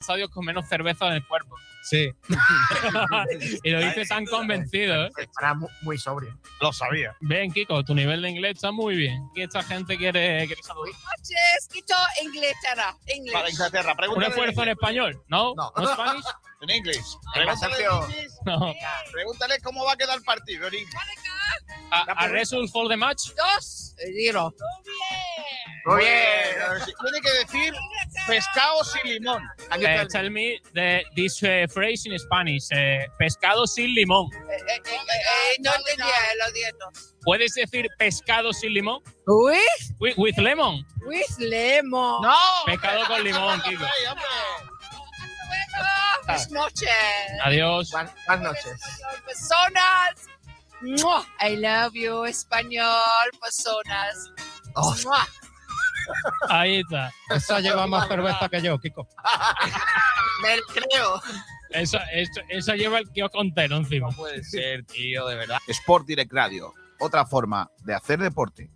estadios con menos cerveza en el cuerpo. Sí. y lo dice tan convencido. ¿eh? Estará mu- muy sobrio. Lo sabía. Ven, Kiko, tu nivel de inglés está muy bien. Y esta gente quiere, quiere saludar. noches, Quito, Inglaterra. English. Para Inglaterra. ¿Un Pregúntale esfuerzo en español? ¿No? No. ¿No Spanish? en inglés. En Pregúntale, Sergio. en inglés. No. Pregúntale cómo va a quedar el partido en inglés. ¿A, a result for the match? Dos. Zero. Muy bien. Tiene que decir pescado sin limón. Can you Eh, tell me- the, this eh, phrase in Spanish. eh, pescado sin limón. Eh, eh, eh, eh, no entendía, lo siento. ¿Puedes decir pescado sin limón? With, With, with lemon. with lemon. ¡No! Pescado con limón, Kiko. Buenas noches. Adiós. Buenas noches. Personas. I love you, español, personas. Oh. Ahí está. Esa lleva más cerveza que yo, Kiko. Me lo creo. Eso lleva el kiosco entero encima. puede ser, tío, de verdad. Sport Direct Radio. Otra forma de hacer deporte.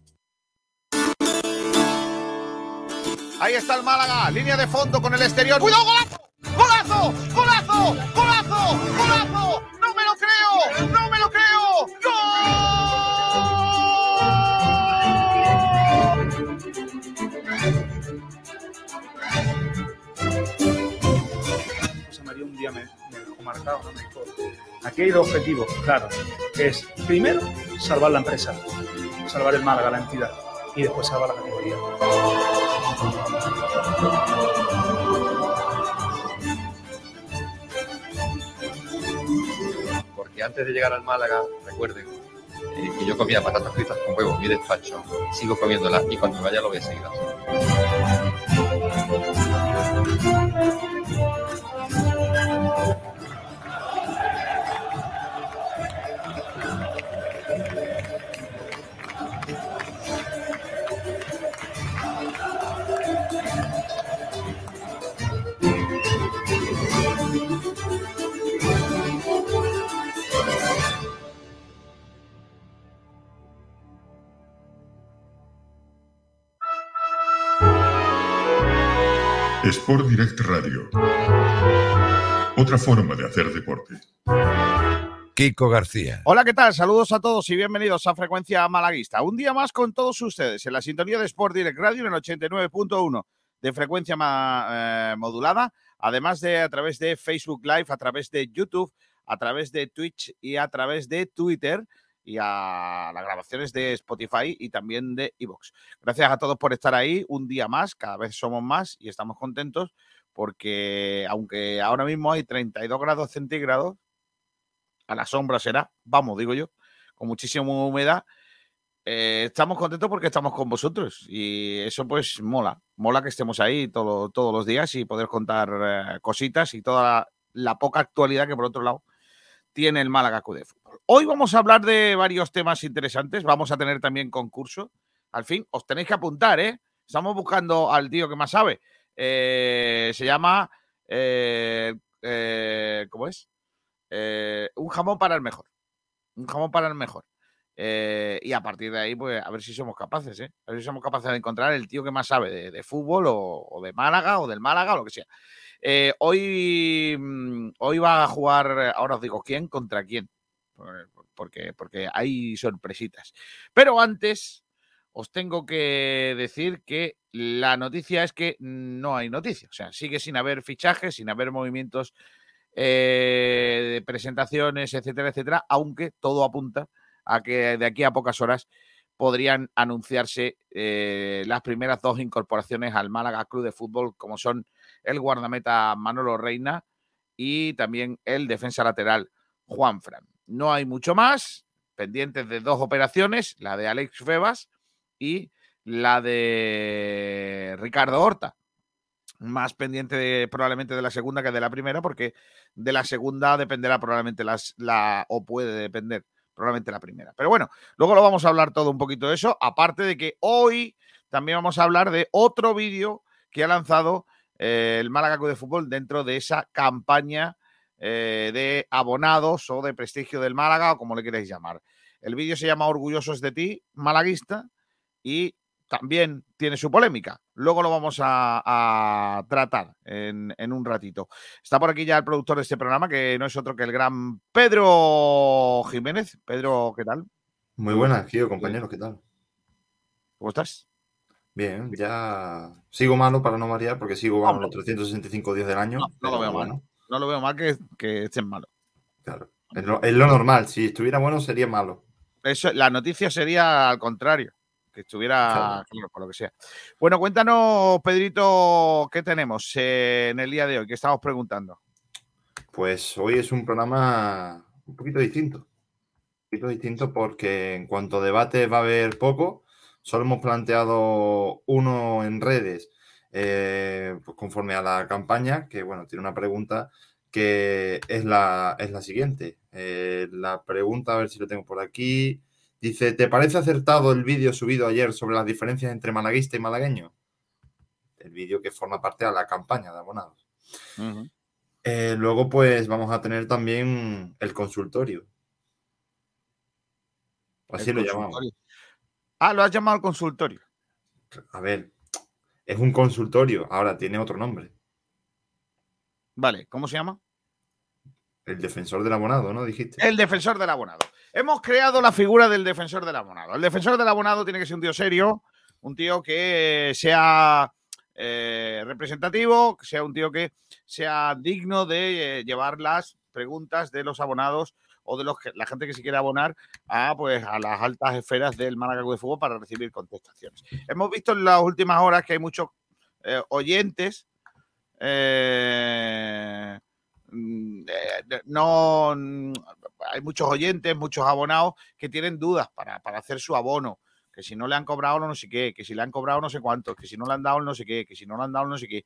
Ahí está el Málaga, línea de fondo con el exterior. ¡Cuidado, golazo! ¡Golazo! ¡Golazo! ¡Golazo! ¡Golazo! ¡No me lo creo! ¡No me lo creo! José día me, me dejó marcado, ¿no? me dijo, aquí hay dos objetivos, claro, es primero salvar la empresa, salvar el Málaga, la entidad, y después salvar la categoría. Porque antes de llegar al Málaga, recuerden eh, que yo comía patatas fritas con huevo en mi despacho, sigo comiéndolas y cuando vaya lo voy a seguir haciendo. Sport Direct Radio. Otra forma de hacer deporte. Kiko García. Hola, ¿qué tal? Saludos a todos y bienvenidos a Frecuencia Malaguista. Un día más con todos ustedes en la sintonía de Sport Direct Radio en el 89.1 de frecuencia ma- eh, modulada, además de a través de Facebook Live, a través de YouTube, a través de Twitch y a través de Twitter y a las grabaciones de Spotify y también de Evox. Gracias a todos por estar ahí un día más, cada vez somos más y estamos contentos porque aunque ahora mismo hay 32 grados centígrados, a la sombra será, vamos, digo yo, con muchísima humedad. eh, estamos contentos porque estamos con vosotros y eso pues mola, mola que estemos ahí todo- todos los días y poder contar eh, cositas y toda la, la poca actualidad que por otro lado tiene el Málaga de Fútbol. Hoy vamos a hablar de varios temas interesantes, vamos a tener también concurso, al fin os tenéis que apuntar, ¿eh? Estamos buscando al tío que más sabe, Eh, se llama, eh, eh, ¿cómo es? Un jamón para el mejor. Un jamón para el mejor. Y a partir de ahí, pues a ver si somos capaces, ¿eh? A ver si somos capaces de encontrar el tío que más sabe de, fútbol o, de Málaga o del Málaga o lo que sea. Hoy, mm, hoy va a jugar, ahora os digo quién contra quién, por- porque, porque hay sorpresitas. Pero antes, os tengo que decir que la noticia es que no hay noticia. O sea, sigue sin haber fichajes, sin haber movimientos eh, de presentaciones, etcétera, etcétera, aunque todo apunta a que de aquí a pocas horas podrían anunciarse eh, las primeras dos incorporaciones al Málaga Club de Fútbol, como son el guardameta Manolo Reina y también el defensa lateral Juan Fran. No hay mucho más, pendientes de dos operaciones, la de Alex Febas y la de Ricardo Horta. Más pendiente de- probablemente de la segunda que de la primera, porque de la segunda dependerá probablemente las, la, o puede depender probablemente la primera. Pero bueno, luego lo vamos a hablar todo un poquito de eso, aparte de que hoy también vamos a hablar de otro vídeo que ha lanzado eh, el Málaga Club de Fútbol dentro de esa campaña eh, de abonados o de prestigio del Málaga o como le queréis llamar. El vídeo se llama Orgullosos de ti, malaguista, y también tiene su polémica. luego lo vamos a, a tratar en, en un ratito. Está por aquí ya el productor de este programa, que no es otro que el gran Pedro Jiménez. Pedro, ¿qué tal? Muy buenas, tío, compañeros, ¿qué tal? ¿Cómo estás? Bien, ya sigo malo para no variar, porque sigo malo Hombre. los 365 días del año. No, lo veo mal. No lo veo mal que, que estén malos. claro. Es lo, es lo normal, si estuviera bueno sería malo. Eso, la noticia sería al contrario, que estuviera Claro. por lo que sea. Bueno, cuéntanos, Pedrito, ¿qué tenemos eh, en el día de hoy? ¿Qué estamos preguntando? Pues hoy es un programa un poquito distinto. Un poquito distinto porque en cuanto a debate va a haber poco. Solo hemos planteado uno en redes, eh, pues conforme a la campaña, que bueno, tiene una pregunta que es la, es la siguiente. Eh, la pregunta, a ver si lo tengo por aquí. Dice, ¿te parece acertado el vídeo subido ayer sobre las diferencias entre malaguista y malagueño? El vídeo que forma parte de la campaña de abonados. Eh, luego, pues vamos a tener también el consultorio. Así El lo llamamos. Ah, lo has llamado consultorio. A ver, es un consultorio, ahora tiene otro nombre. Vale, ¿cómo se llama? El defensor del abonado, ¿no? Dijiste. El defensor del abonado. Hemos creado la figura del defensor del abonado. El defensor del abonado tiene que ser un tío serio, un tío que sea eh, representativo, que sea un tío que sea digno de eh, llevar las preguntas de los abonados o de los la gente que se quiere abonar a, pues, a las altas esferas del Málaga de Fútbol para recibir contestaciones. Hemos visto en las últimas horas que hay muchos eh, oyentes no mm, hay muchos oyentes, muchos abonados que tienen dudas para, para hacer su abono. Que si no le han cobrado no sé qué, que si le han cobrado no sé cuántos, que si no le han dado no sé qué, que si no le han dado no sé qué.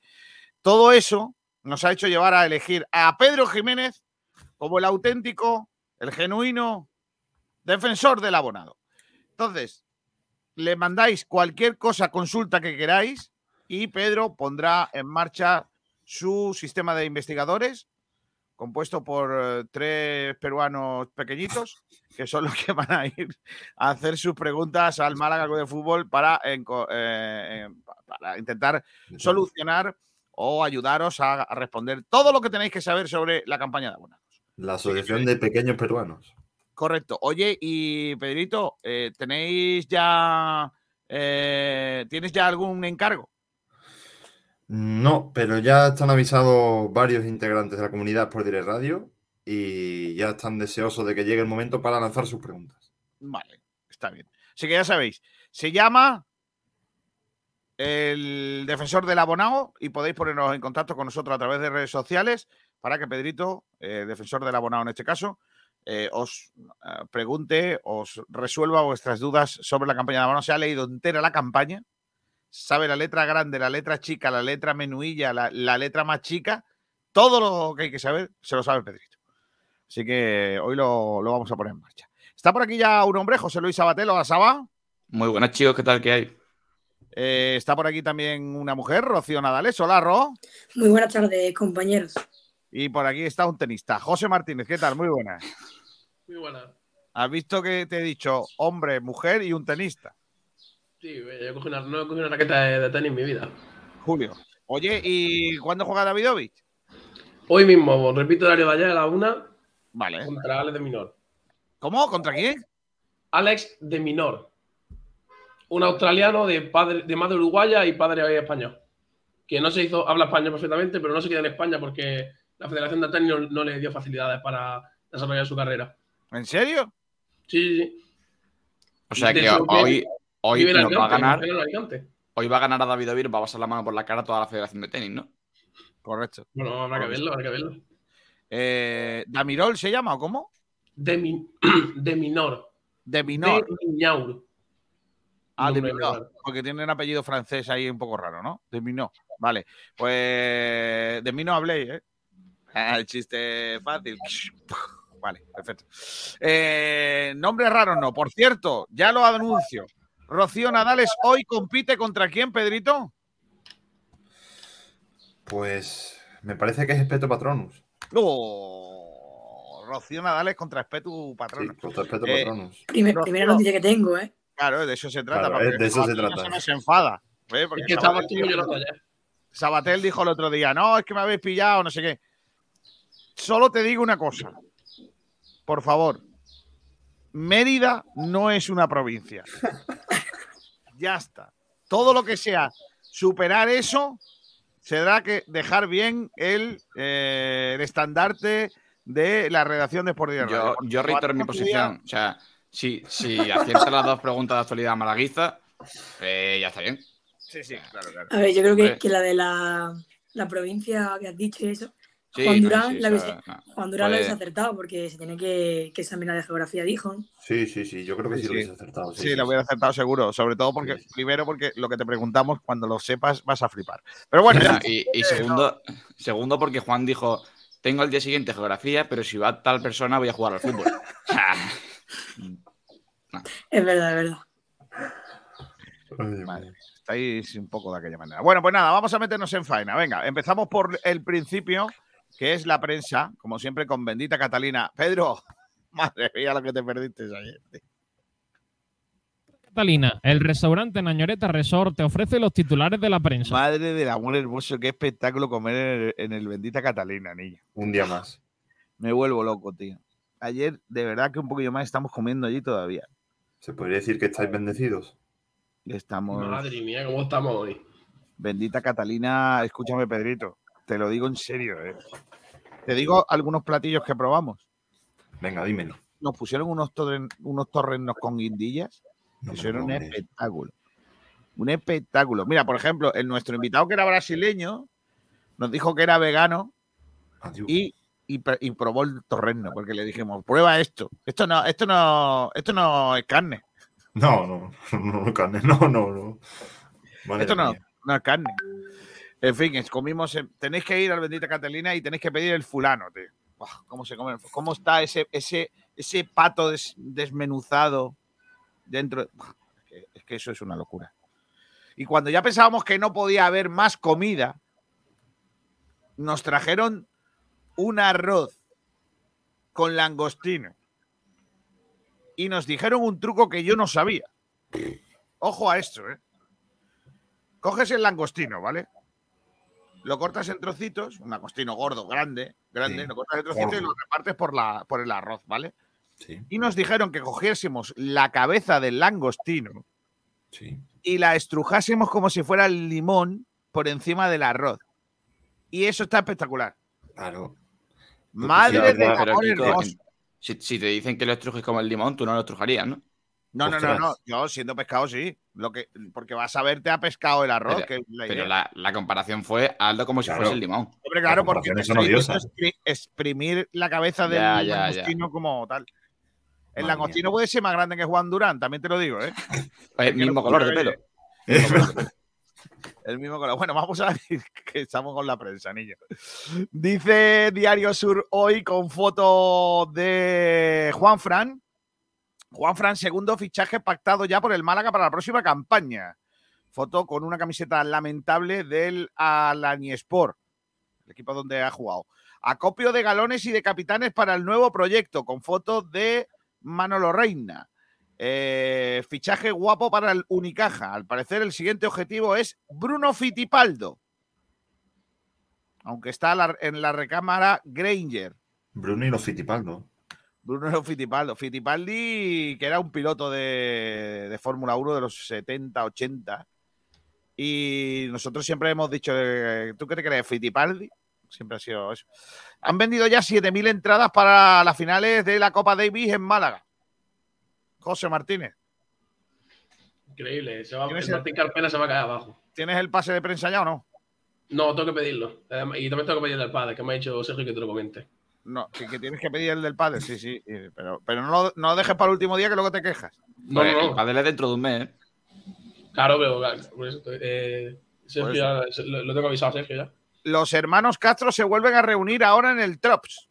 Todo eso nos ha hecho llevar a elegir a Pedro Jiménez como el auténtico, el genuino defensor del abonado. Entonces, le mandáis cualquier cosa, consulta que queráis y Pedro pondrá en marcha su sistema de investigadores compuesto por eh, tres peruanos pequeñitos que son los que van a ir a hacer sus preguntas al Málaga de Fútbol para, eh, eh, para intentar solucionar o ayudaros a, a responder todo lo que tenéis que saber sobre la campaña de abonados. La Asociación de Pequeños Peruanos. Correcto. Oye, y Pedrito, eh, ¿tenéis ya eh, tienes ya algún encargo? No, pero ya están avisados varios integrantes de la comunidad por Direct Radio y ya están deseosos de que llegue el momento para lanzar sus preguntas. Vale, está bien. Así que ya sabéis, se llama el defensor del abonado y podéis ponernos en contacto con nosotros a través de redes sociales para que Pedrito, eh, defensor del abonado en este caso, eh, os eh, pregunte, os resuelva vuestras dudas sobre la campaña de abonado. Se ha leído entera la campaña, sabe la letra grande, la letra chica, la letra menuilla, la, la letra más chica, todo lo que hay que saber se lo sabe Pedrito. Así que hoy lo, lo vamos a poner en marcha. Está por aquí ya un hombre, José Luis Sabatelo, ¿la Saba? Muy buenas, chicos, ¿qué tal? ¿Qué hay? Eh, está por aquí también una mujer, Rocío Nadales. Hola, Ro. Muy buenas tardes, compañeros. Y por aquí está un tenista, José Martínez. ¿Qué tal? Muy buenas. Muy buena. ¿Has visto que te he dicho hombre, mujer y un tenista? Sí, yo cogí una, no he cogido una raqueta de, de tenis en mi vida. Julio. Oye, ¿y cuándo juega Davidovich? Hoy mismo, repito el horario de ayer a la una, Vale. contra Alex de Minor. ¿Cómo? ¿Contra quién? Alex de Minor. Un australiano de, padre, de madre uruguaya y padre español. Que no se hizo, habla español perfectamente, pero no se queda en España porque la Federación de Tenis no, no le dio facilidades para desarrollar su carrera. ¿En serio? Sí, sí, sí. O sea De que hoy, hoy va a ganar. Hoy va a ganar a David Ovir, va a pasar la mano por la cara a toda la Federación de Tenis, ¿no? Correcto. Bueno, habrá que verlo, habrá que verlo. Eh, ¿Damirol se llama o cómo? De, min- de Minor. De Minor. De Miñaur. Ah, de Minor. Porque tiene un apellido francés ahí un poco raro, ¿no? De Minor. Vale. Pues de mí no habléis, ¿eh? El chiste fácil. Vale, perfecto. Eh, nombre raro no. Por cierto, ya lo anuncio. Rocío Nadales hoy compite contra quién, Pedrito? Pues me parece que es Espeto Patronus. Oh, Rocío Nadales contra Espetu Patrón. Sí, contra Espeto Eh, Patronus. Primer- primera noticia que tengo, ¿eh? Claro, de eso se trata. Claro, de eso se trata. Se nos enfada. ¿eh? Porque Es que. Sabatel dijo el otro día, no, es que me habéis pillado, no sé qué. Solo te digo una cosa. Por favor. Mérida no es una provincia. ya está. Todo lo que sea superar eso, se tendrá que dejar bien el, eh, el estandarte de la redacción de Sport Radio. Yo, yo reitero mi posición. O sea, si, si acierta las dos preguntas de actualidad malaguista, eh, ya está bien. Sí, sí, claro, claro. A ver, yo creo que la de la, la provincia que has dicho y eso, Sí, Juan no, Durán, sí, la no. Juan Durán lo Pues- habéis acertado porque se tiene que, que examinar de geografía, dijo. Sí, sí, sí, yo creo que sí, Sí, lo sí. habéis acertado. Sí, lo hubiera acertado seguro. Sobre todo porque, primero, porque lo que te preguntamos, cuando lo sepas, vas a flipar. Pero bueno, y, y segundo, segundo, porque Juan dijo: Tengo el día siguiente geografía, pero si va tal persona, voy a jugar al fútbol. Sea, Es verdad, es verdad. Madre, estáis un poco de aquella manera. Bueno, pues nada, vamos a meternos en faena. Venga, empezamos por el principio, que es la prensa, como siempre, con bendita Catalina. Pedro, madre mía, lo que te perdiste ayer. Catalina, el restaurante Nañoreta Resort te ofrece los titulares de la prensa. Madre del amor hermoso, qué espectáculo comer en el, en el bendita Catalina, niño. Un día más. Me vuelvo loco, tío. Ayer, de verdad que un poquillo más estamos comiendo allí todavía. ¿Se podría decir que estáis bendecidos? Estamos. Madre mía, ¿cómo estamos hoy? Bendita Catalina, escúchame, Pedrito. Te lo digo en serio, ¿eh? Te digo algunos platillos que probamos. Venga, dímelo. Nos pusieron unos, torren- unos torrenos con guindillas. No Eso era un espectáculo. Un espectáculo. Mira, por ejemplo, el nuestro invitado que era brasileño nos dijo que era vegano Adiós. y, y, pr- y probó el torreno porque le dijimos, prueba esto. Esto no, esto no, esto no es carne. No, no, no, no, carne, no, no, no. Madre esto no, mía. no es carne. En fin, comimos. en- tenéis que ir al Bendita Catalina y tenéis que pedir el fulano, tío. ¿Cómo se come? ¿Cómo está ese, ese, ese pato des- desmenuzado dentro? Es que eso es una locura. Y cuando ya pensábamos que no podía haber más comida, nos trajeron un arroz con langostino. Y nos dijeron un truco que yo no sabía. Ojo a esto, ¿eh? Coges el langostino, ¿vale? Lo cortas en trocitos, un langostino gordo, grande, grande, Sí, lo cortas en trocitos y lo repartes por, la, por el arroz, ¿vale? Sí, Y nos dijeron que cogiésemos la cabeza del langostino sí. y la estrujásemos como si fuera el limón por encima del arroz. Y eso está espectacular. Claro. Madre pero, amor hermoso. si, si te dicen que lo estrujes como el limón, tú no lo estrujarías, ¿no? No, no, no, Ostras. no. Yo siendo pescado sí. Lo que, porque vas a verte a pescado el arroz. Pero- que es la Pero la, la comparación fue hazlo como si Claro. fuese el limón. Hombre, claro, porque comparaciones te son estoy diciendo odiosas. expri- exprimir la cabeza del Ya, ya, ya. langostino como tal. El Madre langostino puede ser más grande que Juan Durán, también te lo digo, ¿eh? El mismo no color de pelo. El mismo color. Bueno, vamos a ver que estamos con la prensa, niño. Dice Diario Sur hoy con foto de Juan Fran. Juan Fran, segundo fichaje pactado ya por el Málaga para la próxima campaña. Foto con una camiseta lamentable del Alaniespor, el equipo donde ha jugado. Acopio de galones y de capitanes para el nuevo proyecto, con foto de Manolo Reina. Eh, fichaje guapo para el Unicaja. Al parecer, el siguiente objetivo es Bruno Fitipaldo. Aunque está en la recámara Granger. Bruno y los Fitipaldo. Bruno Fitipaldo. Fittipaldi, que era un piloto de, de Fórmula 1 de los 70, 80. Y nosotros siempre hemos dicho, eh, ¿tú qué te crees, Fittipaldi? Siempre ha sido eso. Han vendido ya 7.000 entradas para las finales de la Copa Davis en Málaga. José Martínez, Increíble. Se va, ¿Tienes el el- Martín Carpena se va a caer abajo. ¿tienes el pase de prensa ya o no? No, tengo que pedirlo. Y también tengo que pedirle al padre, que me ha dicho Sergio que te lo comente. No, que, que tienes que pedir el del padre, sí, sí. Pero, pero no, lo, no lo dejes para el último día que luego te quejas. No, Pues, no, El padre es dentro de un mes, ¿eh? Claro, pero por eso, eh, Sergio ya- lo, lo tengo avisado a Sergio ya. Los hermanos Castro se vuelven a reunir ahora en el Trops.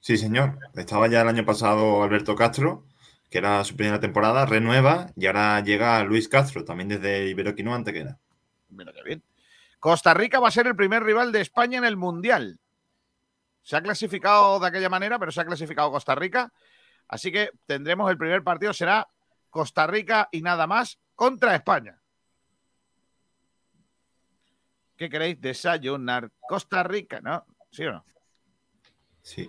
Sí, señor. Estaba ya el año pasado Alberto Castro, que era su primera temporada, renueva, y ahora llega Luis Castro, también desde Iberoquino Antequera. Mira qué bien. Costa Rica va a ser el primer rival de España en el Mundial. Se ha clasificado de aquella manera, pero se ha clasificado Costa Rica. Así que tendremos el primer partido, será Costa Rica y nada más contra España. ¿Qué queréis? Desayunar. Costa Rica, ¿no? ¿Sí o no? Sí.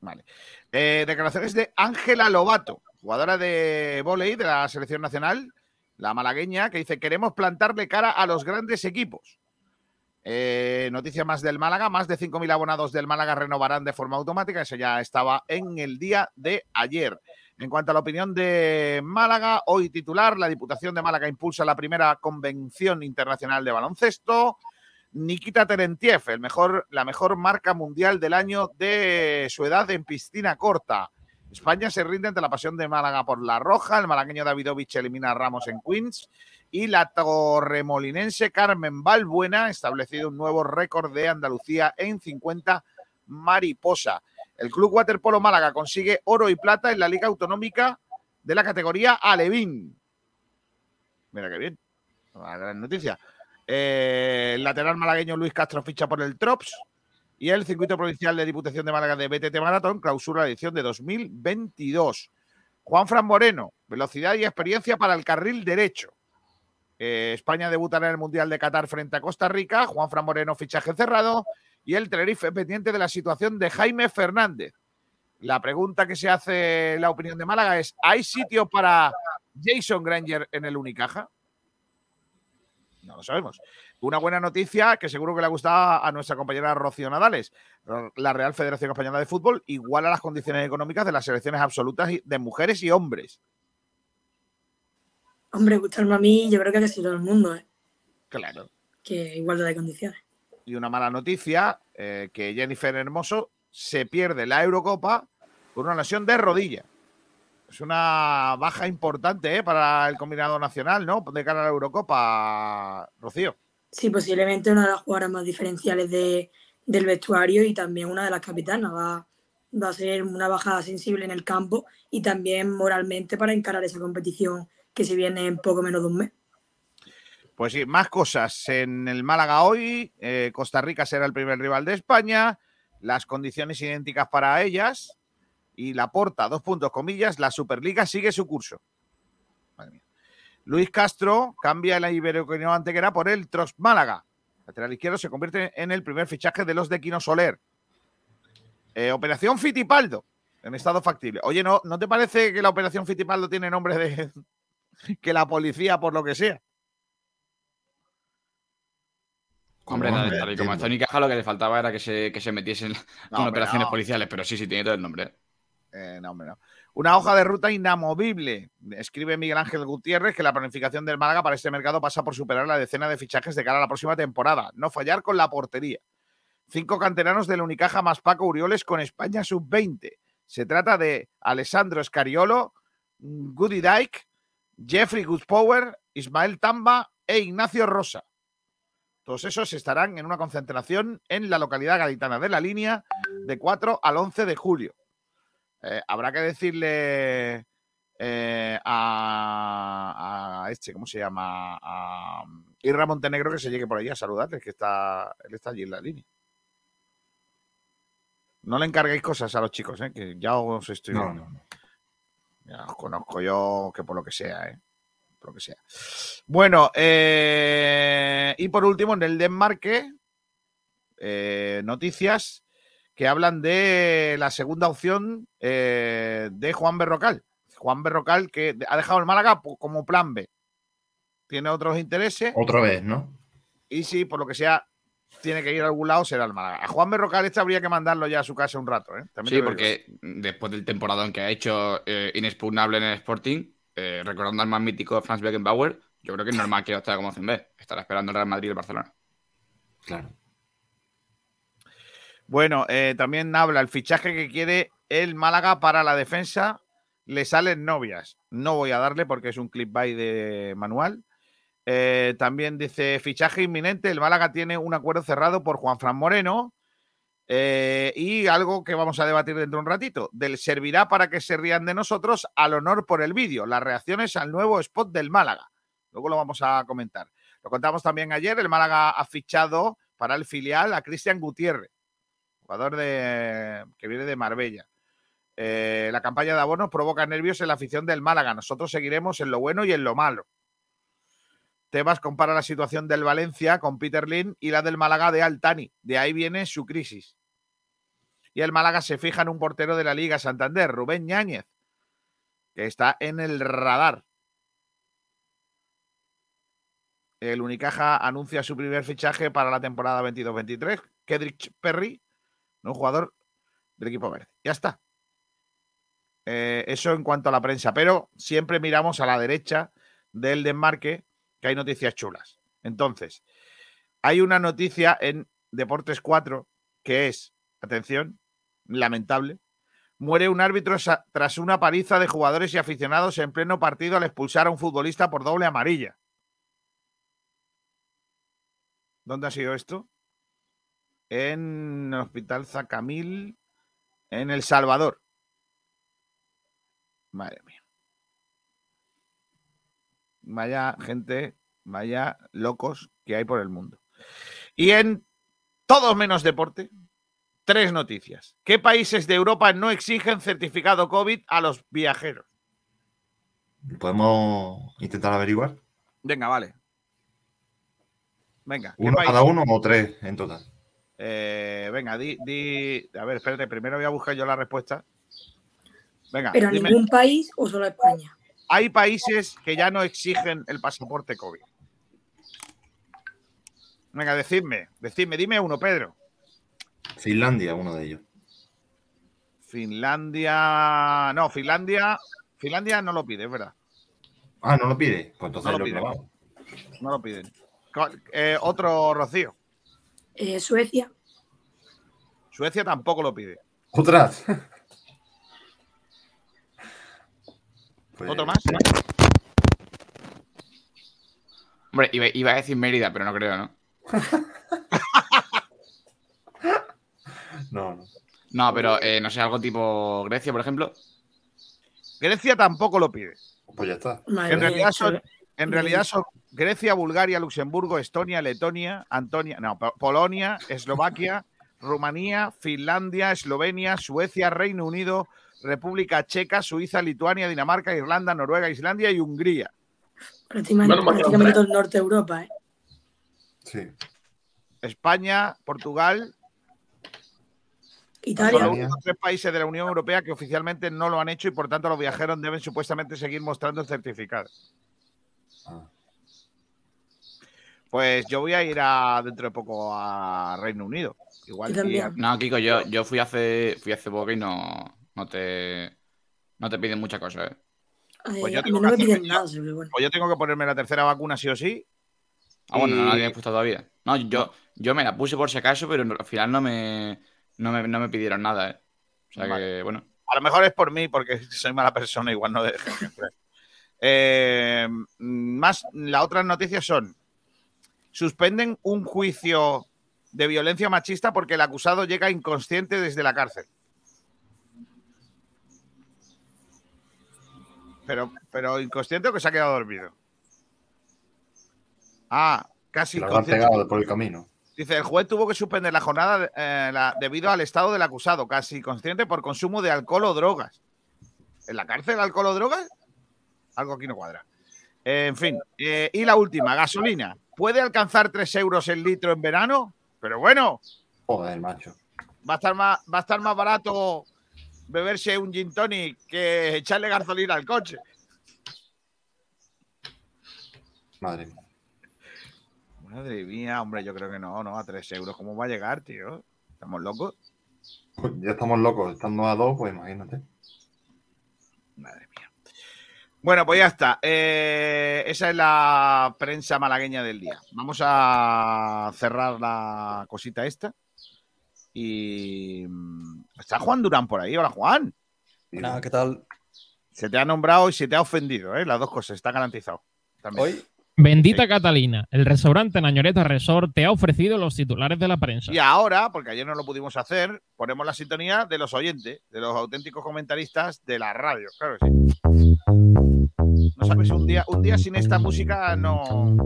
Vale. Eh, declaraciones de Ángela Lobato, jugadora de vóley de la selección nacional, la malagueña, que dice: Queremos plantarle cara a los grandes equipos. Eh, noticia más del Málaga: más de 5.000 abonados del Málaga renovarán de forma automática. Eso ya estaba en el día de ayer. En cuanto a la opinión de Málaga, hoy titular: la Diputación de Málaga impulsa la primera convención internacional de baloncesto. Nikita Terentiev, el mejor, la mejor marca mundial del año de su edad en piscina corta. España se rinde ante la pasión de Málaga por la roja. El malagueño Davidovich elimina a Ramos en Queens. Y la torremolinense Carmen Balbuena ha establecido un nuevo récord de Andalucía en 50 mariposa. El Club Waterpolo Málaga consigue oro y plata en la Liga Autonómica de la categoría Alevín. Mira qué bien. Una gran noticia. Eh, el lateral malagueño Luis Castro ficha por el Trops. Y el circuito provincial de Diputación de Málaga de BTT Maratón clausura la edición de 2022. Juan Fran Moreno, velocidad y experiencia para el carril derecho. Eh, España debutará en el Mundial de Qatar frente a Costa Rica. Juan Fran Moreno, fichaje cerrado. Y el Tenerife pendiente de la situación de Jaime Fernández. La pregunta que se hace la opinión de Málaga es: ¿hay sitio para Jason Granger en el Unicaja? No lo sabemos. Una buena noticia que seguro que le ha gustado a nuestra compañera Rocío Nadales. La Real Federación Española de Fútbol iguala las condiciones económicas de las selecciones absolutas de mujeres y hombres. Hombre, gustarme a mí, yo creo que casi todo el mundo, ¿eh? Claro. Que igualdad de condiciones. Y una mala noticia, eh, que Jennifer Hermoso se pierde la Eurocopa por una lesión de rodilla. Es una baja importante ¿eh? para el combinado nacional, ¿no? De cara a la Eurocopa, Rocío. Sí, posiblemente una de las jugadoras más diferenciales de, del vestuario y también una de las capitanas. Va, va a ser una bajada sensible en el campo y también moralmente para encarar esa competición que se viene en poco menos de un mes. Pues sí, más cosas. En el Málaga hoy, eh, Costa Rica será el primer rival de España, las condiciones idénticas para ellas y la porta, dos puntos comillas, la Superliga sigue su curso. Madre mía. Luis Castro cambia la Iberoquino Antequera por el Trost Málaga. Lateral izquierdo se convierte en el primer fichaje de los de Quino Soler. Eh, operación Fitipaldo, en estado factible. Oye, ¿no, ¿no te parece que la Operación Fitipaldo tiene nombre de que la policía, por lo que sea? Hombre, No tal y como está Unicaja, lo que le faltaba era que se, que se metiesen con hombre, operaciones no. policiales, pero sí, sí, tiene todo el nombre. Eh, no, hombre, no. Una hoja de ruta inamovible. Escribe Miguel Ángel Gutiérrez que la planificación del Málaga para este mercado pasa por superar la decena de fichajes de cara a la próxima temporada. No fallar con la portería. Cinco canteranos del Unicaja más Paco Urioles con España sub-20. Se trata de Alessandro Escariolo, Goody Dyke, Jeffrey Goodpower, Ismael Tamba e Ignacio Rosa. Todos esos estarán en una concentración en la localidad gaditana de la línea de 4 al 11 de julio. Eh, habrá que decirle eh, a, a este, ¿cómo se llama? A Irra Montenegro que se llegue por allí a saludarles, que está, él está allí en la línea. No le encarguéis cosas a los chicos, ¿eh? que ya os estoy No, viendo. no, no. Ya os conozco yo que por lo que sea, ¿eh? Por lo que sea. Bueno, eh, y por último, en el desmarque, noticias que hablan de la segunda opción eh, de Juan Berrocal. Juan Berrocal que ha dejado el Málaga como plan B. Tiene otros intereses Otra vez, ¿no? y si por lo que sea tiene que ir a algún lado será el Málaga. A Juan Berrocal este habría que mandarlo ya a su casa un rato. ¿eh? También Sí, porque después del temporadón que ha hecho eh, inexpugnable en el Sporting, eh, recordando al más mítico Franz Beckenbauer, yo creo que es normal que esté como B. Estará esperando el Real Madrid y el Barcelona. Claro. Bueno, eh, también habla el fichaje que quiere el Málaga para la defensa. Le salen novias. No voy a darle porque es un clip by de manual. Eh, también dice fichaje inminente. El Málaga tiene un acuerdo cerrado por Juan Fran Moreno. Eh, y algo que vamos a debatir dentro de un ratito. Del servirá para que se rían de nosotros al honor por el vídeo. Las reacciones al nuevo spot del Málaga. Luego lo vamos a comentar. Lo contamos también ayer. El Málaga ha fichado para el filial a Cristian Gutiérrez de, que viene de Marbella. Eh, la campaña de abonos provoca nervios en la afición del Málaga. Nosotros seguiremos en lo bueno y en lo malo. Tebas compara la situación del Valencia con Peter Lin y la del Málaga de Altani. De ahí viene su crisis. Y el Málaga se fija en un portero de la Liga Santander, Rubén Ñáñez, que está en el radar. El Unicaja anuncia su primer fichaje para la temporada 22-23, Kedrich Perry, un jugador del equipo verde. Ya está. Eh, eso en cuanto a la prensa, pero siempre miramos a la derecha del desmarque, que hay noticias chulas. Entonces, hay una noticia en Deportes 4 que es, atención, lamentable. Muere un árbitro tras una paliza de jugadores y aficionados en pleno partido al expulsar a un futbolista por doble amarilla. ¿Dónde ha sido esto? En el Hospital Zacamil, en El Salvador. Madre mía. Vaya gente, vaya locos que hay por el mundo. Y en todos menos deporte, tres noticias. ¿Qué países de Europa no exigen certificado COVID a los viajeros? ¿Podemos intentar averiguar? Venga, vale. Venga. ¿qué ¿Uno país? cada uno o tres en total? Eh, venga, di, di- A ver, espérate, primero voy a buscar yo la respuesta. Venga, ¿Pero dime. ningún país o solo a España? Hay países que ya no exigen el pasaporte COVID. Venga, decidme, decidme, dime uno, Pedro. Finlandia, uno de ellos. Finlandia. No, Finlandia. Finlandia no lo pide, es verdad. Ah, no lo pide. Pues entonces No lo lo pide. probamos. No lo piden. Eh, otro Rocío. Eh, Suecia. Suecia tampoco lo pide. ¡Otras! Pues, ¿Otro más? Hombre, iba, iba a decir Mérida, pero no creo, ¿no? No, no. No, pero eh, no sé, algo tipo Grecia, por ejemplo. Grecia tampoco lo pide. Pues ya está. Madre En mía, realidad eso- son, en realidad son Grecia, Bulgaria, Luxemburgo, Estonia, Letonia, Antonia, no, Po- Polonia, Eslovaquia, Rumanía, Finlandia, Eslovenia, Suecia, Reino Unido, República Checa, Suiza, Lituania, Dinamarca, Irlanda, Noruega, Islandia y Hungría. prácticamente, todo el norte de Europa, ¿eh? Sí. España, Portugal, Italia. son los tres países de la Unión Europea que oficialmente no lo han hecho y por tanto los viajeros deben supuestamente seguir mostrando el certificado. Ah. Pues yo voy a ir a, dentro de poco a Reino Unido. Igual No, Kiko, yo, yo fui hace fui hace poco y no, no te no te piden mucha cosa, ¿eh? Pues yo tengo no que me hacerme piden ya- nada, bueno. Pues yo tengo que ponerme la tercera vacuna sí o sí. Ah, bueno, no la había puesto todavía. No, yo, yo me la puse por si acaso, pero al final no me, no me, no me pidieron nada, ¿eh? O sea Vale. que, bueno. A lo mejor es por mí, porque soy mala persona, igual no dejo que entre. Eh, más, las otras noticias son: suspenden un juicio de violencia machista porque el acusado llega inconsciente desde la cárcel. Pero, pero inconsciente o que se ha quedado dormido. Ah, casi lo inconsciente. pegado por el camino. Dice, el juez tuvo que suspender la jornada eh, la- debido al estado del acusado, casi consciente por consumo de alcohol o drogas. ¿En la cárcel alcohol o drogas? Algo aquí no cuadra. Eh, en fin, eh, y la última, gasolina. ¿Puede alcanzar 3 euros el litro en verano? Pero bueno, Joder, macho. va a estar más, va a estar más barato beberse un gin tonic que echarle gasolina al coche. Madre mía. Madre mía, hombre, yo creo que no, no, a 3 euros. ¿Cómo va a llegar, tío? ¿Estamos locos? Pues ya estamos locos. Estando a dos, pues imagínate. Madre mía. Bueno, pues ya está. Eh, esa es la prensa malagueña del día. Vamos a cerrar la cosita esta. Y mm, está Juan Durán por ahí. Hola, Juan. Nada, ¿qué tal? Se te ha nombrado y se te ha ofendido, ¿eh? Las dos cosas, está garantizado. También. Hoy, Bendita Catalina, el restaurante Nañoreta Resort te ha ofrecido los titulares de la prensa. Y ahora, porque ayer no lo pudimos hacer, ponemos la sintonía de los oyentes, de los auténticos comentaristas de la radio. Claro que sí. No sabes, un día, un día sin esta música no.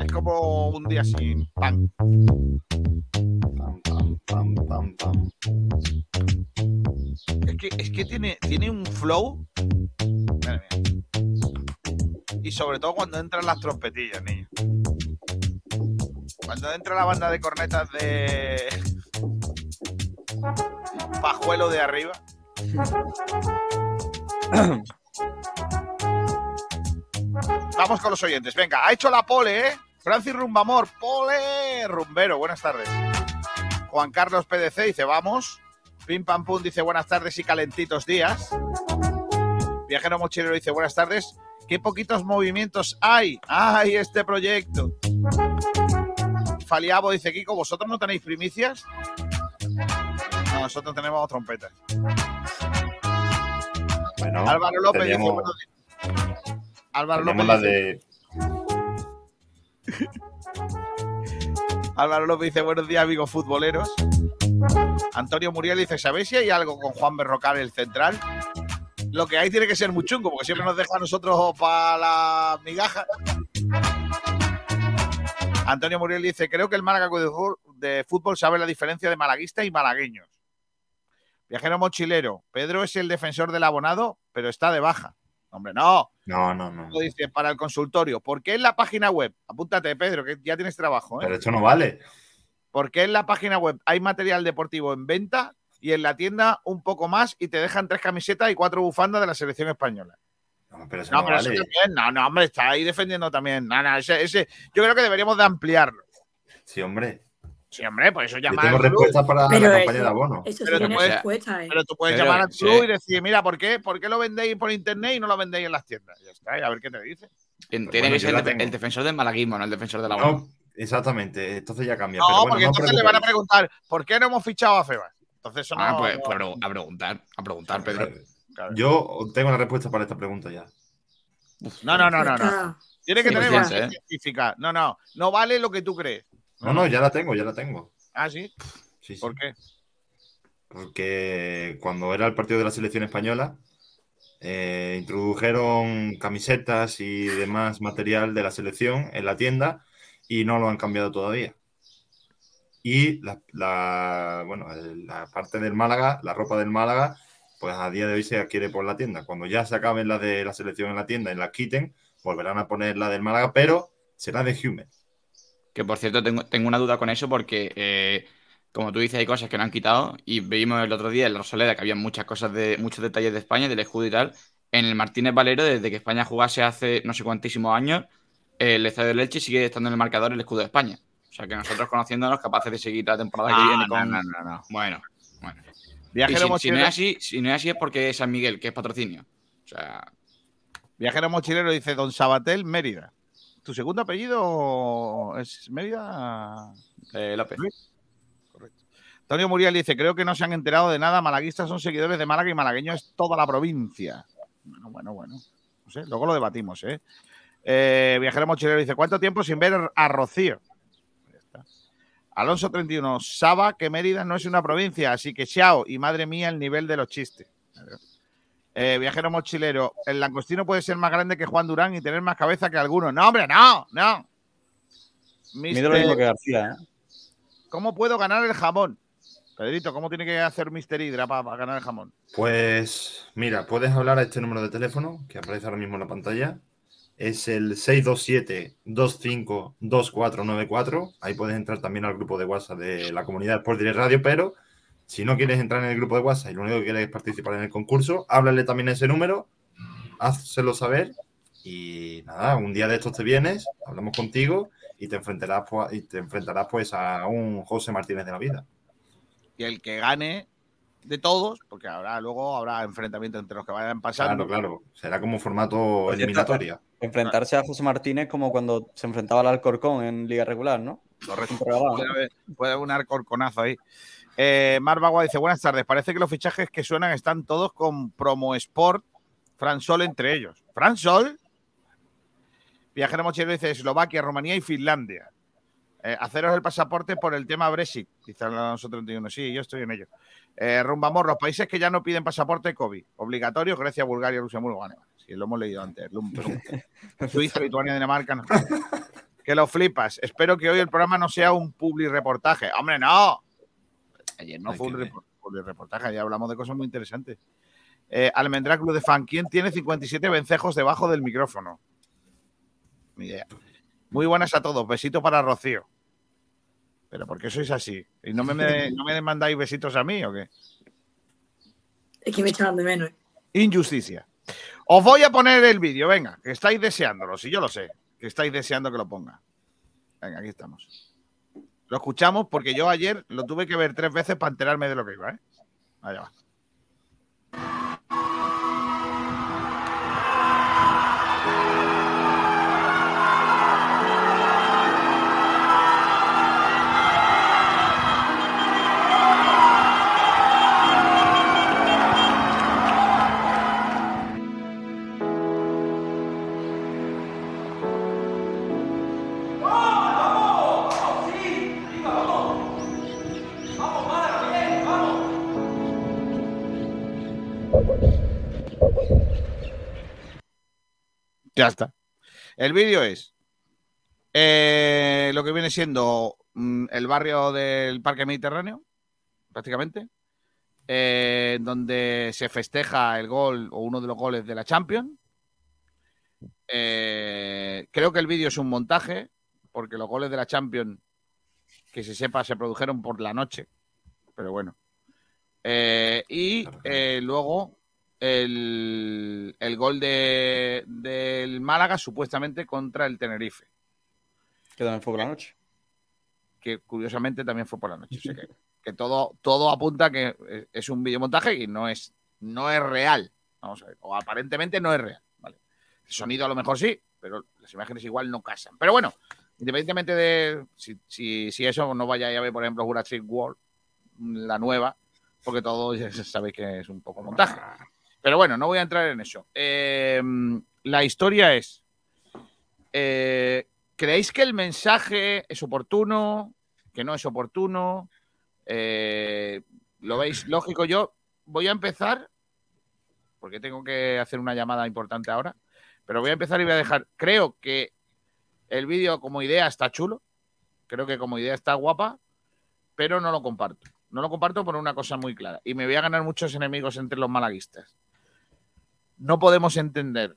Es como un día sin pan. Es que, es que tiene, tiene un flow. Y sobre todo cuando entran las trompetillas, niño. Cuando entra la banda de cornetas de Pajuelo de arriba. Vamos con los oyentes. Venga, ha hecho la pole, ¿eh? Francis Rumbamor, pole, rumbero, buenas tardes. Juan Carlos PDC dice, vamos. Pim Pam Pum dice, buenas tardes y calentitos días. Viajero Mochilero dice, buenas tardes. Qué poquitos movimientos hay. ¡Ay, este proyecto! Faliabo dice, Kiko, ¿vosotros no tenéis primicias? No, nosotros tenemos trompetas. Bueno, Álvaro López dice, buenos días. Álvaro López la de Álvaro López dice, buenos días, amigos futboleros. Antonio Muriel dice, ¿sabéis si hay algo con Juan Berrocal, el central? Lo que hay tiene que ser muy chungo, porque siempre nos deja a nosotros para la migaja. Antonio Muriel dice, creo que el Málaga de fútbol- de fútbol sabe la diferencia de malaguista y malagueños. Viajero mochilero, Pedro es el defensor del abonado, pero está de baja. Hombre, no. No, no, no. Lo dice para el consultorio. ¿Por qué en la página web? Apúntate, Pedro, que ya tienes trabajo. ¿eh? Pero esto no vale. ¿Por qué en la página web hay material deportivo en venta y en la tienda un poco más y te dejan tres camisetas y cuatro bufandas de la selección española? No, pero eso No, no, pero vale. eso también, no, no, hombre, está ahí defendiendo también. No, no, ese, ese- yo creo que deberíamos de ampliarlo. Sí, hombre. Sí, hombre, pues eso Yo llama tengo respuesta para Pero la campaña eso- de abono. Eso sí Pero tú puedes- respuesta, ¿eh? Pero tú puedes Pero, llamar al sí. club y decir, mira, ¿por qué? ¿Por qué lo vendéis por internet y no lo vendéis en las tiendas? Ya está, y a ver qué te dice. Tiene bueno, que ser la el, defensor del malaguismo, no el defensor de la No, exactamente. Entonces ya cambia. No, pero bueno, porque no entonces le van a preguntar, ¿por qué no hemos fichado a Febas? Entonces eso Ah, no- pues, no- pues a preguntar, a preguntar, Pedro. claro. Yo tengo una respuesta para esta pregunta ya. No, no, no, no, no. Tiene que Sí, tener ya sé. científica. No, no, no vale lo que tú crees. No, no, ya la tengo, ya la tengo. Ah, sí. Sí, sí. ¿Por qué? Porque cuando era el partido de la selección española, eh, introdujeron camisetas y demás material de la selección en la tienda y no lo han cambiado todavía. Y la, la- bueno, la parte del Málaga, la ropa del Málaga, pues a día de hoy se adquiere por la tienda. Cuando ya se acaben las de la selección en la tienda y las quiten, volverán a poner la del Málaga, pero será de Hume. Que por cierto, tengo, tengo una duda con eso porque, eh, como tú dices, hay cosas que no han quitado. Y vimos el otro día en la Rosaleda que había muchas cosas de muchos detalles de España, del escudo y tal. En el Martínez Valero, desde que España jugase hace no sé cuantísimos años, el Estadio de Leche sigue estando en el marcador el escudo de España. O sea que nosotros conociéndonos, capaces de seguir la temporada que viene no, con. no, no, no. Bueno, bueno. Viajero si, si no mochilero, es así, si no es así es porque es San Miguel, que es patrocinio. O sea, Viajero mochilero dice Don Sabatel, Mérida. ¿Tu segundo apellido es Mérida? eh, López. Correcto. Antonio Muriel dice, creo que no se han enterado de nada. Malaguistas son seguidores de Málaga y malagueño es toda la provincia. Bueno, bueno, bueno. No sé, luego lo debatimos, ¿eh? Eh, Viajero mochilero dice, ¿cuánto tiempo sin ver a Rocío? Ya está. Alonso 31, Saba que Mérida no es una provincia, así que chao y madre mía el nivel de los chistes. Eh, viajero mochilero, el langostino puede ser más grande que Juan Durán y tener más cabeza que algunos. No, hombre, no, no. Mide lo mismo Mister- que García, ¿eh? ¿Cómo puedo ganar el jamón? Pedrito, ¿cómo tiene que hacer Mister Hydra para ganar el jamón? Pues mira, puedes hablar a este número de teléfono que aparece ahora mismo en la pantalla. Es el 627-252494. Ahí puedes entrar también al grupo de WhatsApp de la comunidad Sport Direct Radio, pero si no quieres entrar en el grupo de WhatsApp y lo único que quieres es participar en el concurso, háblale también a ese número, házselo saber y nada, un día de estos te vienes, hablamos contigo y te enfrentarás, pues, y te enfrentarás pues a un José Martínez de la vida. Y el que gane de todos, porque habrá luego habrá enfrentamiento entre los que vayan pasando. Claro, claro. Será como formato cierto, eliminatoria. Enfrentarse a José Martínez como cuando se enfrentaba al Alcorcón en Liga Regular, ¿no? Correcto. Puede puede haber un arcorconazo ahí. Eh, Mar Bagua dice: Buenas tardes. Parece que los fichajes que suenan están todos con Promo Sport, Fran Sol entre ellos. ¿Fran Sol? Viajero mochilero dice: Eslovaquia, Rumanía y Finlandia. Eh, haceros el pasaporte por el tema Brexit, dice Alonso 31. Sí, yo estoy en ello. Eh, Rumbamor, los países que ya no piden pasaporte COVID, obligatorio, Grecia, Bulgaria, Luxemburgo. Vale, vale, sí, lo hemos leído antes. Suiza, Lituania, Dinamarca, no. Que lo flipas. Espero que hoy el programa no sea un publi reportaje. ¡Hombre, no! Ayer no Hay fue un reportaje, ya hablamos de cosas muy interesantes. Eh, Almendra Club de Fan, ¿quién tiene 57 vencejos debajo del micrófono? Ni idea. Muy buenas a todos. Besito para Rocío. ¿Pero por qué sois así? ¿Y no me, me- no me mandáis besitos a mí o qué? Es que me echan de menos. ¿eh? Injusticia. Os voy a poner el vídeo, venga, que estáis deseándolo, si yo lo sé, que estáis deseando que lo ponga. Venga, aquí estamos. Lo escuchamos porque yo ayer lo tuve que ver tres veces para enterarme de lo que iba, ¿eh? Allá va. Ya está. El vídeo es eh, lo que viene siendo mm, el barrio del Parque Mediterráneo, prácticamente, eh, donde se festeja el gol o uno de los goles de la Champions. Eh, creo que el vídeo es un montaje, porque los goles de la Champions, que se sepa, se produjeron por la noche, pero bueno. Eh, y luego el, el gol de, del Málaga, supuestamente contra el Tenerife. Que también fue por la noche. Que curiosamente también fue por la noche. O sea que, que todo, todo apunta que es- un videomontaje y no es, no es real. Vamos a ver. O aparentemente no es real. ¿vale? El sonido a lo mejor sí, pero las imágenes igual no casan. Pero bueno, independientemente de si, si, si eso no vaya a ver, por ejemplo, Jurassic World, la nueva, porque todos ya sabéis que es un poco montaje. Pero bueno, no voy a entrar en eso. Eh, la historia es, eh, ¿creéis que el mensaje es oportuno? ¿Que no es oportuno? Eh, ¿Lo veis lógico? Yo voy a empezar, porque tengo que hacer una llamada importante ahora, pero voy a empezar y voy a dejar, creo que el vídeo como idea está chulo, creo que como idea está guapa, pero no lo comparto. No lo comparto por una cosa muy clara. Y me voy a ganar muchos enemigos entre los malaguistas. No podemos entender,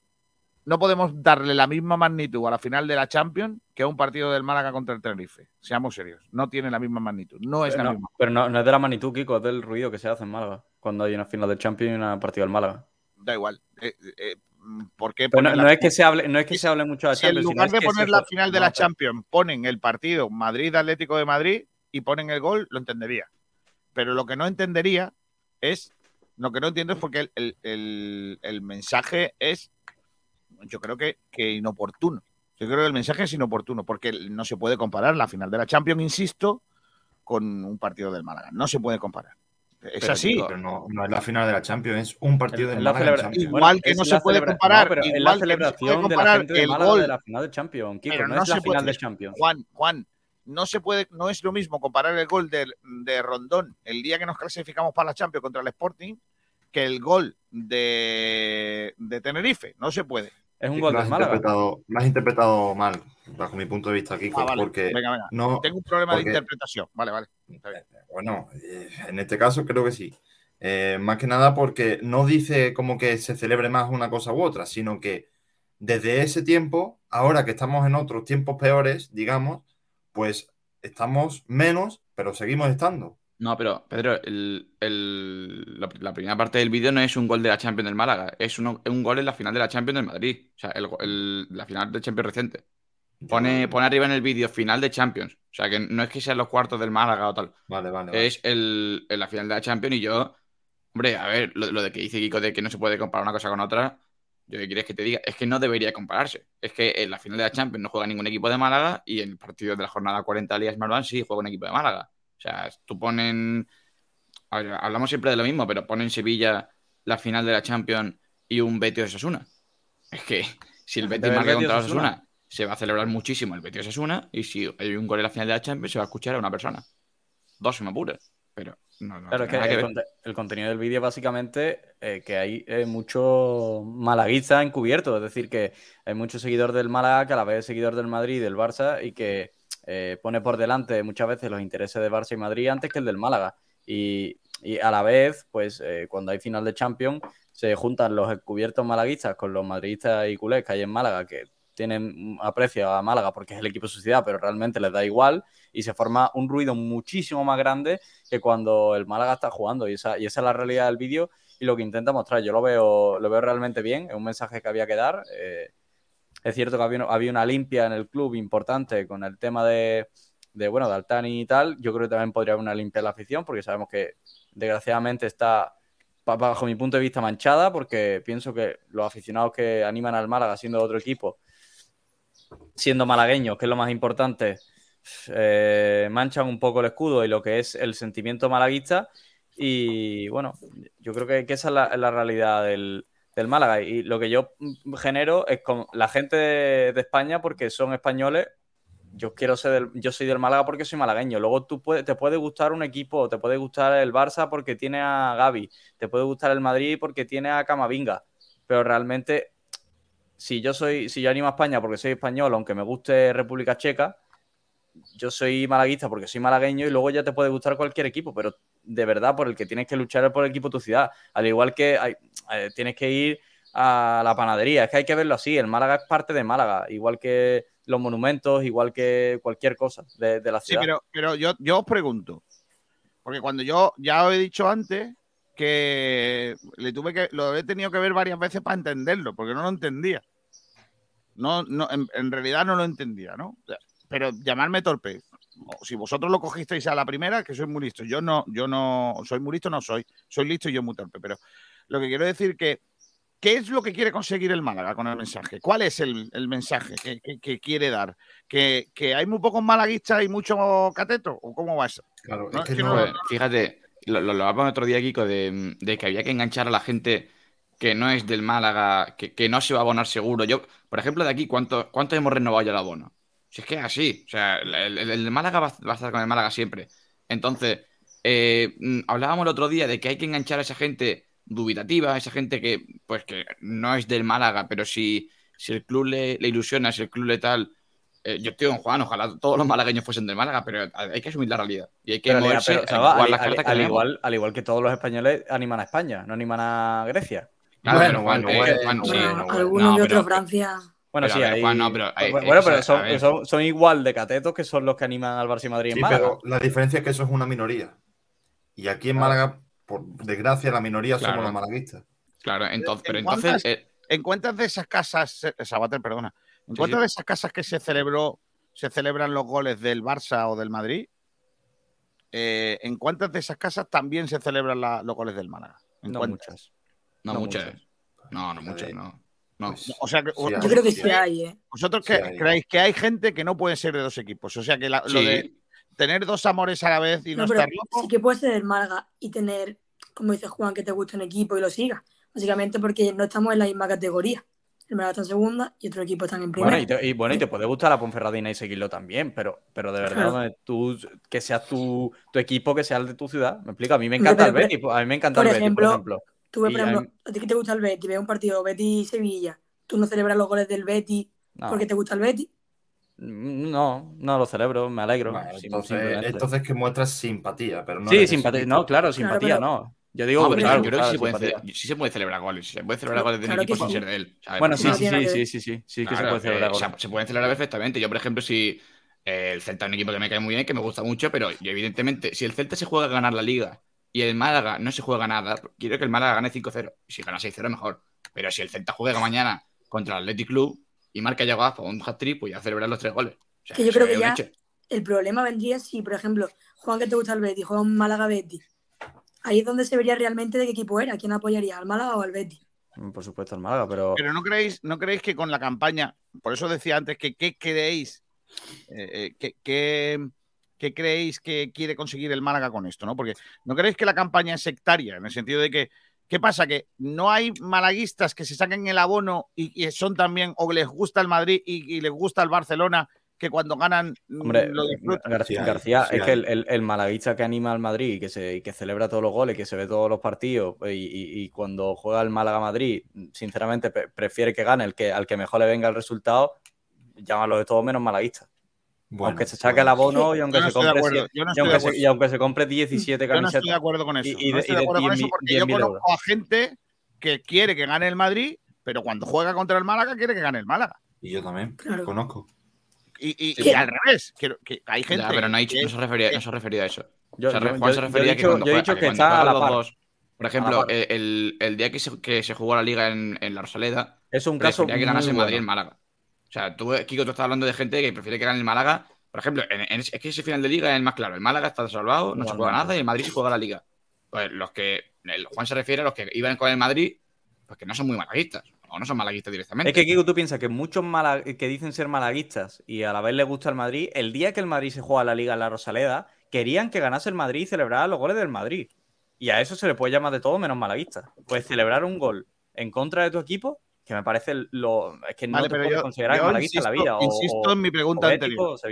no podemos darle la misma magnitud a la final de la Champions que a un partido del Málaga contra el Tenerife. Seamos serios. No tiene la misma magnitud. No es Pero la no, misma. pero no, no es de la magnitud, Kiko, es del ruido que se hace en Málaga. Cuando hay una final de Champions y una partida del Málaga. Da igual. Eh, eh, ¿Por qué no, es que se hable, no es que se hable mucho de si en Champions. lugar de poner la final de la. Champions ponen el partido Madrid-Atlético de Madrid y ponen el gol, lo entendería. Pero lo que no entendería es, lo que no entiendo es porque el, el- el- el mensaje es, yo creo que, que inoportuno. Yo creo que el mensaje es inoportuno porque no se puede comparar la final de la Champions, insisto, con un partido del Málaga. No se puede comparar. Es Pero, así. Pero no, no es la final de la Champions, es un partido de Es la Málaga celebra-. Igual que no se puede comparar, no, pero es la que no se puede celebración de la gente de el Málaga gol. de la final de Champions, Kiko, Pero no, no es la se final puede- de Champions. Juan, Juan, no se puede, no es lo mismo comparar el gol de, de Rondón el día que nos clasificamos para la Champions contra el Sporting que el gol de, de Tenerife. No se puede. Es un gol lo Málaga. interpretado, lo has interpretado mal, bajo mi punto de vista, Kiko, Ah, vale. porque Venga, venga. no, Tengo un problema porque- de interpretación. Vale, vale. Está bien. Bueno, eh, en este caso creo que sí. Eh, más que nada porque no dice como que se celebre más una cosa u otra, sino que desde ese tiempo, ahora que estamos en otros tiempos peores, digamos, pues estamos menos, pero seguimos estando. No, pero Pedro, el- el- la, la primera parte del vídeo no es un gol de la Champions del Málaga, es un gol en la final de la Champions del Madrid. O sea, el, la final de Champions reciente. Pone, pone arriba en el vídeo final de Champions. O sea, que no es que sean los cuartos del Málaga o tal. Vale, vale. vale. Es el, la final de la Champions y yo, hombre, a ver, lo, lo de que dice Kiko de que no se puede comparar una cosa con otra, yo qué quieres que te diga, es que no debería compararse. Es que en la final de la Champions no juega ningún equipo de Málaga y en el partido de la jornada 40 Alias Marván sí juega un equipo de Málaga. O sea, tú ponen, a ver, hablamos siempre de lo mismo, pero ponen Sevilla la final de la Champions y un Betis Osasuna. Es que si el Betis marca contra. Osasuna, se va a celebrar muchísimo el Betis Osasuna y si hay un gol en la final de la Champions se va a escuchar a una persona. Dos se me apura, pero no, no Claro, es tiene que el, ver. conte- el contenido del vídeo básicamente eh, que hay eh, mucho malaguista encubierto, es decir, que hay muchos seguidores del Málaga que a la vez es seguidor del Madrid y del Barça y que eh, pone por delante muchas veces los intereses de Barça y Madrid antes que el del Málaga. Y, y a la vez, pues eh, cuando hay final de Champions, se juntan los encubiertos malaguistas con los madridistas y culés que hay en Málaga, que tienen aprecio a Málaga porque es el equipo de su ciudad, pero realmente les da igual y se forma un ruido muchísimo más grande que cuando el Málaga está jugando y esa, y esa es la realidad del vídeo y lo que intenta mostrar. Yo lo veo, lo veo realmente bien, es un mensaje que había que dar. eh, es cierto que había, había una limpia en el club importante con el tema de, de, bueno, de Altani y tal. Yo creo que también podría haber una limpia en la afición porque sabemos que desgraciadamente está bajo mi punto de vista manchada porque pienso que los aficionados que animan al Málaga siendo otro equipo siendo malagueños, que es lo más importante, eh, manchan un poco el escudo y lo que es el sentimiento malaguista. Y bueno, yo creo que, esa es la, realidad del, del Málaga. Y lo que yo genero es con la gente de, España, porque son españoles. Yo quiero ser del, yo soy del Málaga porque soy malagueño. Luego tú te puede gustar un equipo, te puede gustar el Barça porque tiene a Gaby, te puede gustar el Madrid porque tiene a Camavinga. Pero realmente si yo soy, si yo animo a España porque soy español, aunque me guste República Checa, yo soy malaguista porque soy malagueño y luego ya te puede gustar cualquier equipo, pero de verdad por el que tienes que luchar es por el equipo de tu ciudad. Al igual que hay- eh, tienes que ir a la panadería, es que hay que verlo así, el Málaga es parte de Málaga, igual que los monumentos, igual que cualquier cosa de, de la Sí, ciudad. pero, pero yo, yo os pregunto, porque cuando yo ya os he dicho antes que le tuve que, lo he tenido que ver varias veces para entenderlo, porque no lo entendía. No, no, en, en realidad no lo entendía, ¿no? Pero llamarme torpe. Si vosotros lo cogisteis a la primera, que soy muy listo. Yo no, yo no, soy muy listo, no soy. Soy listo y yo muy torpe. Pero lo que quiero decir que, ¿qué es lo que quiere conseguir el Málaga con el mensaje? ¿Cuál es el, el mensaje que, que- que quiere dar? ¿Que, que hay muy pocos malaguistas y mucho cateto? ¿O cómo va eso? Claro, No, es que no- no- fíjate, lo, lo, lo otro día, Kiko, de, que había que enganchar a la gente que no es del Málaga, que, no se va a abonar seguro. Yo, por ejemplo, de aquí, ¿cuánto, cuánto hemos renovado ya el abono? Si es que es así. O sea, el, Málaga va, va a estar con el Málaga siempre. Entonces, eh, mm, hablábamos el otro día de que hay que enganchar a esa gente dubitativa, a esa gente que, pues, que no es del Málaga, pero si, si el club le, le ilusiona, si el club le tal. Eh, yo estoy con Juan, ojalá todos los malagueños fuesen del Málaga, pero hay que asumir la realidad. Y hay que Pero, moverse, pero, hay que al, las al- cartas que al tenemos. igual, al igual que todos los españoles animan a España, no animan a Grecia. Claro, Bueno, pero Juan, bueno, eh, bueno, Bueno, bueno, bueno. algunos No, de otros pero- Francia. Bueno, Pero, sí, hay- Juan, no, pero hay- bueno, eh, o sea, pero son, ver. son, son igual de catetos que son los que animan al Barça y Madrid Sí, en Málaga. pero la diferencia es que eso es una minoría. Y aquí en Claro. Málaga, por desgracia, la minoría Claro. somos los malaguistas. Claro, entonces, pero ¿En entonces, cuántas- eh, ¿En cuántas de esas casas, eh, Sabater, perdona, en Sí, cuántas sí. de esas casas que se celebró, se celebran los goles del Barça o del Madrid? eh, ¿En cuántas de esas casas también se celebran la- los goles del Málaga? ¿En No cuántas? muchas. no, no muchas. muchas. No, no muchas, no. No. pues, O sea, que, sí, Yo creo que sí hay. ¿eh? vosotros Sí que- hay. creéis que hay gente que no puede ser de dos equipos. O sea, que la- lo de tener dos amores a la vez y no, No, pero estar loco. sí que puede ser el Málaga y tener, como dice Juan, que te guste un equipo y lo sigas. Básicamente porque no estamos en la misma categoría. El Málaga está en segunda y otro equipo están en primera. Bueno, y, te, y bueno, y te puede gustar la Ponferradina y seguirlo también, pero, pero de verdad, Claro. tú, que sea tu, tu equipo, que sea el de tu ciudad. Me explico, a mí me encanta Pero- el Betis, a mí me encanta por el Betis, por ejemplo, ejemplo. Tú por a mí- ejemplo, a ti que te gusta el Betis, ves un partido Betis-Sevilla, tú no celebras los goles del Betis No, porque te gusta el Betis. no, no lo celebro, me alegro. Entonces, entonces que muestras simpatía, pero no sí, simpatía, no, claro, simpatía, pero- no. Yo digo, claro, yo creo que claro, sí se, puede simpatía. cele- sí se puede celebrar goles. Sí se puede celebrar goles de un equipo sin sí. ser de él. ¿sabes? Bueno, sí, sí, sí, sí, sí, sí, sí, que se puede celebrar eh, se, goles. se pueden celebrar perfectamente. Yo, por ejemplo, si eh, el Celta es un equipo que me cae muy bien, que me gusta mucho, pero yo, evidentemente, si el Celta se juega a ganar la liga y el Málaga no se juega nada, quiero que el Málaga gane 5-0. Y si gana 6-0, mejor. Pero si el Celta juega mañana contra el Athletic Club y marca ya Gafa un hat-trick, pues ya celebrar los tres goles. O sea, Que yo creo que ya hecho. el problema vendría si, por ejemplo, Juan que te gusta el Betis, juega un Málaga Betis. Ahí es donde se vería realmente de qué equipo era, quién apoyaría, al Málaga o al Betis. Mm, Por supuesto, el Málaga, pero. Pero no creéis, no creéis que con la campaña, por eso decía antes que qué creéis, eh, eh, que, creéis que quiere conseguir el Málaga con esto, ¿no? Porque no creéis que la campaña es sectaria, en el sentido de que, ¿qué pasa? Que no hay malaguistas que se saquen el abono y, y son también, o les gusta el Madrid y, y les gusta el Barcelona, que cuando ganan mm, Hombre, lo disfrutan. García, sí es que el, el- el malaguista que anima al Madrid y que, se, y que celebra todos los goles, que se ve todos los partidos y, y- y cuando juega el Málaga-Madrid, sinceramente pre- prefiere que gane el que, al que mejor le venga el resultado, llámalo de todo menos malaguista. Bueno, aunque se saque el abono y aunque no se compre, no y estoy de aunque se- acuerdo. y aunque se compre 17 Yo no camisetas. estoy de acuerdo con eso. y- y no estoy de de acuerdo con 10.000 eso porque yo 10.000 conozco a gente que quiere que gane el Madrid, pero cuando juega contra el Málaga quiere que gane el Málaga. Y yo también, Claro. conozco. Y, y- ¿Qué? y al revés, que, que hay gente. Ya, pero no, ha dicho- que- no se refería, no se refería a eso. Yo- O sea, yo- Juan yo- se yo he refería a que dicho- cuando yo he dicho que cuando está a juegan la los par. dos- Por ejemplo, par. eh, el, el día que se, que se jugó la liga en, en la Rosaleda, Es un caso que ganase el Madrid bueno. en Málaga. O sea, tú, Kiko, tú estás hablando de gente que prefiere que gane el Málaga. Por ejemplo, en- en- es que ese final de liga es el más claro. El Málaga está salvado, no se juega nada y el Madrid se juega la liga. Pues los que. el Juan se refiere a los que iban con el Madrid, pues que no son muy malaguistas. O no son malaguistas directamente. Es que, Kiko, tú piensas que muchos que dicen ser malaguistas y a la vez les gusta el Madrid, el día que el Madrid se juega la Liga en la Rosaleda, querían que ganase el Madrid y celebrara los goles del Madrid. Y a eso se le puede llamar de todo menos malaguista. Pues celebrar un gol en contra de tu equipo, que me parece lo. Es que no Vale, te puedes yo- considerar yo malaguista en la insisto- vida. o- insisto o- en mi pregunta o anterior. o.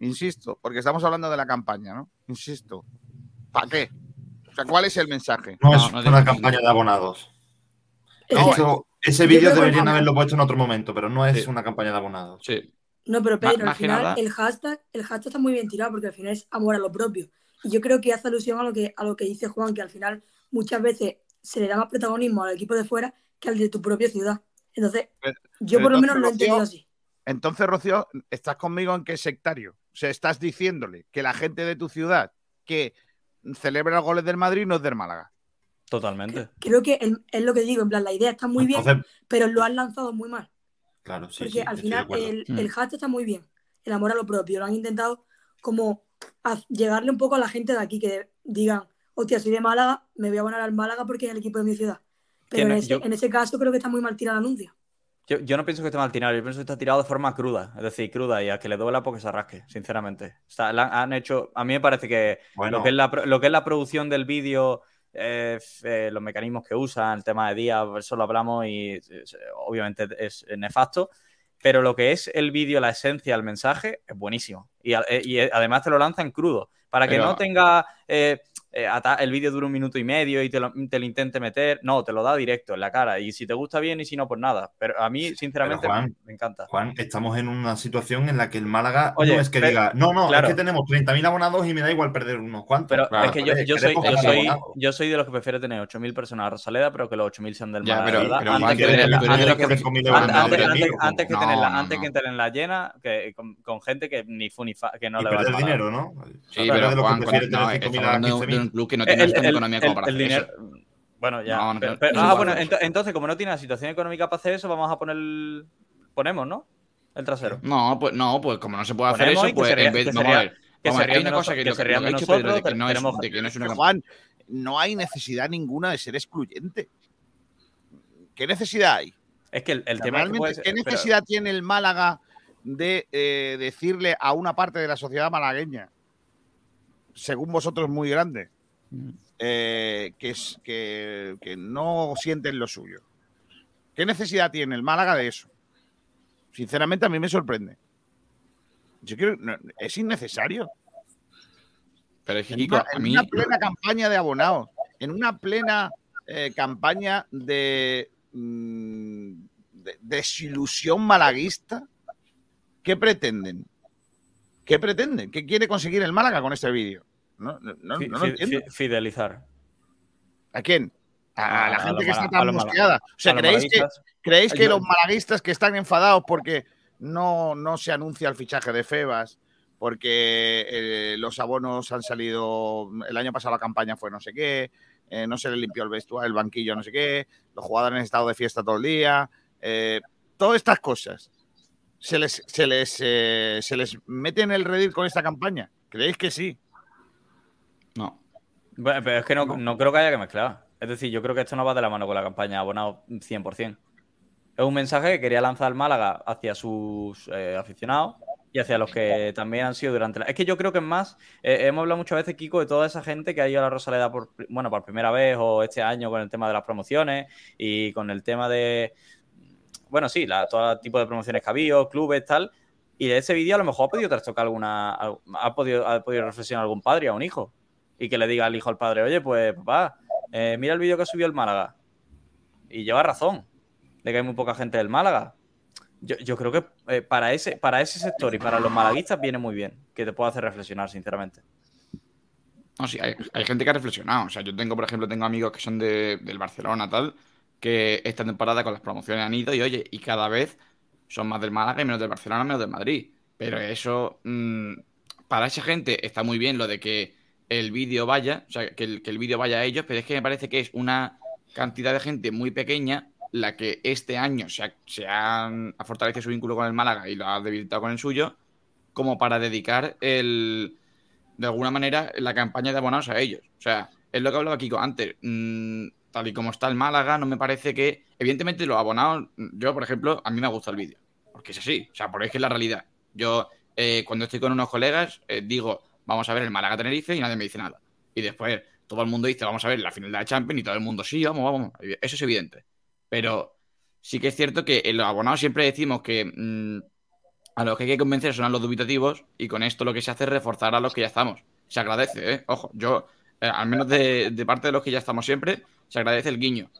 Insisto, porque estamos hablando de la campaña, ¿no? Insisto. ¿Para qué? O sea, ¿cuál es el mensaje? No, es no una campaña de abonados. Es De que- hecho, ese vídeo deberían haberlo puesto en otro momento, pero no es Sí. una campaña de abonados. Sí. No, pero Ma- Pedro, al final nada- el hashtag, el hashtag está muy bien tirado porque al final es amor a lo propio. Y yo creo que hace alusión a lo que, a lo que dice Juan, que al final muchas veces se le da más protagonismo al equipo de fuera que al de tu propia ciudad. Entonces, Pero- yo por lo menos lo he entendido así. Entonces, Rocío, estás conmigo en que es sectario. O sea, estás diciéndole que la gente de tu ciudad que celebra los goles del Madrid no es del Málaga. Totalmente. Creo que el- es lo que digo, en plan, la idea está muy bien, pero lo han lanzado muy mal. claro, sí, Porque sí, al final el, Mm. el hashtag está muy bien, el amor a lo propio. Lo han intentado como a- llegarle un poco a la gente de aquí que digan, hostia, soy de Málaga, me voy a abonar al Málaga porque es el equipo de mi ciudad. Pero en ese, yo- en ese caso creo que está muy mal tirado el anuncio. Yo, yo no pienso que esté mal tirado, yo pienso que está tirado de forma cruda, es decir, cruda y a que le duela porque se rasque, sinceramente. O sea, han hecho, a mí me parece que Bueno. lo, que es la, lo que es la producción del vídeo, eh, eh, los mecanismos que usan, el tema de día, eso lo hablamos y eh, obviamente es nefasto, pero lo que es el vídeo, la esencia, el mensaje, es buenísimo. Y, además te lo lanzan crudo, para que Pero- no tenga... eh, eh, el vídeo dura un minuto y medio y te lo, te lo intente meter. No, te lo da directo en la cara. Y si te gusta bien y si no, pues nada. Pero a mí, sinceramente, Juan, me encanta. Juan, estamos en una situación en la que el Málaga Oye, no es que pero- diga, no, no, claro. es que tenemos 30.000 abonados y me da igual perder unos cuantos. Pero Claro, es que yo, yo soy, yo, soy, abonados. yo soy de los que prefiere tener 8.000 personas a Rosaleda, pero que los 8.000 sean del Ya, Málaga, Antes que tenerla- antes que- tenerla, no, antes no. que tenerla llena, que con, con gente que ni fu ni fa, que no y le va Málaga. dinero, ¿no? Sí, pero de lo que Juan, no, tener estamos 5.000 a hablando de un 15.000. club que no tiene el- tanta economía como el- para el hacer dinero. eso. Bueno, ya. No, no, pero- pero- ah, no, bueno, no. ento- entonces, como no tiene la situación económica para hacer eso, vamos a poner el. Ponemos, ¿no? El trasero. No, pues no, pues como no se puede hacer Ponemos eso, pues se ría- en vez vamos a ría- ver. vamos a ver, hay una cosa que, que lo que, lo que que no, es, tenemos- de que no es una Pero. Juan, no hay necesidad ninguna de ser excluyente. ¿Qué necesidad hay? Es que el, el tema es que realmente, puede ser- ¿Qué pero- necesidad tiene el Málaga de eh, decirle a una parte de la sociedad malagueña, según vosotros muy grande, eh, que, es, que, que no sienten lo suyo? ¿Qué necesidad tiene el Málaga de eso? Sinceramente, a mí me sorprende. Yo creo no, es innecesario. Pero es que, En Kiko, una, a en mí. una plena campaña de abonados, en una plena eh, campaña de, mm, de desilusión malaguista, ¿qué pretenden? ¿Qué pretenden? ¿Qué quiere conseguir el Málaga con este vídeo? No, no, no- fi- no lo fi- entiendo. fi- Fidelizar. ¿A quién? A, A- la a gente que está mala- tan mosqueada. O sea, ¿creéis que. ¿creéis que los malaguistas que están enfadados porque no, no se anuncia el fichaje de Febas, porque eh, los abonos han salido, el año pasado la campaña fue no sé qué, eh, no se le limpió el vestuario, el banquillo no sé qué, los jugadores han estado de fiesta todo el día, eh, todas estas cosas. ¿Se les, se, les, ¿Se les mete en el redil con esta campaña? ¿Creéis que sí? No. Bueno, pero es que no, no creo que haya que mezclar. Es decir, yo creo que esto no va de la mano con la campaña abonado 100%. Es un mensaje que quería lanzar Málaga hacia sus eh, aficionados y hacia los que también han sido durante la... Es que yo creo que es más, eh, hemos hablado muchas veces, Kiko, de toda esa gente que ha ido a la Rosaleda por, bueno, por primera vez o este año con el tema de las promociones y con el tema de, bueno, sí, la, todo tipo de promociones que ha habido, clubes, tal. Y de ese vídeo a lo mejor ha podido trastocar alguna, al- ha podido, ha podido reflexionar algún padre a un hijo y que le diga al hijo al padre, oye, pues papá, eh, mira el vídeo que subió el Málaga. Y lleva razón de que hay muy poca gente del Málaga. Yo, yo creo que eh, para, ese, para ese sector y para los malaguistas viene muy bien, que te pueda hacer reflexionar, sinceramente. No, sí, hay, gente que ha reflexionado. O sea, yo tengo, por ejemplo, tengo amigos que son de, del Barcelona, tal, que esta temporada con las promociones han ido y, oye, y cada vez son más del Málaga y menos del Barcelona, menos del Madrid. Pero eso, mm, para esa gente está muy bien lo de que el vídeo vaya, o sea, que el, que el vídeo vaya a ellos, pero es que me parece que es una cantidad de gente muy pequeña la que este año se ha, se fortalecido su vínculo con el Málaga y lo ha debilitado con el suyo, como para dedicar el, de alguna manera la campaña de abonados a ellos. O sea, es lo que hablaba Kiko antes. mm, tal y como está el Málaga, no me parece que. Evidentemente, los abonados, yo, por ejemplo, a mí me gusta el vídeo. Porque es así. O sea, porque es que es la realidad. Yo, eh, cuando estoy con unos colegas, eh, digo, vamos a ver el Málaga Tenerife y nadie me dice nada. Y después todo el mundo dice, vamos a ver la final de la Champions y todo el mundo, sí, vamos, vamos. Eso es evidente. Pero sí que es cierto que en los abonados siempre decimos que mm, a los que hay que convencer son a los dubitativos y con esto lo que se hace es reforzar a los que ya estamos. Se agradece, ¿eh? Ojo, yo, eh, al menos de, parte de los que ya estamos siempre, se agradece el guiño.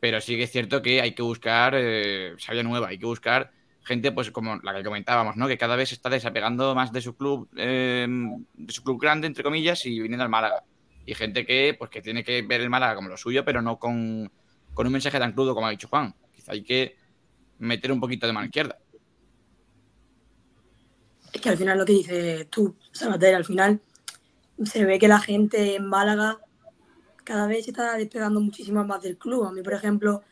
Pero sí que es cierto que hay que buscar eh, sabia nueva, hay que buscar gente, pues como la que comentábamos, ¿no? Que cada vez se está desapegando más de su club, eh, de su club grande, entre comillas, y viniendo al Málaga. Y gente que, pues, que tiene que ver el Málaga como lo suyo, pero no con, con un mensaje tan crudo como ha dicho Juan. Quizá hay que meter un poquito de mano izquierda. Es que al final lo que dices tú, Sabater, al final se ve que la gente en Málaga cada vez se está despegando muchísimo más del club. A mí, por ejemplo,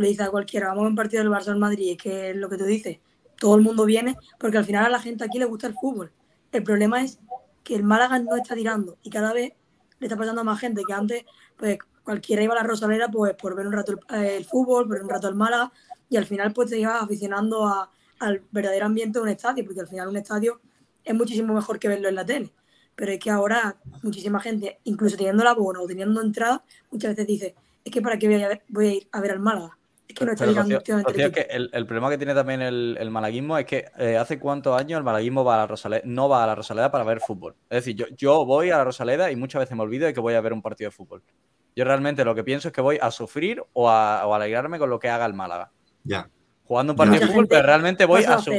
le dices a cualquiera, vamos a un partido del Barça al Madrid, es que es lo que tú dices, todo el mundo viene porque al final a la gente aquí le gusta el fútbol. El problema es que el Málaga no está tirando y cada vez le está pasando a más gente que antes, pues cualquiera iba a la Rosalera pues por ver un rato el, fútbol, por un rato el Málaga y al final pues te ibas aficionando a- al verdadero ambiente de un estadio, porque al final un estadio es muchísimo mejor que verlo en la tele. Pero es que ahora muchísima gente, incluso teniendo la bono o teniendo entrada, muchas veces dice, es que para qué voy a ir a ver al Málaga. Es que no está Pero, llegando Rocío, Rocío, es que el, el problema que tiene también el, el malaguismo es que eh, hace cuántos años el malaguismo va a la Rosaleda, no va a la Rosaleda para ver fútbol. Es decir, yo, yo voy a la Rosaleda y muchas veces me olvido de que voy a ver un partido de fútbol. Yo realmente lo que pienso es que voy a sufrir o a, o a alegrarme con lo que haga el Málaga. Ya. Jugando un partido de fútbol, pero realmente voy a, su-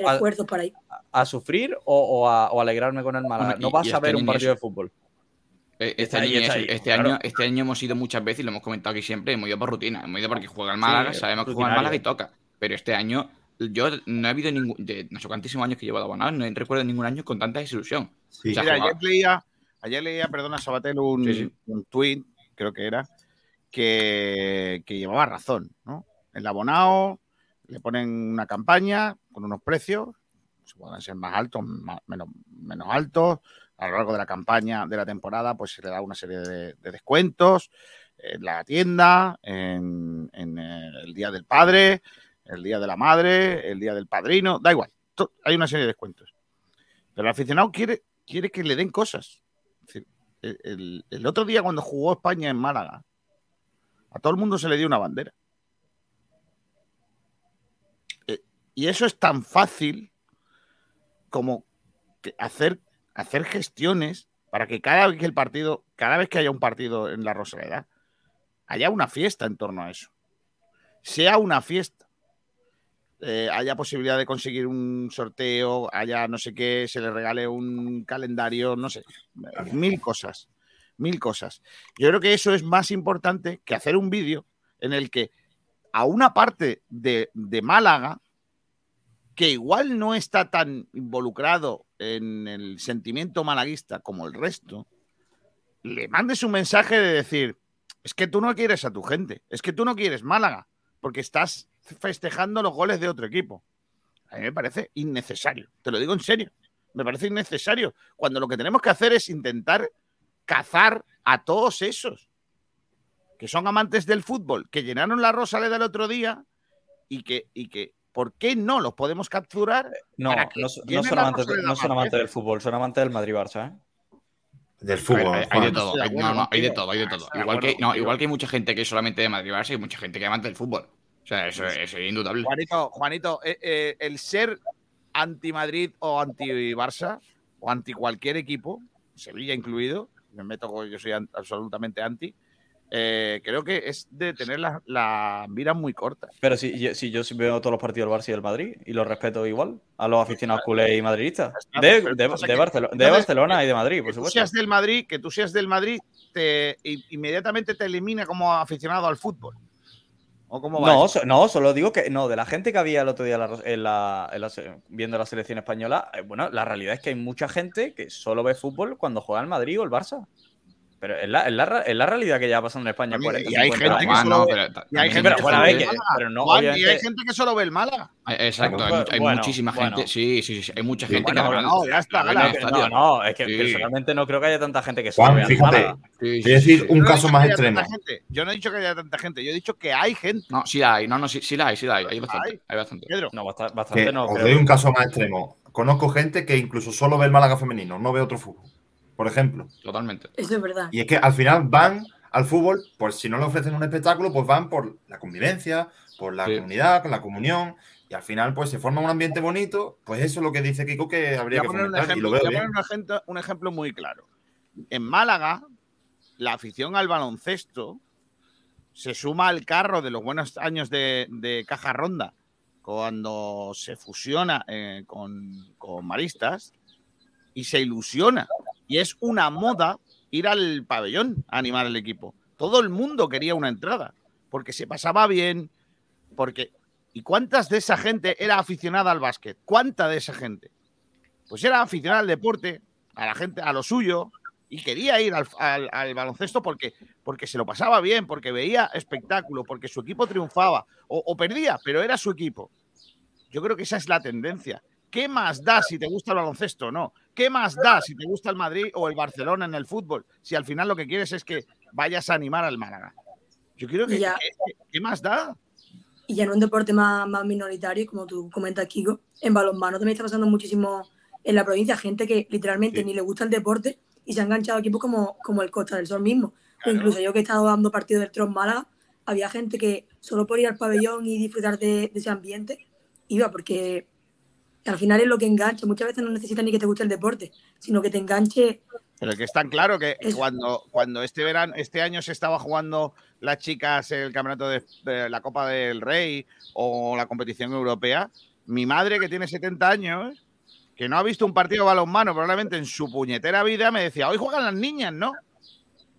a- sufrir o, o a, o a alegrarme con el Málaga. Bueno, no vas y a ver un partido eso. de fútbol. Eh, Este, Está año, ahí, está eso, ahí, este, claro. año, este año hemos ido muchas veces y lo hemos comentado aquí siempre, hemos ido por rutina, hemos ido porque juega el Málaga, Sí, sabemos que juega el. Málaga y toca. Pero este año, yo no he habido ningún, de no sé cuántísimos años que llevo de abonado, no recuerdo ningún año con tanta desilusión. Sí. O sea, Mira, jugaba- ayer leía, ayer leía, perdona, Sabatel, un, Sí, sí. un tuit, creo que era, que, que llevaba razón, ¿no? El abonado le ponen una campaña con unos precios, se pueden ser más altos, más- menos, menos altos. A lo largo de la campaña de la temporada, pues se le da una serie de, de descuentos en la tienda, en, eh, el día del padre, el día de la madre, el día del padrino, da igual, hay una serie de descuentos. Pero el aficionado quiere, quiere que le den cosas. El, otro día cuando jugó España en Málaga, a todo el mundo se le dio una bandera. Eh, y eso es tan fácil como hacer, hacer gestiones para que cada vez que el partido, cada vez que haya un partido en la Rosaleda, haya una fiesta en torno a eso. Sea una fiesta. Eh, haya posibilidad de conseguir un sorteo, haya no sé qué, se le regale un calendario, no sé, mil cosas, mil cosas. Yo creo que eso es más importante que hacer un vídeo en el que a una parte de, de Málaga, que igual no está tan involucrado en el sentimiento malaguista como el resto, le mandes un mensaje de decir, es que tú no quieres a tu gente, es que tú no quieres Málaga, porque estás festejando los goles de otro equipo. A mí me parece innecesario, te lo digo en serio, me parece innecesario, cuando lo que tenemos que hacer es intentar cazar a todos esos que son amantes del fútbol, que llenaron la Rosaleda el otro día y que, y que ¿por qué no los podemos capturar? No, que no, son- no son amantes, de- Rosaleda no son más amantes del fútbol, son amantes del Madrid-Barça. ¿eh? Del Hay, fútbol. hay- hay de todo, hay, acuerdo no, no, hay de todo, hay de todo. Igual que, no, igual que hay mucha gente que es solamente de Madrid Barça y mucha gente que es amante del fútbol. O sea, eso, eso es indudable. Juanito, Juanito, eh, eh, el ser anti-Madrid o anti-Barça o anti cualquier equipo, Sevilla incluido, me meto, con- yo soy an- absolutamente anti, eh, creo que es de tener la, la mira muy corta. Pero si, yo- si yo veo todos los partidos del Barça y del Madrid y los respeto igual a los aficionados culés y madridistas. De, de- de Barcelona, de entonces, Barcelona y de Madrid, por Que tú supuesto. seas del Madrid, que tú seas del Madrid, te inmediatamente te elimina como aficionado al fútbol. ¿O cómo va No, so- no, solo digo que no, de la gente que había el otro día en la- en la- en la se- viendo la selección española, eh, bueno, la realidad es que hay mucha gente que solo ve fútbol cuando juega el Madrid o el Barça. Pero es la, es la es la realidad que ya pasa en España. 40, y hay 50 gente que solo no, ve- pero y hay gente que solo ve el que- Málaga. pero no, Juan, y hay obviamente- gente que solo ve el Málaga. Eh, Exacto, hay, Bueno, hay bueno, muchísima bueno. gente. Sí, sí, sí. Hay mucha Sí, gente bueno, que no, ya está, gala. el No, no, es que Sí. personalmente no creo que haya tanta gente que solo Juan, vea el fíjate, Málaga. Sí, Voy sí, a decir un Yo no he caso dicho más que haya extremo. tanta gente. Yo no he dicho que haya tanta gente. Yo he dicho que hay gente. No, sí la hay. No, no, sí, sí la hay, sí la hay. Hay bastante. Hay. Bastante. Pedro. No, basta- bastante no. os doy un caso más extremo. Conozco gente que incluso solo ve el Málaga femenino, no ve otro fútbol. Por ejemplo. Totalmente. Eso es verdad. Y es que al final van al fútbol, pues si no le ofrecen un espectáculo, pues van por la convivencia, por la Sí. comunidad, con la comunión. Y al final, pues se forma un ambiente bonito. Pues eso es lo que dice Kiko que habría Voy a que poner un fomentar. Y ejemplo, lo veo voy a bien. poner un ejemplo, un ejemplo muy claro. En Málaga, la afición al baloncesto se suma al carro de los buenos años de, de Caja Ronda, cuando se fusiona eh, con, con Maristas y se ilusiona. Y es una moda ir al pabellón a animar al equipo. Todo el mundo quería una entrada, porque se pasaba bien, porque... ¿Y cuántas de esa gente era aficionada al básquet? ¿Cuánta de esa gente? Pues era aficionada al deporte, a la gente, a lo suyo, y quería ir al, al- al baloncesto porque, porque se lo pasaba bien, porque veía espectáculo, porque su equipo triunfaba o perdía, pero era su equipo. Yo creo que esa es la tendencia. ¿Qué más da si te gusta el baloncesto o no? ¿Qué más da si te gusta el Madrid o el Barcelona en el fútbol? Si al final lo que quieres es que vayas a animar al Málaga. Yo creo que, Ya. ¿qué más da? Y ya en un deporte más, más minoritario, como tú comentas, Kiko, en balonmano también está pasando muchísimo en la provincia, gente que literalmente Sí. ni le gusta el deporte y se ha enganchado a equipos como, como el Costa del Sol mismo. Incluso yo que he estado dando partidos del Tron Málaga, había gente que solo por ir al pabellón y disfrutar de, de ese ambiente iba, porque al final es lo que engancha. Muchas veces no necesitas ni que te guste el deporte, sino que te enganche Pero que es tan claro que cuando, cuando este verano, este año se estaba jugando las chicas el campeonato de, de la Copa del Rey o la competición europea, mi madre que tiene 70 años, que no ha visto un partido de balonmano probablemente en su puñetera vida, me decía, hoy juegan las niñas, ¿no?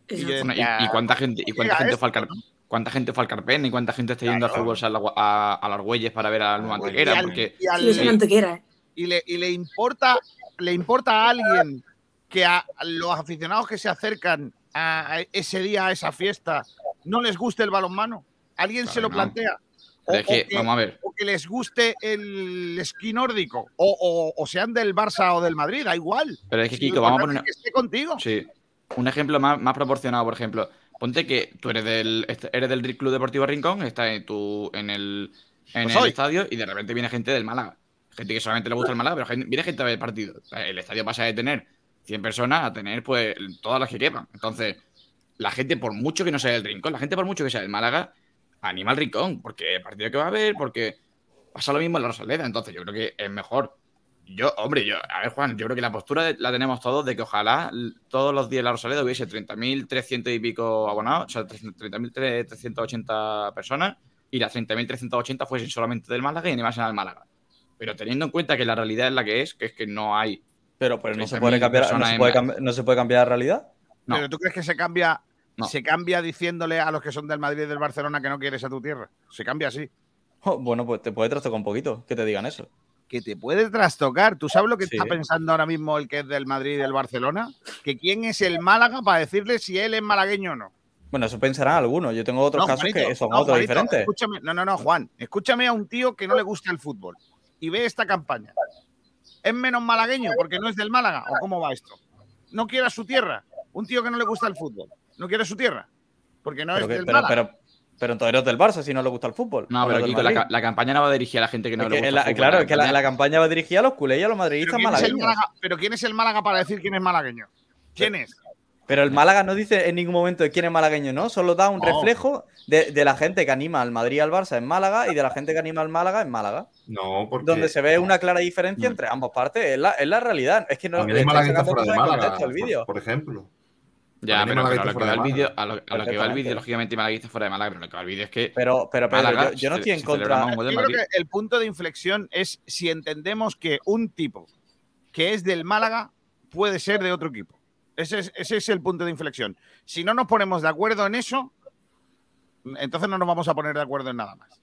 Y yo Bueno, decía, y, y cuánta gente, y cuánta "Llega gente fue al cuánta gente fue al Carpen y cuánta gente está yendo al Claro. fútbol a, la- a, a las Argüelles para ver a la nueva Argüelles. antequera, Y al- porque y al- Sí, ¿eh? y le, y le importa le importa a alguien que a los aficionados que se acercan a ese día a esa fiesta no les guste el balonmano alguien se lo no. plantea o, es que, o que, vamos a ver, o que les guste el esquí nórdico o, o- o sean del Barça o del Madrid da igual pero es que Si Kiko, vamos a poner es que esté contigo Sí. Un ejemplo más, más proporcionado, por ejemplo. Ponte que tú eres del, eres del Club Deportivo Rincón, estás en, tu, en, el, en Lo el estadio y de repente viene gente del Málaga. Gente que solamente le gusta el Málaga, pero viene gente a ver el partido. O sea, El estadio pasa de tener 100 personas a tener pues todas las que quepan. Entonces, la gente, por mucho que no sea del Rincón, la gente por mucho que sea del Málaga, anima al Rincón, porque el partido que va a ver, porque pasa lo mismo en la Rosaleda. Entonces, yo creo que es mejor yo, hombre, yo, a ver, Juan, yo creo que la postura de- la tenemos todos de que ojalá todos los días en la Rosaleda hubiese 30.300 y pico abonados, o sea, 30.380 personas, y las 30.380 fuesen solamente del Málaga y animasen al Málaga. Pero teniendo en cuenta que la realidad es la que es, que es que no hay. Pero, pero no se 30.000 puede cambiar, no se puede, la- cambi- no se puede cambiar la realidad. No. pero tú crees que se cambia No. se cambia diciéndole a los que son del Madrid y del Barcelona que no quieres a tu tierra se cambia así Oh, bueno, pues te puede trastocar un poquito que te digan eso. Que te puede trastocar. ¿Tú sabes lo que Sí. está pensando ahora mismo el que es del Madrid y del Barcelona? Que quién es el Málaga para decirle si él es malagueño o no. Bueno, eso pensarán algunos. Yo tengo otros No, casos Juanito, que son no, otros Juanito, diferentes. Escúchame, no, no, no, Juan. Escúchame a un tío que no le gusta el fútbol y ve esta campaña. ¿Es menos malagueño porque no es del Málaga? ¿O cómo va esto? No quiere a su tierra. Un tío que no le gusta el fútbol. No quiere su tierra. Porque no pero, es que- del pero, Málaga. pero, pero entonces eres del Barça si no le gusta el fútbol. No, pero Kiko, la, campaña no va dirigida a la gente que no Es le gusta. la- el fútbol, claro, es que la, campaña- la campaña va dirigida a los culés y a los ¿Pero madridistas malagueños. Málaga, pero ¿quién es el Málaga para decir quién es malagueño? ¿Quién es? Pero el Málaga no dice en ningún momento de quién es malagueño, ¿no? Solo da un No. reflejo de, de la gente que anima al Madrid y al Barça en Málaga y de la gente que anima al Málaga en Málaga. No, porque. Donde se ve una clara diferencia No. entre ambas partes. Es la, es la realidad. Es que no También hay sacando fuera de Málaga, por, vídeo. por ejemplo. Ya, pero, pero a lo que va el vídeo, a lo, a lo que va el vídeo, lógicamente, malaguistas fuera de Málaga, pero lo que va el vídeo es que Pero, pero Málaga yo, yo no estoy en contra. Yo creo Madrid. que el punto de inflexión es si entendemos que un tipo que es del Málaga puede ser de otro equipo. Ese es, ese es el punto de inflexión. Si no nos ponemos de acuerdo en eso, entonces no nos vamos a poner de acuerdo en nada más.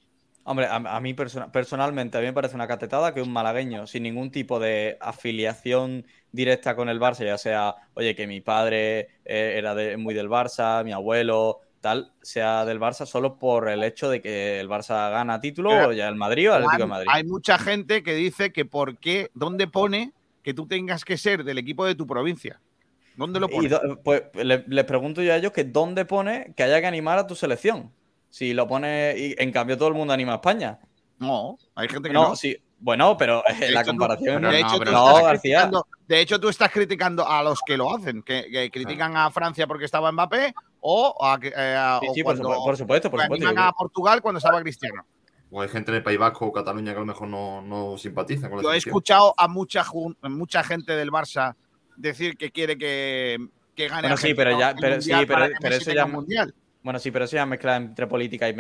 Hombre, a, a mí persona- personalmente, a mí me parece una catetada que un malagueño sin ningún tipo de afiliación directa con el Barça, ya sea, oye, que mi padre eh, era de- muy del Barça, mi abuelo, tal, sea del Barça solo por el hecho de que el Barça gana título, Pero, o ya el Madrid o el Atlético de Madrid. Hay mucha gente que dice que por qué, ¿dónde pone que tú tengas que ser del equipo de tu provincia? ¿Dónde lo Y pone? do- pues le- les pregunto yo a ellos que dónde pone que haya que animar a tu selección. Si lo pone y en cambio todo el mundo anima a España. No, hay gente que no. no. sí, bueno, pero eh, De la hecho, tú- comparación de hecho, tú no, estás García. criticando- de hecho, tú estás criticando a los que lo hacen, que, que critican a Francia porque estaba Mbappé o a, eh, a- Sí, por cuando supu- por supuesto, por supuesto, a Portugal cuando estaba Cristiano. O hay gente en el País Vasco o Cataluña que a lo mejor no, no simpatiza con la Yo he escuchado a mucha, mucha gente del Barça decir que quiere que, que gane Bueno, sí, pero ya, el pero, sí, pero, que pero eso ya un mundial. Bueno, sí, pero eso ya mezcla entre política y,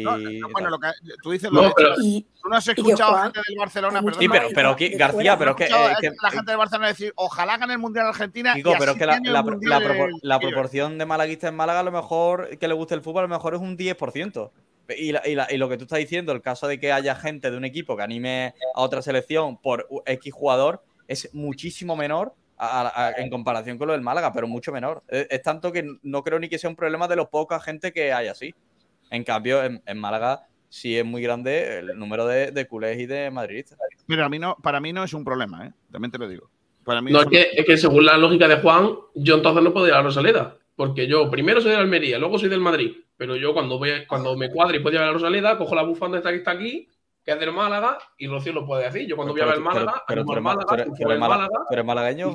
y- No, no, no, bueno, lo que tú dices No, lo pero- tú no has y escuchado a Juan- gente del Barcelona, Sí, perdón, pero- pero aquí, García, pero es que- eh, que- la gente del Barcelona decir, ojalá gane el mundial Argentina. Digo, y pero es que la, la- propor- proporción de malaguistas en Málaga, a lo mejor que le guste el fútbol, a lo mejor es un 10%. Y, la- y la- y lo que tú estás diciendo, el caso de que haya gente de un equipo que anime a otra selección por X jugador, es muchísimo menor a- a- a- en comparación con lo del Málaga, pero mucho menor. Es, es tanto que no creo ni que sea un problema de lo poca gente que hay así. En cambio, en, en Málaga sí es muy grande el número de, de culés y de madridistas. Pero a mí no, para mí no es un problema, ¿eh? también te lo digo. Para mí No, es que, es que según la lógica de Juan, yo entonces no puedo ir a la Rosaleda. Porque yo primero soy de Almería, luego soy del Madrid. Pero yo cuando, voy, cuando me cuadre y puedo ir a la Rosaleda, cojo la bufanda esta que está aquí, que es del Málaga, y Rocío lo puede decir. Yo cuando voy a ver el Pero- pero- Málaga, pero tú eres Málaga, tú Málaga, malagueño,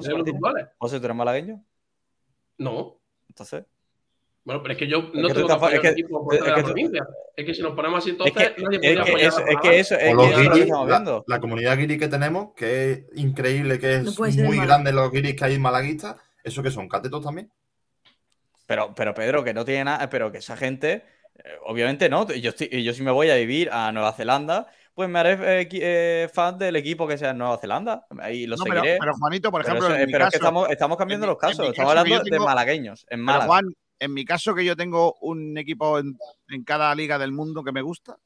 José ¿tú eres malagueño? No. Entonces. Bueno, pero es que yo Es no que tú tengo que estás- apoyar es que- por es de que la tú- provincia. Es que si nos ponemos así, Es entonces que, nadie es podría que apoyar eso, es que Málaga. eso, es los guiris, estamos la, viendo. la comunidad guiri que tenemos, que es increíble, que es No muy grande los guiris que hay malaguistas. ¿Eso que son? ¿Catetos también? Pero, pero Pedro, que no tiene nada, pero que esa gente, eh, obviamente no. Yo, estoy, yo si me voy a vivir a Nueva Zelanda, pues me haré eh, eh, fan del equipo que sea en Nueva Zelanda. Y lo No, pero- seguiré. pero, Juanito, por Pero ejemplo, eso- en mi pero es que estamos, estamos cambiando mi- los casos. Estamos caso hablando tengo- de malagueños, en Pero, Málaga. Juan, en mi caso que yo tengo un equipo en, en cada liga del mundo que me gusta,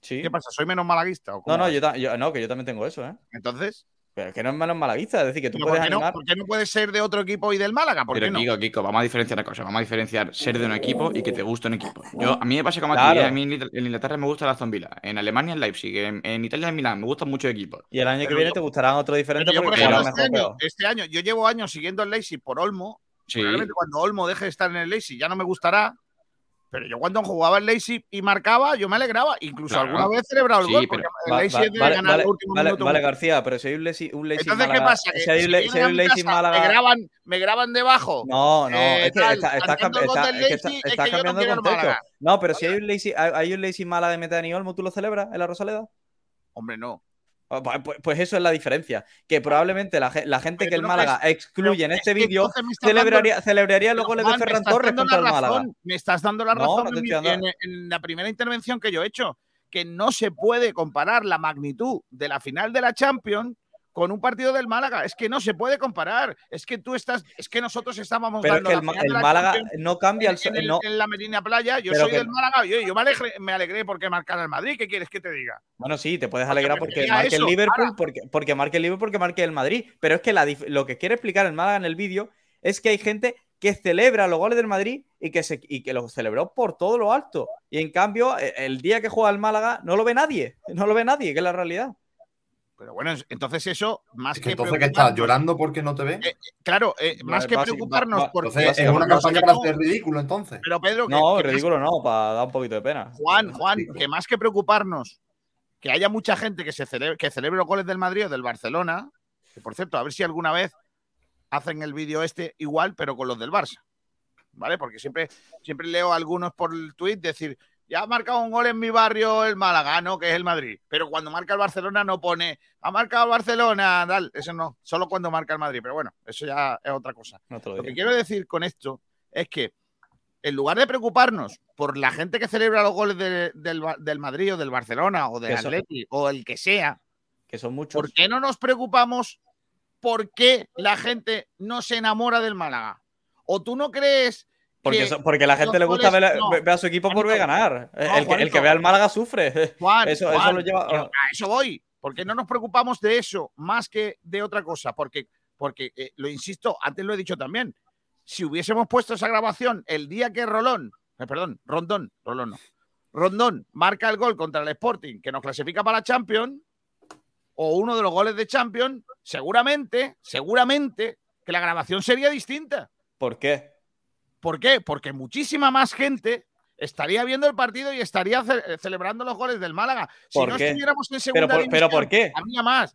Sí. ¿qué pasa? ¿Soy menos malaguista? o No, no, yo- no, que yo también tengo eso, ¿eh? Entonces, Pero que no es menos malaguista, es decir, que tú ¿pero puedes ¿por, qué no, por qué no puedes ser de otro equipo y del Málaga? ¿Por Pero qué no? Kiko, Kiko, vamos a diferenciar una cosa. Vamos a diferenciar ser de un equipo y que te guste un equipo. Yo, a mí me pasa como a ti. A mí en Ingl- en Inglaterra me gusta la Villa. En Alemania el Leipzig. En, en Italia el Milán. Me gustan muchos equipos. Y el año que viene yo- te gustarán otros diferentes Pero yo, por porque ejemplo, este año, este año, yo llevo años siguiendo el Leipzig por Olmo. Sí. Probablemente cuando Olmo deje de estar en el Leipzig ya no me gustará. Pero yo cuando jugaba el Leipzig y marcaba, yo me alegraba. Incluso Claro. alguna vez he celebrado el Sí, gol, pero- porque el Va- Leipzig va- es de vale, ganar vale, el último vale, minuto. vale, García, pero si hay un Leipzig, un Leipzig Entonces, ¿qué pasa? Si hay si hay un Leipzig Málaga. Me graban, me graban debajo. No, no, Eh, es que tal, está, está, haciendo cam- el gol está- del es que Leipzig, está- es está que yo no cambiando el el contexto. Málaga. No, pero si hay un Leipzig, hay, hay un Leipzig Málaga de Dani Olmo, ¿tú lo celebras en la Rosaleda? Hombre, no. Ah, Pues, pues- pues eso es la diferencia. Que probablemente la, ge- la gente Pero que el Málaga crees- excluye en este es vídeo celebraría, celebraría los goles Juan, de Ferran Torres contra el la Málaga. Me estás dando la razón no mi- en- en la primera intervención que yo he hecho, que no se puede comparar la magnitud de la final de la Champions con un partido del Málaga. Es que no se puede comparar. Es que tú estás, es que nosotros estábamos Pero es dando que la el, de el la Málaga no cambia el, en, en el- no, en la Medina Playa. Yo Pero soy que- del Málaga. Yo, yo me, alegré, me alegré porque marcara el Madrid. ¿Qué quieres que te diga? Bueno, sí, te puedes Porque alegrar porque a marque el. Liverpool, porque, porque marque el Liverpool, porque marque el Madrid. Pero es que la dif- lo que quiere explicar el Málaga en el vídeo es que hay gente que celebra los goles del Madrid y que, se, y que los celebró por todo lo alto. Y en cambio, e- el día que juega el Málaga no lo ve nadie. No lo ve nadie, que es la realidad. Pero bueno, entonces eso, más Es que, que entonces que preocuparnos- estás llorando porque no te ven. Claro, eh, más que preocuparnos por Entonces es una campaña para hacer ridículo, entonces. Pero Pedro, que, No, más ridículo no, para dar un poquito de pena. Juan, Juan, que más que preocuparnos que haya mucha gente que se celebre, que celebre los goles del Madrid o del Barcelona, que por cierto, a ver si alguna vez hacen el vídeo este igual, pero con los del Barça. ¿Vale? Porque siempre, siempre leo a algunos por el tweet decir, ya ha marcado un gol en mi barrio el Málaga, no, que es el Madrid. Pero cuando marca el Barcelona no pone, ha marcado el Barcelona, tal. Eso no, solo cuando marca el Madrid. Pero bueno, eso ya es otra cosa. No lo Lo que quiero decir con esto es que en lugar de preocuparnos por la gente que celebra los goles de- del, del Madrid o del Barcelona o del Atleti o el que sea, Que son muchos. ¿por qué no nos preocupamos por qué la gente no se enamora del Málaga? ¿O tú no crees Porque, eso- porque la gente le gusta ver, goles- no, ver a su equipo por ganar. no, el, que, el que ve al Málaga sufre. Juan, eso, eso lo lleva. pero a eso voy, porque no nos preocupamos de eso más que de otra cosa, porque, porque eh, lo insisto, antes lo he dicho también, si hubiésemos puesto esa grabación el día que Rolón, eh, perdón, Rondón, Rolón no, Rondón marca el gol contra el Sporting que nos clasifica para la Champions, o uno de los goles de Champions, seguramente, seguramente que la grabación sería distinta. ¿Por qué? ¿Por qué? Porque muchísima más gente estaría viendo el partido y estaría ce- celebrando los goles del Málaga. Si ¿Por no qué? estuviéramos en Pero segunda por- pero división, ¿por qué? habría más.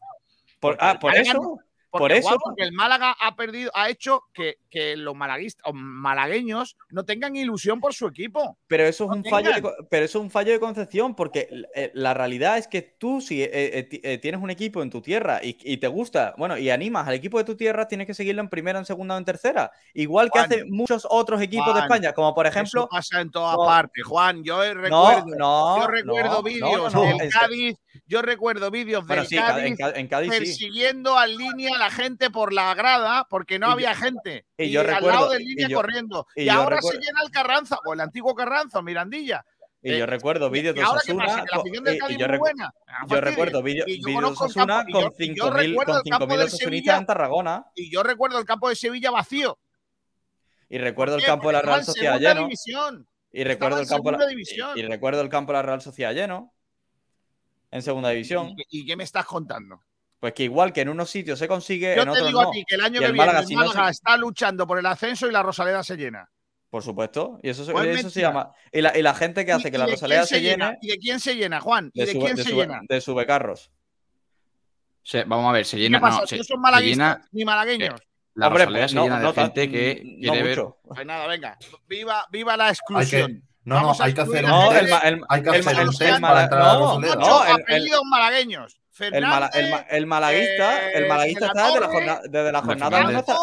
Por, ah, por eso. No- Por Porque, eso. Juan, porque el Málaga ha perdido, ha hecho que, que los malaguistas o malagueños no tengan ilusión por su equipo. Pero eso es No un fallo, de, pero eso es un fallo de concepción, porque eh, la realidad es que tú, si eh, eh, ti- tienes un equipo en tu tierra y, y te gusta, bueno, y animas al equipo de tu tierra, tienes que seguirlo en primera, en segunda o en tercera. Igual que hacen muchos otros equipos de España, como por Eso ejemplo. pasa en todas no, partes, Juan. Yo No, recuerdo, no, yo recuerdo no, vídeos no, no, del Cádiz, yo recuerdo vídeos Bueno, del sí, Cádiz, en Cádiz sí. persiguiendo al línea a la gente por la grada porque no Y yo- había gente. y Y, yo al recuerdo- lado del y línea yo- corriendo. y Y, ahora recuerdo- se llena el Carranza, o el antiguo Carranza, Mirandilla. Y Eh, yo recuerdo vídeos ¿Y de? Osasuna. Y- y yo buena. Recuerdo vídeos Y de Osasuna y con yo- y yo 5.000 recuerdo con el campo 5.000 del osasunistas en Tarragona. Y yo recuerdo el campo de Sevilla vacío. Y recuerdo el campo de la Real Sociedad lleno. Y recuerdo el campo de y, y recuerdo el campo de la Real Sociedad lleno. En segunda división. ¿Y, qué- y qué me estás contando? Pues que igual que en unos sitios se consigue, Yo en te otros digo no. a ti que el año que el viene Málaga, el si no se- Málaga está luchando por el ascenso y la Rosaleda se llena. Por supuesto. Y eso, se- Pues eso se llama. Y la, y la gente que hace ¿Y- que la Rosaleda se llena? llene. ¿Y de quién se llena, Juan? ¿Y De, de, sube- quién de se sube- llena? de subecarros. Se- vamos a ver, se ¿Qué llena. pasa? No, se, ¿No son se malaguistas llena ni malagueños? la Hombre, Rosaleda pues se no- llena de gente que no quiere ver. Pues nada, venga. Viva, viva la Hay exclusión. No, no, a hay que hacer un a el, hay que hacer el- un el test para entrar a la no, apellidos malagueños. el, mala- el, ma- el malaguista, el eh, malaguista la está desde la, jornada, desde la Hombre, jornada Fernández. 1 hasta.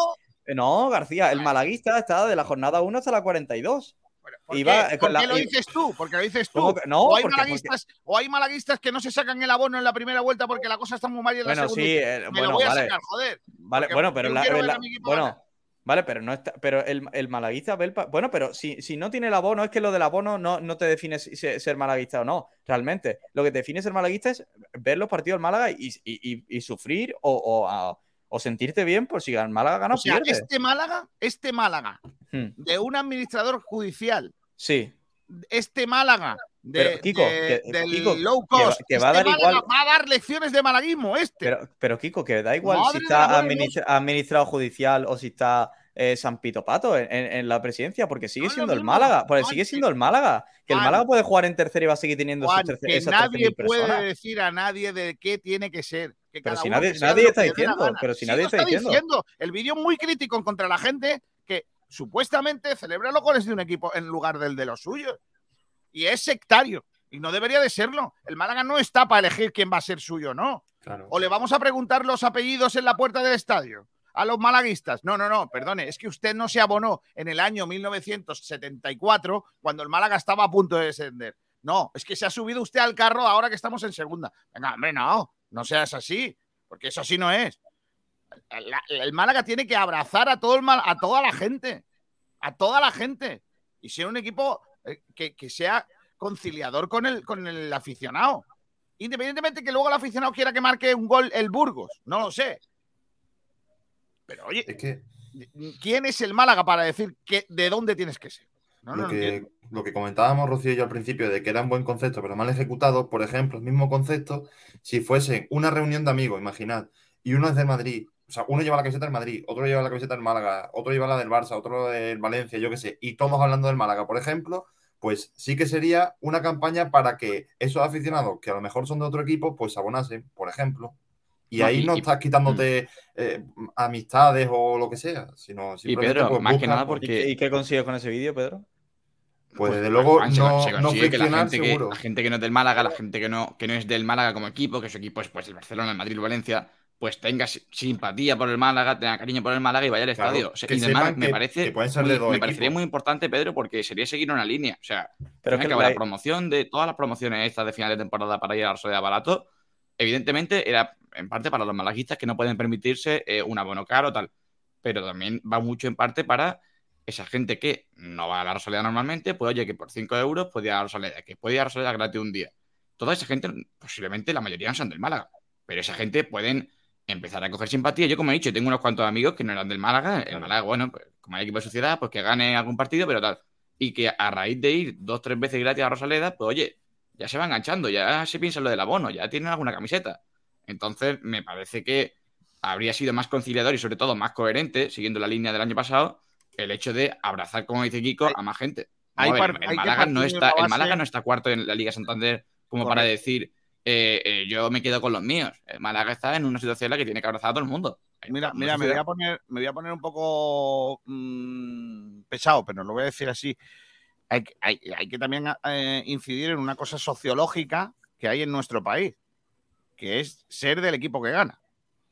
eh, No, García, el malaguista está de la jornada 1 hasta la 42. ¿Por, Y qué? va, ¿Por la- qué lo dices tú? Porque lo dices tú. ¿Cómo que- no, o, hay porque- malaguistas, o hay malaguistas que no se sacan el abono en la primera vuelta porque la cosa está muy mal y en la Bueno, segunda. sí, eh, Me bueno, lo voy a vale. sacar, joder. Vale, Porque bueno, pero la, la- a bueno, vale, pero no está, pero el, el malaguista bueno, pero si, si no tiene el abono, es que lo del abono no, no te define si- si- ser malaguista o no, realmente. Lo que te define ser malaguista es ver los partidos del Málaga y, y- y- y sufrir o, o, a- o sentirte bien por si el Málaga gana O o sea, pierde. este Málaga, este Málaga, Hmm, de un administrador judicial, Sí, este Málaga de, Pero, Kiko, de- que- del Kiko, low cost, que va a dar Málaga igual- va a dar lecciones de malaguismo, este. pero, pero Kiko, que da igual Madre si está administra- administrado judicial o si está eh, San Pito Pato en, en- en la presidencia, porque sigue No siendo el Málaga, porque sigue siendo el Málaga, que el Málaga puede jugar en tercera y va a seguir teniendo Juan, esos terce- que nadie 13.000 puede personas. decir a nadie de qué tiene que ser. Que Pero si nadie- está diciendo, pero si Sí nadie está diciendo. El vídeo muy crítico contra la gente que supuestamente celebra los goles de un equipo en lugar del de los suyos. Y es sectario. Y no debería de serlo. El Málaga no está para elegir quién va a ser suyo no. Claro. O le vamos a preguntar los apellidos en la puerta del estadio a los malaguistas. No, no, no, perdone, es que usted no se abonó en el año 1974 cuando el Málaga estaba a punto de descender. No, es que se ha subido usted al carro ahora que estamos en segunda. Venga, hombre, no, no seas así, porque eso así no es. La- el Málaga tiene que abrazar a, todo el Mal- a toda la gente, a toda la gente, y ser un equipo que, que sea conciliador con el, con el aficionado. Independientemente que luego el aficionado quiera que marque un gol el Burgos, no lo sé. Pero oye, Es que ¿quién es el Málaga para decir que, de dónde tienes que ser? No, lo, que, lo que comentábamos Rocío y yo al principio de que era un buen concepto, pero mal ejecutado, por ejemplo, el mismo concepto, si fuese una reunión de amigos, imaginad, y uno es del Madrid, o sea, uno lleva la camiseta del Madrid, otro lleva la camiseta del Málaga, otro lleva la del Barça, otro del Valencia, yo qué sé, y todos hablando del Málaga, por ejemplo, pues sí que sería una campaña para que esos aficionados que a lo mejor son de otro equipo, pues se abonasen, por ejemplo. Y No, ahí y- no estás quitándote eh, amistades o lo que sea, sino Y Pedro, pues, más que nada pues, ¿Y porque qué, y qué consigues con ese vídeo, Pedro? Pues desde luego no, se no que la gente, que, seguro. la gente que no es del Málaga, la gente que no, que no es del Málaga como equipo, que su equipo es pues el Barcelona, el Madrid, el Valencia, pues tenga si- simpatía por el Málaga, tenga cariño por el Málaga y vaya al Claro, estadio. O sea, que y me que- parece que muy- me parecería muy importante, Pedro, porque sería seguir una línea. O sea, Pero que que la- la promoción de todas las promociones estas de final de temporada para ir a la Rosaleda barato, evidentemente era en parte para los malaguistas que no pueden permitirse eh, un abono caro tal, pero también va mucho en parte para esa gente que no va a la Rosaleda normalmente, pues oye, que por 5 euros puede ir a la Rosaleda, que puede ir a la Rosaleda gratis un día. Toda esa gente, posiblemente la mayoría no son del Málaga, pero esa gente pueden empezar a coger simpatía. Yo, como he dicho, tengo unos cuantos amigos que no eran del Málaga. El Málaga, bueno, pues, como hay equipo de sociedad, pues que gane algún partido, pero tal. Y que a raíz de ir dos tres veces gratis a Rosaleda, pues oye, ya se va enganchando, ya se piensa en lo del abono, ya tienen alguna camiseta. Entonces, me parece que habría sido más conciliador y sobre todo más coherente, siguiendo la línea del año pasado, el hecho de abrazar, como dice Kiko, a más gente. hay ver, el, Málaga no está, el Málaga no está cuarto en la Liga Santander como para decir eh, eh, yo me quedo con los míos. El Málaga está en una situación en la que tiene que abrazar a todo el mundo. Mira, mira, me voy a poner, me voy a poner un poco mm, pesado, pero lo voy a decir así. Hay, que- hay- hay que también eh, incidir en una cosa sociológica que hay en nuestro país, que es ser del equipo que gana,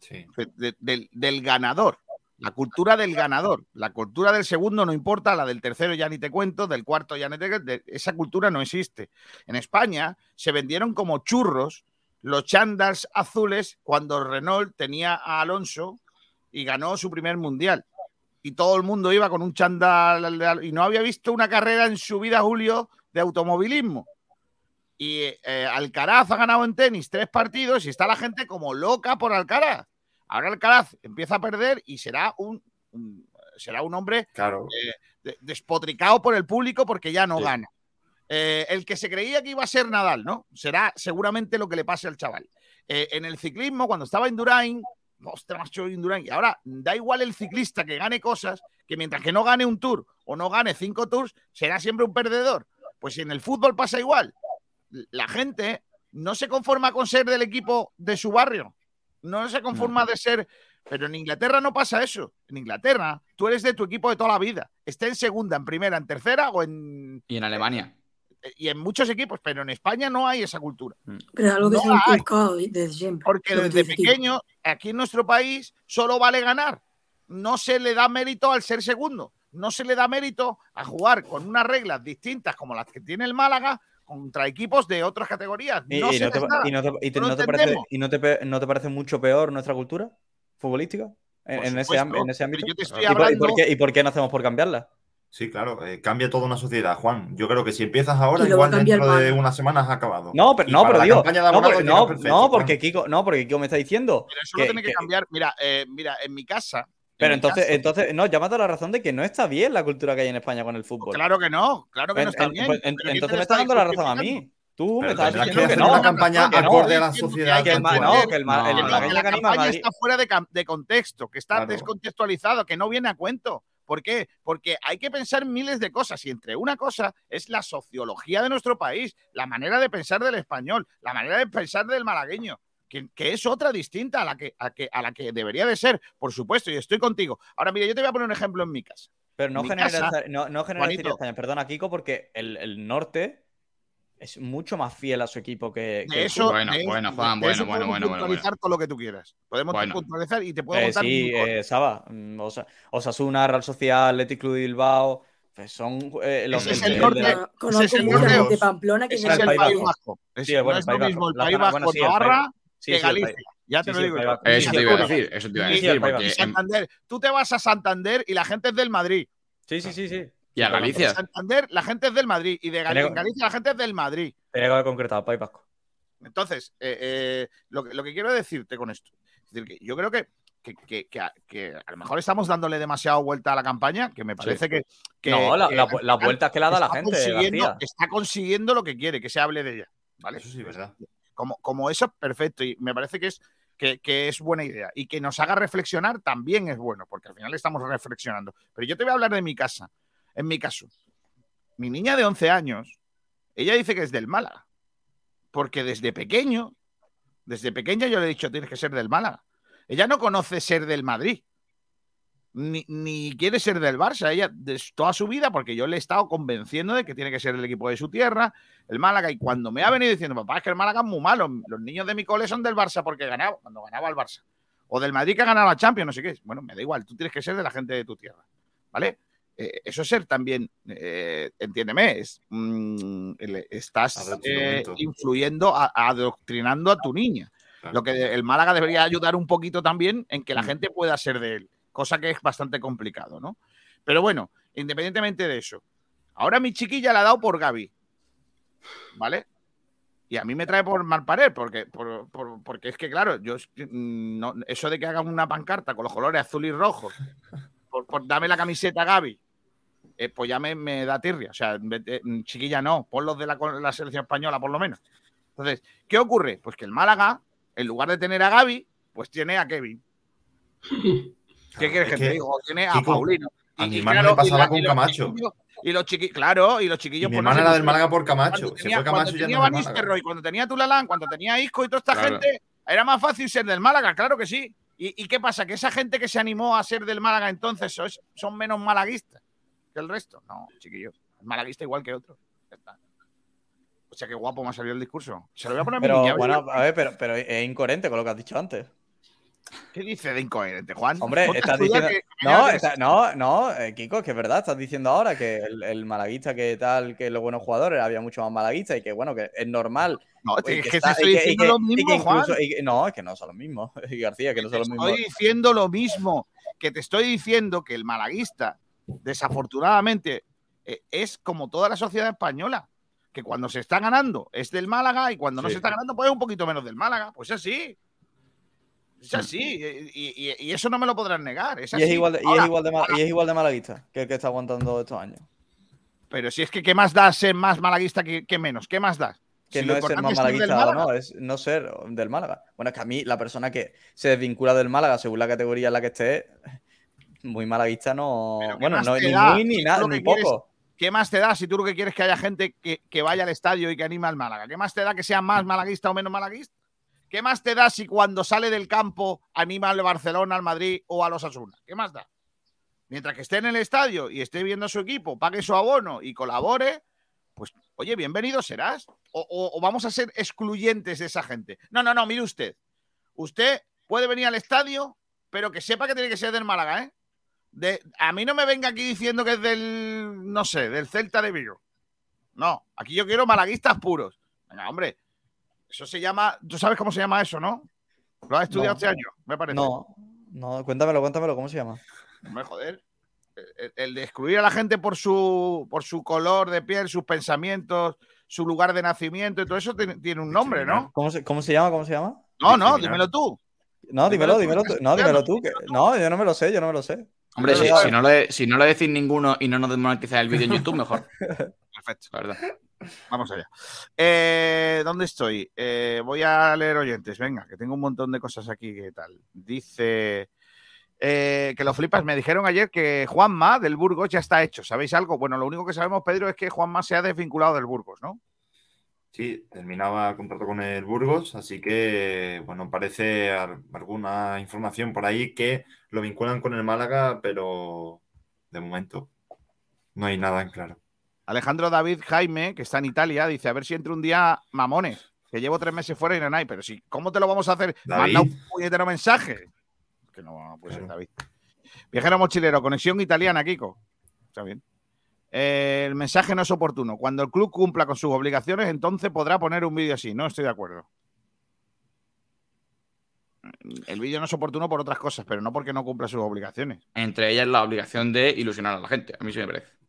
Sí. de- del, del ganador. La cultura del ganador. La cultura del segundo no importa, la del tercero ya ni te cuento, del cuarto ya ni te cuento. Esa cultura no existe. En España se vendieron como churros los chandals azules cuando Renault tenía a Alonso y ganó su primer mundial. Y todo el mundo iba con un chándal de Al- y no había visto una carrera en su vida, Julio, de automovilismo. Y eh, Alcaraz ha ganado en tenis tres partidos y está la gente como loca por Alcaraz. Ahora Alcaraz empieza a perder y será un, un- será un hombre Claro. eh, de- despotricado por el público porque ya no Sí. gana. Eh, el que se creía que iba a ser Nadal, ¿no? Será seguramente lo que le pase al chaval. Eh, en el ciclismo, cuando estaba en Durain, ostras, macho, Indurain, y ahora da igual el ciclista que gane cosas, que mientras que no gane un tour o no gane cinco tours, será siempre un perdedor. Pues en el fútbol pasa igual, la gente no se conforma con ser del equipo de su barrio, no se conforma de ser. Pero en Inglaterra no pasa eso. En Inglaterra, tú eres de tu equipo de toda la vida. Esté en segunda, en primera, en tercera o en. Y en Alemania. Y en muchos equipos, pero en España no hay esa cultura. Pero es algo que No se ha inculcado desde siempre. Porque desde pequeño, aquí en nuestro país, solo vale ganar. No se le da mérito al ser segundo. No se le da mérito a jugar con unas reglas distintas como las que tiene el Málaga contra equipos de otras categorías. ¿Y, no y se no te, les da. y no te- y te- No no te parece, entendemos. y no te pe- no te parece mucho peor nuestra cultura futbolística en, en ese, en ámbito? yo te estoy ¿Y por- y por hablando- qué, y por qué no hacemos por cambiarla? Sí, claro, eh, cambia toda una sociedad, Juan. Yo creo que si empiezas ahora, igual dentro de unas semanas has acabado. No, pero, Y no, pero digo, no, porque, no, perfecto, no, porque Kiko, no, porque Kiko me está diciendo Pero eso que- lo tiene que, que- cambiar. Mira, eh, mira, en mi casa. En Pero mi entonces, casa- entonces, no, llama a la razón de que no está bien la cultura que hay en España con el fútbol. Claro que no, claro que En- no está en- bien. pues, en- ¿quién te entonces me está estás dando la razón a mí. Tú me estás diciendo que que no. una campaña que no, acorde a la sociedad. que el, no, que el, No, el la campaña está fuera de, contexto, que está Claro. descontextualizado, que no viene a cuento. ¿Por qué? Porque hay que pensar miles de cosas y entre una cosa es la sociología de nuestro país, la manera de pensar del español, la manera de pensar del malagueño, que, que es otra distinta a la que, a, que, a la que debería de ser, por supuesto, y estoy contigo. Ahora, mira, yo te voy a poner un ejemplo en mi casa. Pero no Mi generaliza- casa, no, no perdona, Kiko, porque el, el norte es mucho más fiel a su equipo que, que De el eso. Bueno, de, bueno, Juan, de bueno, eso bueno, podemos bueno, bueno, puntualizar todo lo que tú quieras. Podemos Bueno. puntualizar y te puedo Eh, sí, eh, Saba, mm, Osa- Osasuna, Real Sociedad, Athletic Club de Bilbao, pues son eh, los Ese es el norte. del- Conozco- Conozco es el norte. de Pamplona que es el País País Vasco. Vasco. Es- Sí, bueno, no el es lo mismo el. País La- Vasco el Navarra Sí, que sí, Galicia. Ya te sí, lo sí, digo yo. Eso Sí, te sí, iba a decir, eso te iba a Sí, sí, decir, porque Santander, tú te vas a Santander y la gente es del Madrid. Sí, sí, sí, sí. y a Sí, Galicia. En Santander la gente es del Madrid y de Gal- Tenía- en Galicia la gente es del Madrid. Tenía que haber concretado, País Vasco. Entonces, eh, eh, lo, que, lo que quiero decirte con esto, es decir, que yo creo que, que, que- que a, que a lo mejor estamos dándole demasiado vuelta a la campaña, que me parece que, que- no, la, la- las vueltas que le ha dado la gente, consiguiendo- está consiguiendo lo que quiere, que se hable de ella. ¿vale? Eso sí, verdad. Como, como eso, perfecto. Y me parece que es, que, que es buena idea. Y que nos haga reflexionar también es bueno, porque al final estamos reflexionando. Pero yo te voy a hablar de mi casa. En mi caso, mi niña de 11 años, ella dice que es del Málaga. Porque desde pequeño, desde pequeña yo le he dicho, tienes que ser del Málaga. Ella no conoce ser del Madrid. Ni, ni quiere ser del Barça. Ella, de toda su vida, porque yo le he estado convenciendo de que tiene que ser el equipo de su tierra, el Málaga. Y cuando me ha venido diciendo, papá, es que el Málaga es muy malo. Los niños de mi cole son del Barça porque ganaba, cuando ganaba el Barça. O del Madrid que ha ganado la Champions, no sé qué. Bueno, me da igual, tú tienes que ser de la gente de tu tierra. ¿Vale? Eh, eso es ser también, eh, entiéndeme, es, mm, estás eh, influyendo, a- adoctrinando a tu niña. Claro. Lo que el Málaga debería ayudar un poquito también en Mm. que la gente pueda ser de él, cosa que es bastante complicado, ¿no? Pero bueno, independientemente de eso, ahora mi chiquilla la ha dado por Gaby. ¿Vale? Y a mí me trae por mal pared, porque, por- por- porque es que, claro, yo mm, eso de que hagan una pancarta con los colores azul y rojo, por, dame la camiseta Gaby, eh, pues ya me, da tirria. O sea, mm, chiquilla no, pon los de la, la selección española por lo menos. Entonces, ¿qué ocurre? Pues que el Málaga, en lugar de tener a Gaby, pues tiene a Kevin. ¿Qué quieres que, te diga? Tiene a Kiko, Paulino. a mi y hermano claro, le pasaba con Camacho. Y los chiquillos, claro, y los chiquillos. Y mi hermana era del Málaga por Camacho. cuando Se tenía, fue cuando Camacho y ya tenía Van. Nistelrooy, cuando tenía Tulalán, cuando tenía Isco y toda esta Claro. gente, era más fácil ser del Málaga, claro que sí. ¿Y, y qué pasa? ¿Que esa gente que se animó a ser del Málaga entonces son, son menos malaguistas que el resto? No, chiquillos. Malaguista igual que otro. Está. O sea, qué guapo me ha salido el discurso. Se lo voy a poner a mi Pero niña, bueno, a ver, pero, pero es incoherente con lo que has dicho antes. ¿Qué dice de incoherente, Juan? Hombre, estás diciendo. que- No, que- está- no, no, eh, Kiko, es que es verdad, estás diciendo ahora que el, el malaguista que tal, que los buenos jugadores había mucho más malaguistas y que bueno, que es normal. No, y es que te está- estoy diciendo lo mismo, incluso- Juan. y que- no, es que no son los mismos, García, que no son los mismos. estoy diciendo lo mismo, que te estoy diciendo que el malaguista, desafortunadamente, eh, es como toda la sociedad española, que cuando se está ganando es del Málaga y cuando no se está ganando pues es un poquito menos del Málaga, pues es así. Mm. Es así, y, y- y eso no me lo podrán negar. Es Y es, igual de, y, Ahora, es igual de ma- y es igual de malaguista que el que está aguantando estos años. Pero si es que, ¿qué más da ser más malaguista que, que menos? ¿Qué más da? Que Si no es ser más malaguista o no, es no ser del Málaga. Bueno, es que a mí la persona que se desvincula del Málaga según la categoría en la que esté, muy malaguista no. ¿Qué Bueno, no, ni da? muy ni nada, ni quieres- poco. ¿Qué más te da si tú lo que quieres es que haya gente que, que vaya al estadio y que anime al Málaga? ¿Qué más te da que sea más malaguista o menos malaguista? ¿Qué más te da si cuando sale del campo anima al Barcelona, al Madrid o a los Asuna? ¿Qué más da? Mientras que esté en el estadio y esté viendo a su equipo, pague su abono y colabore, pues oye, bienvenido serás. O, o- vamos a ser excluyentes de esa gente. No, no, no, mire usted. Usted puede venir al estadio, pero que sepa que tiene que ser del Málaga, ¿eh? De, a mí no me venga aquí diciendo que es del, no sé, del Celta de Vigo. No, aquí yo quiero malaguistas puros. Venga, hombre, eso se llama, tú sabes cómo se llama eso, ¿no? Lo has estudiado No. este año, me parece. No, no, cuéntamelo, cuéntamelo, ¿cómo se llama? Hombre, joder. El, el de excluir a la gente por su, por su color de piel, sus pensamientos, su lugar de nacimiento y todo eso tiene, tiene un nombre, ¿no? ¿Cómo se, cómo se llama? ¿Cómo se llama? No, no, dímelo tú. No, dímelo, Dímelo tú. No, dímelo tú. que- No, yo no me lo sé, yo no me lo sé. Hombre, si no le, si no le decís ninguno y no nos desmonetizáis el vídeo en YouTube, mejor. Perfecto. La verdad. Vamos allá. Eh, ¿Dónde estoy? Eh, voy a leer oyentes. Venga, que tengo un montón de cosas aquí. ¿Qué tal? Dice eh, que lo flipas. Me dijeron ayer que Juanma del Burgos ya está hecho. ¿Sabéis algo? Bueno, lo único que sabemos, Pedro, es que Juanma se ha desvinculado del Burgos, ¿no? Sí, terminaba contrato con el Burgos, así que, bueno, parece ar- alguna información por ahí que lo vinculan con el Málaga, pero de momento no hay nada en claro. Alejandro David Jaime, que está en Italia, dice: A ver si entre un día mamones, que llevo tres meses fuera y no hay. Pero si, ¿cómo te lo vamos a hacer? David. Manda un puñetero mensaje. Que no puede ser David. Viajero mochilero, conexión italiana, Kiko. Está bien. Eh, el mensaje no es oportuno. Cuando el club cumpla con sus obligaciones, entonces podrá poner un vídeo así. No estoy de acuerdo. El vídeo no es oportuno por otras cosas, pero no porque no cumpla sus obligaciones. Entre ellas la obligación de ilusionar a la gente. A mí sí me parece.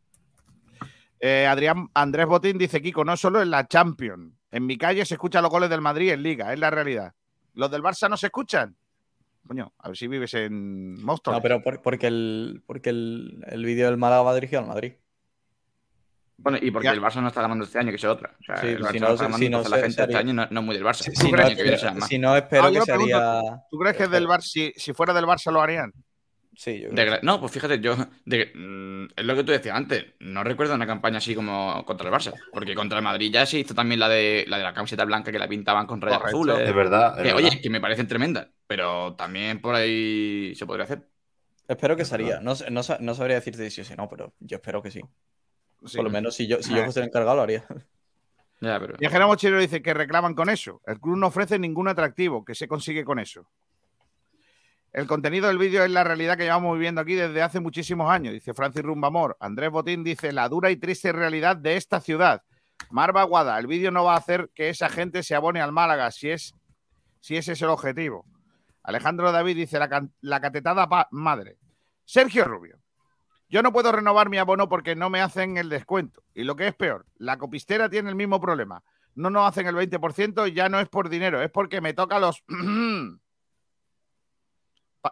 Eh, Adrián Andrés Botín dice: Kiko, no solo en la Champions. En mi calle se escuchan los goles del Madrid en Liga, es la realidad. ¿Los del Barça no se escuchan? Coño, a ver si vives en Móstoles. No, pero por- porque el, porque el, el vídeo del Málaga va dirigido al Madrid. Bueno, y porque Ya. el Barça no está ganando este año, que es otra. O sea, Sí, el si Barça no, no está ganando, si no la gente este año no, no es muy del Barça. Si, si no, que viene espero, más. si no, espero Ah, que lo pregunto, sería. ¿Tú crees que es del Barça? Si, si fuera del Barça lo harían. Sí, yo creo De que gra- no, pues fíjate, yo. de- mm, es lo que tú decías antes. No recuerdo una campaña así como contra el Barça. Porque contra el Madrid ya se hizo también la de la, de la camiseta blanca que la pintaban con rayas Correcto. azules. Es verdad, es Que, verdad. oye, que me parecen tremendas. Pero también por ahí se podría hacer. Espero que sería. No, no, sa- no sabría decirte si sí o si no, pero yo espero que sí. Sí. Por lo menos si yo, si yo fuese el encargado lo haría. Ya, pero. Viajero Mochilero dice que reclaman con eso. El club no ofrece ningún atractivo. que se consigue con eso? El contenido del vídeo es la realidad que llevamos viviendo aquí desde hace muchísimos años, dice Francis Rumbamor. Andrés Botín dice la dura y triste realidad de esta ciudad. Marva Guada, el vídeo no va a hacer que esa gente se abone al Málaga si, es, si ese es el objetivo. Alejandro David dice la, la catetada madre. Sergio Rubio. Yo no puedo renovar mi abono porque no me hacen el descuento. Y lo que es peor, la copistera tiene el mismo problema. No nos hacen el 20% y ya no es por dinero, es porque me toca los...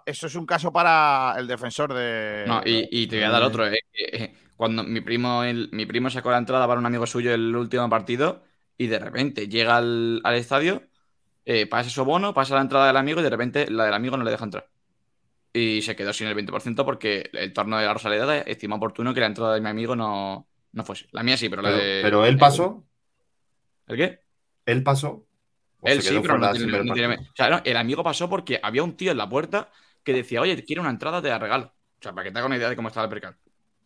Eso es un caso para el defensor de... No, y, y te voy a dar otro. eh, eh, Cuando mi primo, el- mi primo sacó la entrada para un amigo suyo el último partido y de repente llega al, al estadio, eh, pasa su bono, pasa la entrada del amigo y de repente la del amigo no le deja entrar. Y se quedó sin el 20% porque el torno de la Rosaleda estimó oportuno que la entrada de mi amigo no, no fuese. La mía sí, pero la Pero, de... pero él pasó. ¿El qué? Él pasó. ¿O Él se sí, pero no tiene, el no tiene- partido? O sea, no, el amigo pasó porque había un tío en la puerta que decía, oye, quiero una entrada, te la regalo. O sea, para que te hagas una idea de cómo estaba el percal.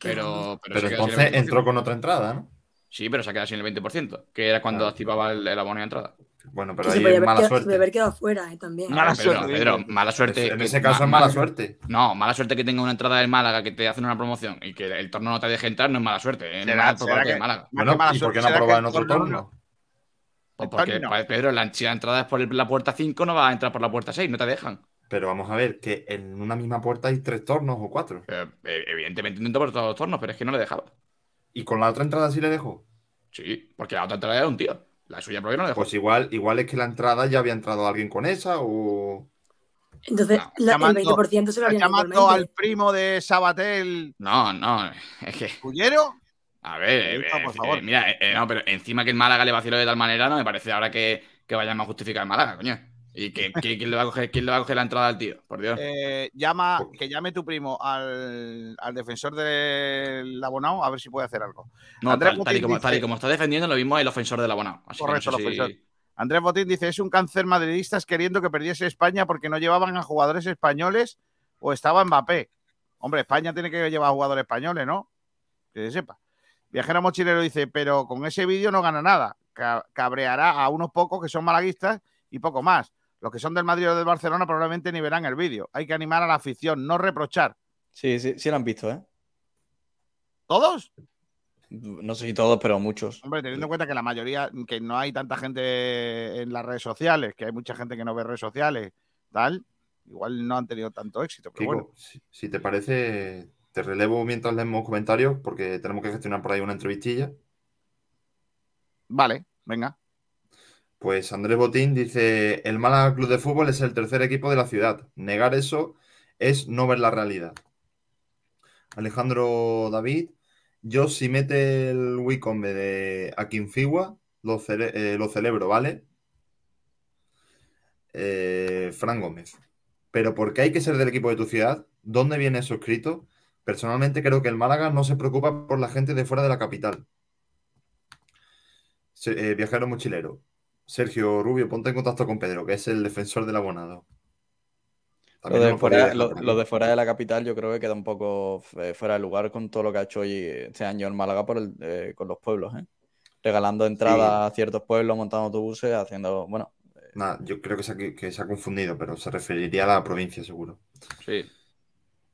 Pero, Pero se entonces 20%. entró con otra entrada, ¿no? Sí, pero se ha quedado sin el 20%, que era cuando Claro. activaba el, el abono de entrada. Bueno, Que pero se ahí podía es mala quedado- se suerte. haber quedado fuera eh, también. Mala Pedro, Pedro, mala suerte. En ese caso ma- es mala ma- suerte. No, mala suerte que tenga una entrada del Málaga que te hacen una promoción y que el torno no te deje entrar no es mala suerte. Parte que- Málaga. Bueno, ¿y por qué no ha probado en otro torno? Porque, no. pues, Pedro, la, si la entrada es por la puerta 5, no va a entrar por la puerta 6, no te dejan. Pero vamos a ver, que en una misma puerta hay tres tornos o cuatro. Eh, evidentemente intento por todos los tornos, pero es que no le dejaba. ¿Y con la otra entrada sí le dejó? Sí, porque la otra entrada era un tío. La suya, ¿por qué no le dejó? Pues igual, igual es que la entrada ya había entrado alguien con esa o... Entonces, la- el Llamando- 20% se lo harían llamando al primo de Sabatel, No, no, es que. Cullero. A ver, eh, por eh, favor. mira, eh, eh, no, pero encima que el Málaga le vaciló de tal manera, no me parece ahora que, que vayamos a justificar el Málaga, coño. ¿Y que, que- quién, le va a coger, quién le va a coger la entrada al tío? Por Dios. Eh, llama, que llame tu primo al, al defensor del abonado a ver si puede hacer algo. no, Andrés tal, tal Botín y como, dice- tal y como está defendiendo, lo mismo el ofensor del abonado. Así no Correcto, sé el si- ofensor. Andrés Botín dice, es un cáncer madridistas queriendo que perdiese España porque no llevaban a jugadores españoles o estaba Mbappé. Hombre, España tiene que llevar a jugadores españoles, ¿no? Que se sepa. Viajero Mochilero dice, pero con ese vídeo no gana nada. Ca- Cabreará a unos pocos que son malaguistas y poco más. Los que son del Madrid o del Barcelona probablemente ni verán el vídeo. Hay que animar a la afición, no reprochar. Sí, sí, sí lo han visto, ¿eh? ¿Todos? No sé si todos, pero muchos. Hombre, teniendo en cuenta que la mayoría, que no hay tanta gente en las redes sociales, que hay mucha gente que no ve redes sociales, tal, igual no han tenido tanto éxito. Pero Kiko, bueno, si, si te parece, te relevo mientras leemos comentarios porque tenemos que gestionar por ahí una entrevistilla. vale, venga. Pues Andrés Botín dice, el Málaga Club de Fútbol es el tercer equipo de la ciudad. Negar eso es no ver la realidad. Alejandro David, yo si mete el Wicombe de Akinfigua, lo, cele- eh, lo celebro, ¿vale? Eh, Fran Gómez. Pero ¿por qué hay que ser del equipo de tu ciudad? ¿Dónde viene eso escrito? Personalmente creo que el Málaga no se preocupa por la gente de fuera de la capital. Se- eh, viajero mochilero. Sergio Rubio, ponte en contacto con Pedro, que es el defensor del abonado. Lo de, fuera, lo, lo de fuera de la capital yo creo que queda un poco eh, fuera de lugar con todo lo que ha hecho hoy este año en Málaga por el- eh, con los pueblos, ¿eh? Regalando entradas a ciertos pueblos, montando autobuses, haciendo, bueno, Nada, yo creo que se, ha, que se ha confundido, pero se referiría a la provincia, seguro. Sí.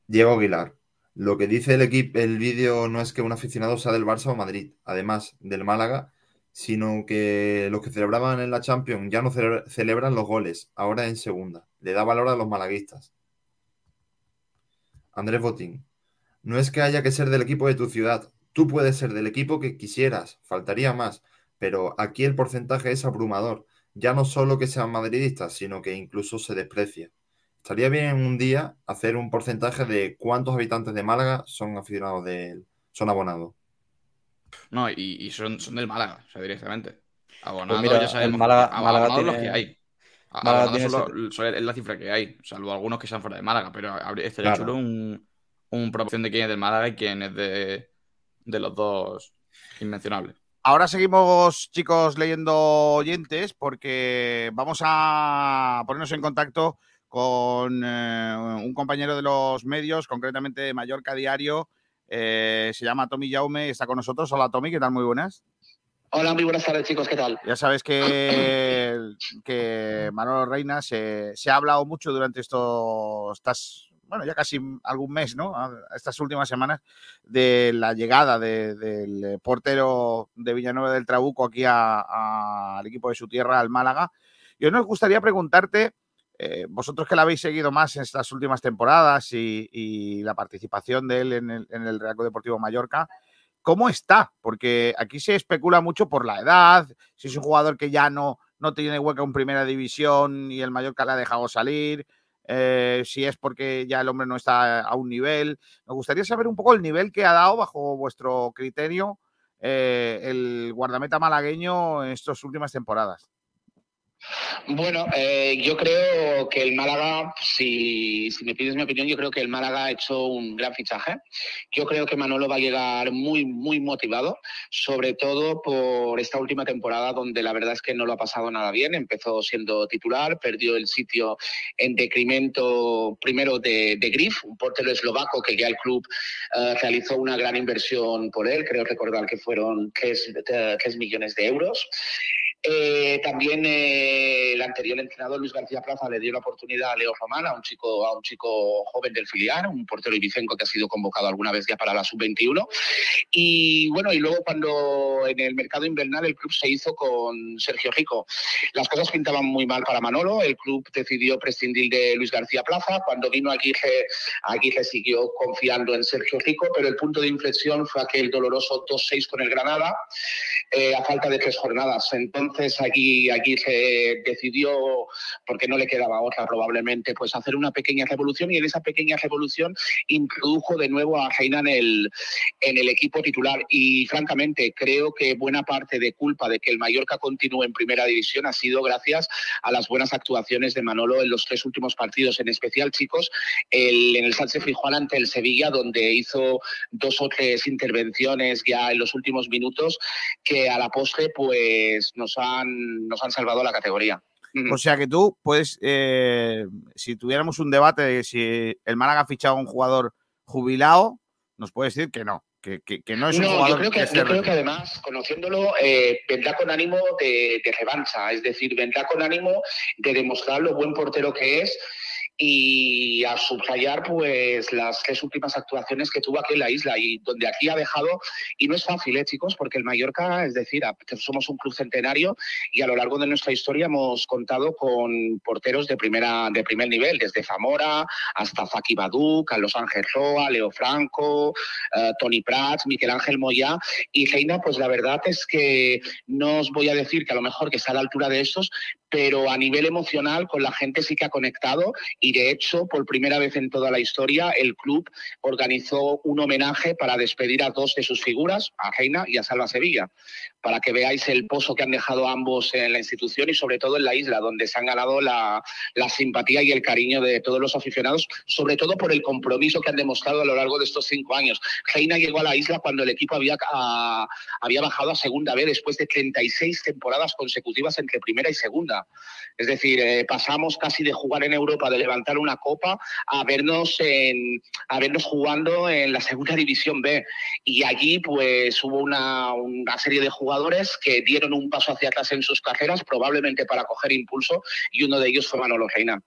Diego Aguilar. Lo que dice el equipo, el vídeo no es que un aficionado sea del Barça o Madrid, además del Málaga, sino que los que celebraban en la Champions ya no cele- celebran los goles, ahora en segunda. Le da valor a los malaguistas. Andrés Botín. No es que haya que ser del equipo de tu ciudad. Tú puedes ser del equipo que quisieras, faltaría más, pero aquí el porcentaje es abrumador. Ya no solo que sean madridistas, sino que incluso se desprecia. Estaría bien un día hacer un porcentaje de cuántos habitantes de Málaga son aficionados de son abonados. No, y, y son, son del Málaga, o sea, directamente. Abonados Pues mira, ya sabemos. Málaga- ab- Málaga abonados los tiene- que hay. Málaga Abonados tiene son lo- son- es la cifra que hay, salvo algunos que sean fuera de Málaga, pero estaría Claro. chulo un, un proporción de quién es del Málaga y quién es de, de los dos inmencionables. Ahora seguimos, chicos, leyendo oyentes porque vamos a ponernos en contacto con eh, un compañero de los medios, concretamente de Mallorca Diario. eh, se llama Tommy Jaume y está con nosotros. Hola, Tommy, ¿qué tal? Muy buenas. Hola, muy buenas tardes, chicos, ¿qué tal? Ya sabes que, que Manolo Reina se, se ha hablado mucho durante estos, estas, bueno, ya casi algún mes, ¿no? A- Estas últimas semanas, de la llegada de- del portero de Villanueva del Trabuco aquí a- a- al equipo de su tierra, al Málaga. Y hoy nos gustaría preguntarte eh, vosotros que la habéis seguido más en estas últimas temporadas y, la participación de él en el, en Real Deportivo Mallorca, ¿cómo está? Porque aquí se especula mucho por la edad, si es un jugador que ya no, no tiene hueco en primera división y el Mallorca le ha dejado salir, eh, si es porque ya el hombre no está a un nivel. Me gustaría saber un poco el nivel que ha dado bajo vuestro criterio eh, el guardameta malagueño en estas últimas temporadas. Bueno, eh, yo creo que el Málaga, si, me pides mi opinión, yo creo que el Málaga ha hecho un gran fichaje. Yo creo que Manolo va a llegar muy, muy motivado, sobre todo por esta última temporada donde la verdad es que no lo ha pasado nada bien. Empezó siendo titular, perdió el sitio en decremento primero de, de un portero eslovaco que ya el club eh, realizó una gran inversión por él. Creo recordar que fueron tres, tres millones de euros. Eh, también eh, el anterior entrenador Luis García Plaza le dio la oportunidad a Leo Román, a un chico, a un chico joven del filial, un portero ibicenco que ha sido convocado alguna vez ya para la sub-21. Y bueno, y luego cuando en el mercado invernal el club se hizo con Sergio Rico. Las cosas pintaban muy mal para Manolo, el club decidió prescindir de Luis García Plaza. Cuando vino Aguirre, Aguirre siguió confiando en Sergio Rico, pero el punto de inflexión fue aquel doloroso 2-6 con el Granada, eh, a falta de tres jornadas. Entonces, entonces aquí, aquí se decidió, porque no le quedaba otra probablemente, pues hacer una pequeña revolución y en esa pequeña revolución introdujo de nuevo a Reina en el, en el equipo titular. Y francamente creo que buena parte de culpa de que el Mallorca continúe en primera división ha sido gracias a las buenas actuaciones de Manolo en los tres últimos partidos, en especial, chicos, el, en el Sánchez Frijuan ante el Sevilla, donde hizo dos o tres intervenciones ya en los últimos minutos que a la postre pues nos han, nos han salvado la categoría. O sea que tú puedes, eh, si tuviéramos un debate de si el Málaga ha fichado a un jugador jubilado, nos puedes decir que no, que, que, que no es un jugador yo creo que, yo creo que además, conociéndolo, eh, vendrá con ánimo de, de revancha, es decir, vendrá con ánimo de demostrar lo buen portero que es y a subrayar pues las tres últimas actuaciones que tuvo aquí en la isla y donde aquí ha dejado, y no es fácil, ¿eh, chicos, porque el Mallorca, es decir, somos un club centenario y a lo largo de nuestra historia hemos contado con porteros de primera de primer nivel, desde Zamora hasta Faki Badú, Carlos Ángel Roa, Leo Franco, eh, Tony Prats, Miquel Ángel Moya. Y Reina, pues la verdad es que no os voy a decir que a lo mejor que está a la altura de estos, pero a nivel emocional con la gente sí que ha conectado y de hecho por primera vez en toda la historia el club organizó un homenaje para despedir a dos de sus figuras, a Reina y a Salva Sevilla, para que veáis el pozo que han dejado ambos en la institución y sobre todo en la isla, donde se han ganado la, simpatía y el cariño de todos los aficionados, sobre todo por el compromiso que han demostrado a lo largo de estos cinco años. Reina llegó a la isla cuando el equipo había, a- había bajado a segunda B después de 36 temporadas consecutivas entre primera y segunda. Es decir, eh, pasamos casi de jugar en Europa, de levantar una copa, a vernos, en, a vernos jugando en la segunda división B. Y allí pues hubo una, una serie de jugadores que dieron un paso hacia atrás en sus carreras, probablemente para coger impulso, y uno de ellos fue Manolo Reina.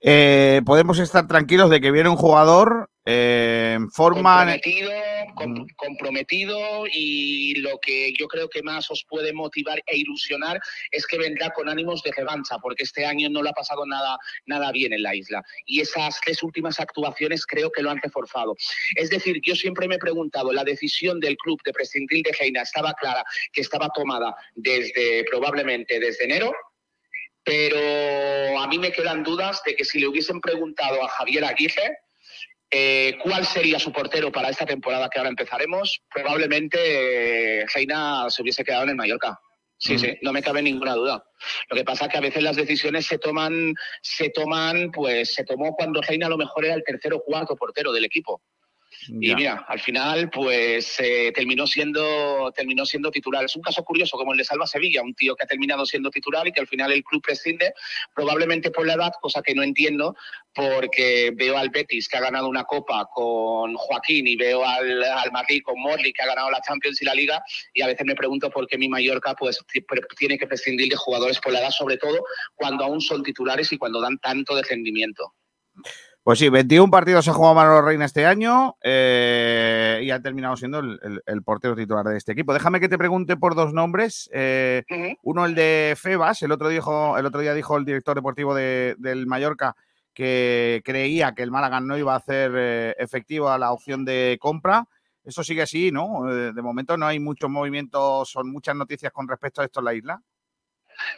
Eh, podemos estar tranquilos de que viene un jugador eh, comprometido, com- comprometido y lo que yo creo que más os puede motivar e ilusionar es que vendrá con ánimos de revancha, porque este año no le ha pasado nada, nada bien en la isla. Y esas tres últimas actuaciones creo que lo han reforzado. Es decir, yo siempre me he preguntado, la decisión del club de prescindir de Reina estaba clara, que estaba tomada desde probablemente desde enero, pero a mí me quedan dudas de que si le hubiesen preguntado a Javier Aguirre eh, cuál sería su portero para esta temporada que ahora empezaremos, probablemente eh, Reina se hubiese quedado en el Mallorca. Sí, sí, no me cabe ninguna duda. Lo que pasa es que a veces las decisiones se toman, se toman, pues se tomó cuando Reina a lo mejor era el tercer o cuarto portero del equipo. Y mira, al final, pues eh, terminó siendo terminó siendo titular. Es un caso curioso como el de Salva Sevilla, un tío que ha terminado siendo titular y que al final el club prescinde, probablemente por la edad, cosa que no entiendo, porque veo al Betis que ha ganado una copa con Joaquín y veo al, al Madrid con Morley que ha ganado la Champions y la Liga y a veces me pregunto por qué mi Mallorca pues tiene que prescindir de jugadores por la edad, sobre todo cuando aún son titulares y cuando dan tanto de rendimiento. Pues sí, 21 partidos ha jugado Manolo Reina este año eh, y ha terminado siendo el, el- el portero titular de este equipo. Déjame que te pregunte por dos nombres. eh, Uno, el de Febas. El otro, dijo, el otro día dijo el director deportivo de- del Mallorca que creía que el Málaga no iba a hacer eh, efectiva la opción de compra. Eso sigue así, ¿no? De momento no hay muchos movimientos, son muchas noticias con respecto a esto en la isla.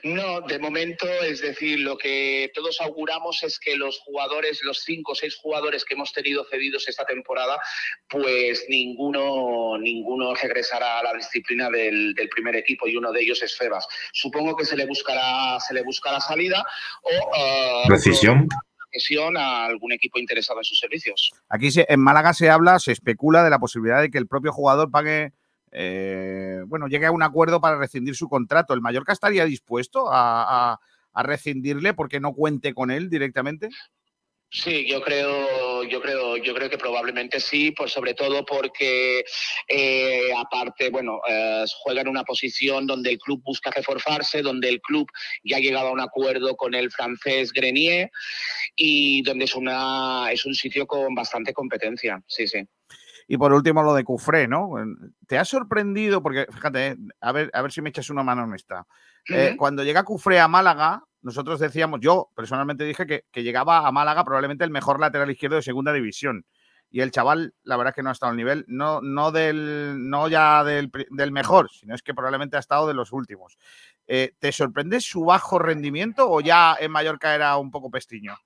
No, de momento, es decir, lo que todos auguramos es que los jugadores, los cinco o seis jugadores que hemos tenido cedidos esta temporada, pues ninguno, ninguno regresará a la disciplina del, del primer equipo y uno de ellos es Febas. Supongo que se le buscará, se le buscará salida o Precisión. cesión a algún equipo interesado en sus servicios. Aquí se- en Málaga se habla, se especula de la posibilidad de que el propio jugador pague, eh, bueno, llegue a un acuerdo para rescindir su contrato. ¿El Mallorca estaría dispuesto a, rescindirle porque no cuente con él directamente? Sí, yo creo, yo creo, yo creo que probablemente sí, pues sobre todo porque eh, aparte, bueno, eh, juega en una posición donde el club busca reforzarse, donde el club ya ha llegado a un acuerdo con el francés Grenier y donde es una es un sitio con bastante competencia. Sí, sí. Y por último, lo de Cufré, ¿no? ¿Te ha sorprendido? Porque fíjate, eh, a ver, a ver si me echas una mano en esta. Eh, cuando llega Cufré a Málaga, nosotros decíamos, yo personalmente dije que, que llegaba a Málaga probablemente el mejor lateral izquierdo de segunda división. Y el chaval, la verdad es que no ha estado al nivel, no, no, del, no ya del, del mejor, sino es que probablemente ha estado de los últimos. Eh, ¿Te sorprende su bajo rendimiento o ya en Mallorca era un poco pestiño?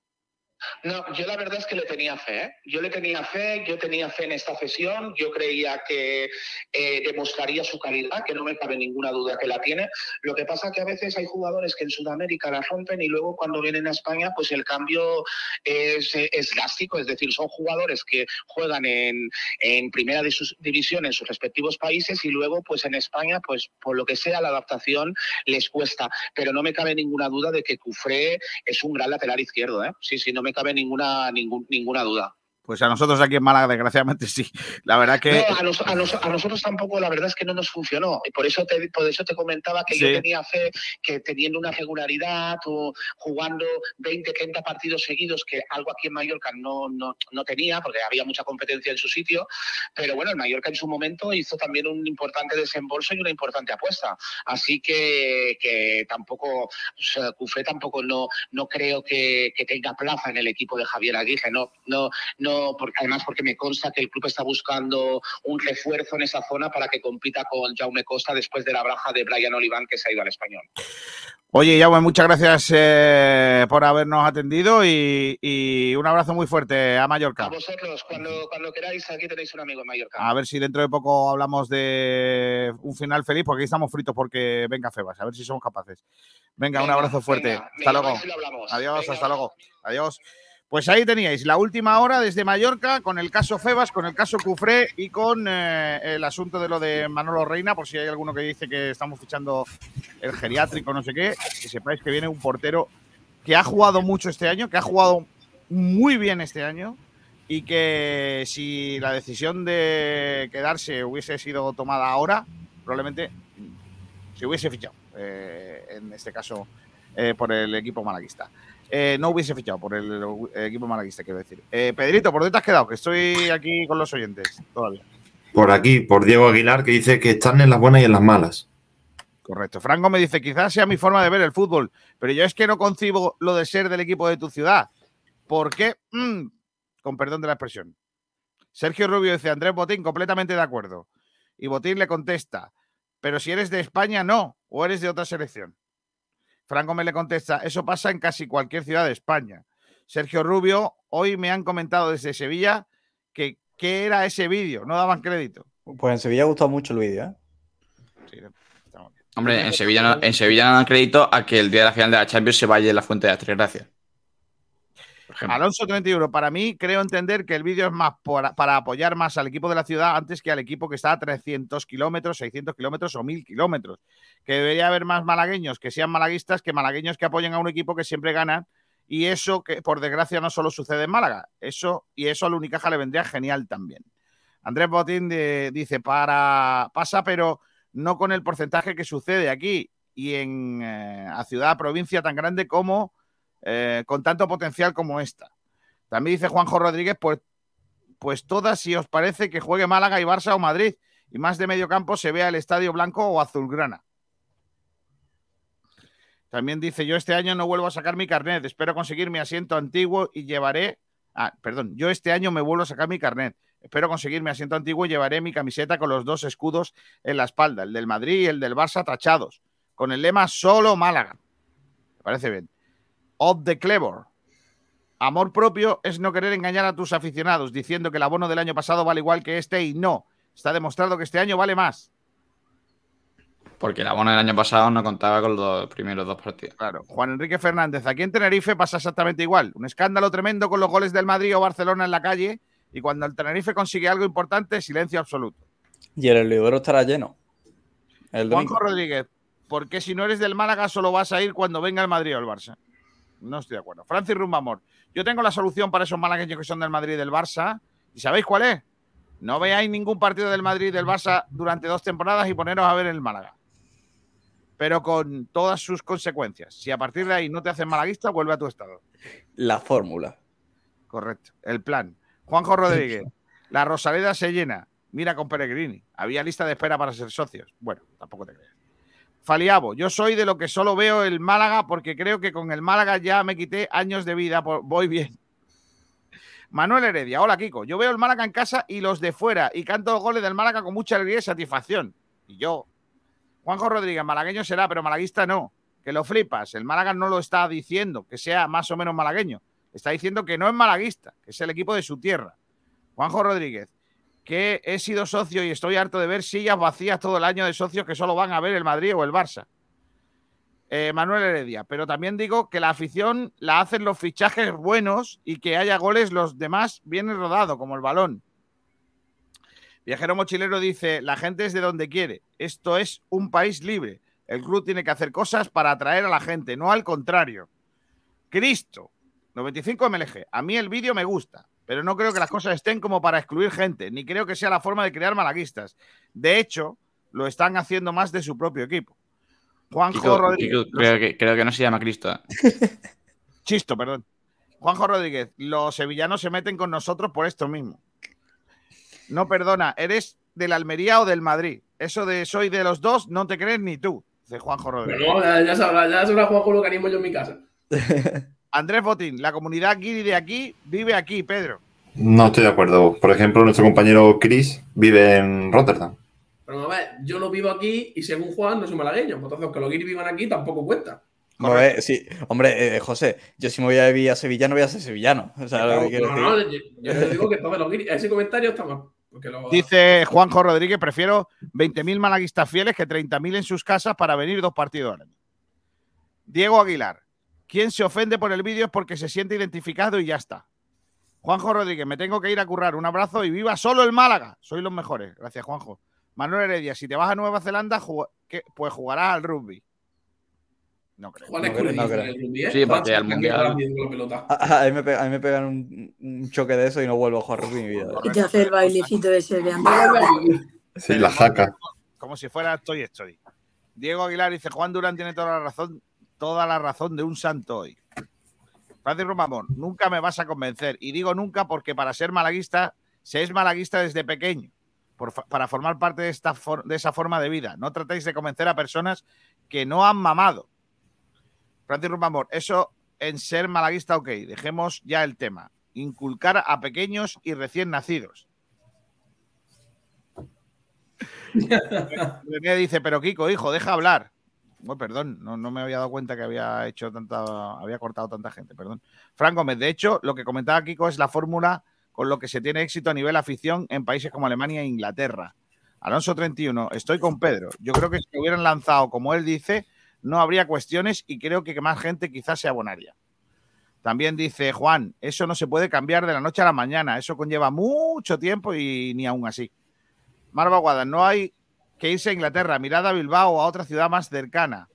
No, yo la verdad es que le tenía fe. ¿eh? Yo le tenía fe, yo tenía fe en esta cesión, yo creía que eh, demostraría su calidad, que no me cabe ninguna duda que la tiene. Lo que pasa que a veces hay jugadores que en Sudamérica la rompen y luego cuando vienen a España, pues el cambio es, es drástico. Es decir, son jugadores que juegan en, en primera división en sus respectivos países y luego, pues en España, pues por lo que sea, la adaptación les cuesta. Pero no me cabe ninguna duda de que Cufré es un gran lateral izquierdo. ¿eh? Sí, sí, no me cabe ninguna, ningún- ninguna duda. Pues a nosotros aquí en Málaga, desgraciadamente sí. La verdad que... No, a, nos- a nos- a nosotros tampoco, la verdad es que no nos funcionó. Y por eso te, por eso te comentaba que yo tenía fe que teniendo una regularidad o jugando 20, 30 partidos seguidos, que algo aquí en Mallorca no, no, no tenía, porque había mucha competencia en su sitio. Pero bueno, el Mallorca en su momento hizo también un importante desembolso y una importante apuesta. Así que, que tampoco, o sea, tampoco no, no creo que, que tenga plaza en el equipo de Javier Aguirre. No, no, no, porque, además porque me consta que el club está buscando un refuerzo en esa zona para que compita con Jaume Costa después de la braja de Brian Oliván que se ha ido al español. Oye, Jaume, muchas gracias eh, por habernos atendido y, y un abrazo muy fuerte a Mallorca. A vosotros, cuando, cuando queráis, aquí tenéis un amigo en Mallorca. A ver si dentro de poco hablamos de un final feliz, porque aquí estamos fritos porque venga Febas, a ver si somos capaces. Venga, un abrazo fuerte. venga, hasta luego. Adiós, hasta luego. Adiós. Pues ahí teníais la última hora desde Mallorca con el caso Febas, con el caso Cufré y con eh, el asunto de lo de Manolo Reina, por si hay alguno que dice que estamos fichando el geriátrico, no sé qué, que sepáis que viene un portero que ha jugado mucho este año, que ha jugado muy bien este año y que si la decisión de quedarse hubiese sido tomada ahora, probablemente se hubiese fichado, eh, en este caso eh, por el equipo malaguista. Eh, no hubiese fichado por el, el equipo malaguista, quiero decir. Eh, Pedrito, ¿por dónde te has quedado? Que estoy aquí con los oyentes todavía. Por aquí, por Diego Aguilar, que dice que están en las buenas y en las malas. Correcto. Franco me dice, quizás sea mi forma de ver el fútbol, pero yo es que no concibo lo de ser del equipo de tu ciudad. ¿Por qué? Mm, con perdón de la expresión. Sergio Rubio dice, Andrés Botín, completamente de acuerdo. Y Botín le contesta, pero si eres de España, no, o eres de otra selección. Franco me le contesta, eso pasa en casi cualquier ciudad de España. Sergio Rubio, hoy me han comentado desde Sevilla que qué era ese vídeo, no daban crédito. Pues en Sevilla ha gustado mucho el vídeo, ¿eh? Sí, estamos bien. Hombre, en Sevilla, no, en Sevilla no dan crédito a que el día de la final de la Champions se vaya en la fuente de las tres gracias. Alonso 31, para mí creo entender que el vídeo es más para, apoyar más al equipo de la ciudad antes que al equipo que está a 300 kilómetros, 600 kilómetros o 1000 kilómetros. Que debería haber más malagueños que sean malaguistas que malagueños que apoyen a un equipo que siempre ganan. Y eso que por desgracia no solo sucede en Málaga, eso y eso al Unicaja le vendría genial también. Andrés Botín dice, para pasa, pero no con el porcentaje que sucede aquí y en eh, a ciudad, provincia tan grande como eh, con tanto potencial como esta. También dice Juanjo Rodríguez, pues, pues todas si os parece que juegue Málaga y Barça o Madrid. Y más de medio campo se vea el estadio blanco o azulgrana. También dice, yo este año no vuelvo a sacar mi carnet, espero conseguir mi asiento antiguo y llevaré... Ah, perdón, yo este año me vuelvo a sacar mi carnet, espero conseguir mi asiento antiguo y llevaré mi camiseta con los dos escudos en la espalda, el del Madrid y el del Barça tachados, con el lema solo Málaga. Me parece bien. Of the Clever. Amor propio es no querer engañar a tus aficionados diciendo que el abono del año pasado vale igual que este y no. Está demostrado que este año vale más. Porque el abono del año pasado no contaba con los primeros dos partidos. Claro. Juan Enrique Fernández, aquí en Tenerife pasa exactamente igual. Un escándalo tremendo con los goles del Madrid o Barcelona en la calle y cuando el Tenerife consigue algo importante, silencio absoluto. Y el Heliodoro estará lleno. El. Juanjo Rodríguez, ¿por qué si no eres del Málaga solo vas a ir cuando venga el Madrid o el Barça? No estoy de acuerdo. Francis Rumbamor, yo tengo la solución para esos malagueños que son del Madrid y del Barça. ¿Y sabéis cuál es? No veáis ningún partido del Madrid y del Barça durante dos temporadas y poneros a ver el Málaga. Pero con todas sus consecuencias. Si a partir de ahí no te hacen malaguista, vuelve a tu estado. La fórmula. Correcto. El plan. Juanjo Rodríguez. La Rosaleda se llena. Mira con Peregrini. Había lista de espera para ser socios. Bueno, tampoco te creas. Faliabo, yo soy de lo que solo veo el Málaga porque creo que con el Málaga ya me quité años de vida. Voy bien. Manuel Heredia, hola Kiko. Yo veo el Málaga en casa y los de fuera y canto los goles del Málaga con mucha alegría y satisfacción. Y yo. Juanjo Rodríguez, malagueño será, pero malaguista no. Que lo flipas. El Málaga no lo está diciendo que sea más o menos malagueño. Está diciendo que no es malaguista, que es el equipo de su tierra. Juanjo Rodríguez, que he sido socio y estoy harto de ver sillas vacías todo el año de socios que solo van a ver el Madrid o el Barça. Eh, Manuel Heredia, pero también digo que la afición la hacen los fichajes buenos y que haya goles los demás viene rodado, como el balón. Viajero Mochilero dice, la gente es de donde quiere. Esto es un país libre. El club tiene que hacer cosas para atraer a la gente, no al contrario. Cristo, 95 MLG. A mí el vídeo me gusta, pero no creo que las cosas estén como para excluir gente, ni creo que sea la forma de crear malaguistas. De hecho, lo están haciendo más de su propio equipo. Juanjo Kiko- Rodríguez. Kiko, creo, que, creo que no se llama Cristo. ¿eh? Chisto, perdón. Juanjo Rodríguez, los sevillanos se meten con nosotros por esto mismo. No perdona, eres del Almería o del Madrid. Eso de soy de los dos, no te crees ni tú, dice Juanjo Rodríguez. Pero no, ya, sabrá, ya sabrá jugar con lo que animo yo en mi casa. Andrés Botín, la comunidad guiri de aquí vive aquí, Pedro. No estoy de acuerdo. Por ejemplo, nuestro compañero Chris vive en Rotterdam. Pero a ver, yo no vivo aquí y según Juan no soy malagueño. Entonces, que los guiris vivan aquí tampoco cuenta. No, eh, sí. Hombre, eh, José, yo si me voy a vivir a Sevilla no voy a ser sevillano. O sea, lo que quiero No, no, yo, yo le digo que todos los guiris. Ese comentario está mal. Lo, Dice Juanjo Rodríguez, prefiero 20.000 malaguistas fieles que 30.000 en sus casas para venir dos partidos al año. Diego Aguilar, quien se ofende por el vídeo es porque se siente identificado y ya está. Juanjo Rodríguez, me tengo que ir a currar. Un abrazo y viva solo el Málaga. Sois los mejores. Gracias, Juanjo. Manuel Heredia, si te vas a Nueva Zelanda, pues jugarás al rugby. No creo. Juan No es creo, no creo. el rugby, ¿eh? Sí, porque al Mundial-. A, mí me pe- a mí me pegan un, un choque de eso y no vuelvo a jugar rugby en mi vida. Y te hace el bailecito ese de antes. Sí, la jaca. Como si fuera estoy, estoy. Diego Aguilar dice, Juan Durán tiene toda la razón, toda la razón de un santo hoy. Francis Romamón, nunca me vas a convencer. Y digo nunca porque para ser malaguista, se es malaguista desde pequeño, por para formar parte de, esta for- de esa forma de vida. No tratéis de convencer a personas que no han mamado. Francis Romamón, eso en ser malaguista, ok, dejemos ya el tema. Inculcar a pequeños y recién nacidos. René dice, pero Kiko, hijo, deja hablar. Bueno, perdón, no, me había dado cuenta que había hecho tanta, había cortado tanta gente, perdón. Fran Gómez, de hecho, lo que comentaba Kiko es la fórmula con lo que se tiene éxito a nivel afición en países como Alemania e Inglaterra. Alonso 31, estoy con Pedro. Yo creo que si hubieran lanzado como él dice, no habría cuestiones y creo que más gente quizás se abonaría. También dice Juan, eso no se puede cambiar de la noche a la mañana, eso conlleva mucho tiempo y ni aún así. Marva Guada, no hay que irse a Inglaterra, mirad a Bilbao o a otra ciudad más cercana.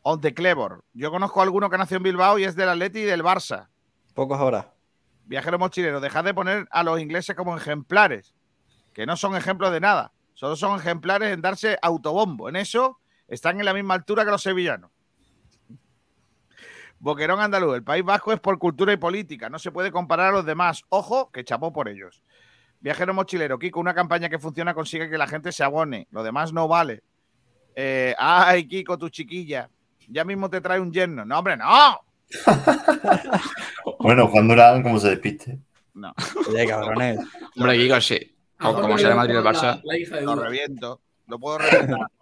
On the Clever. Yo conozco a alguno que nació en Bilbao y es del Atleti y del Barça. Pocos ahora. Viajero mochilero, dejad de poner a los ingleses como ejemplares, que no son ejemplos de nada. Solo son ejemplares en darse autobombo. En eso están en la misma altura que los sevillanos. Boquerón andaluz, el País Vasco es por cultura y política, no se puede comparar a los demás. Ojo, que chapó por ellos. Viajero mochilero, Kiko, una campaña que funciona consigue que la gente se abone, lo demás no vale. Eh, ay, Kiko, tu chiquilla, ya mismo te trae un yerno. No, hombre, no. Bueno, Juan Durán, ¿cómo se despiste? No. Oye, cabrones. Hombre, Kiko, sí. O como sea de Madrid el Barça. La hija de Lo reviento. Lo puedo reventar,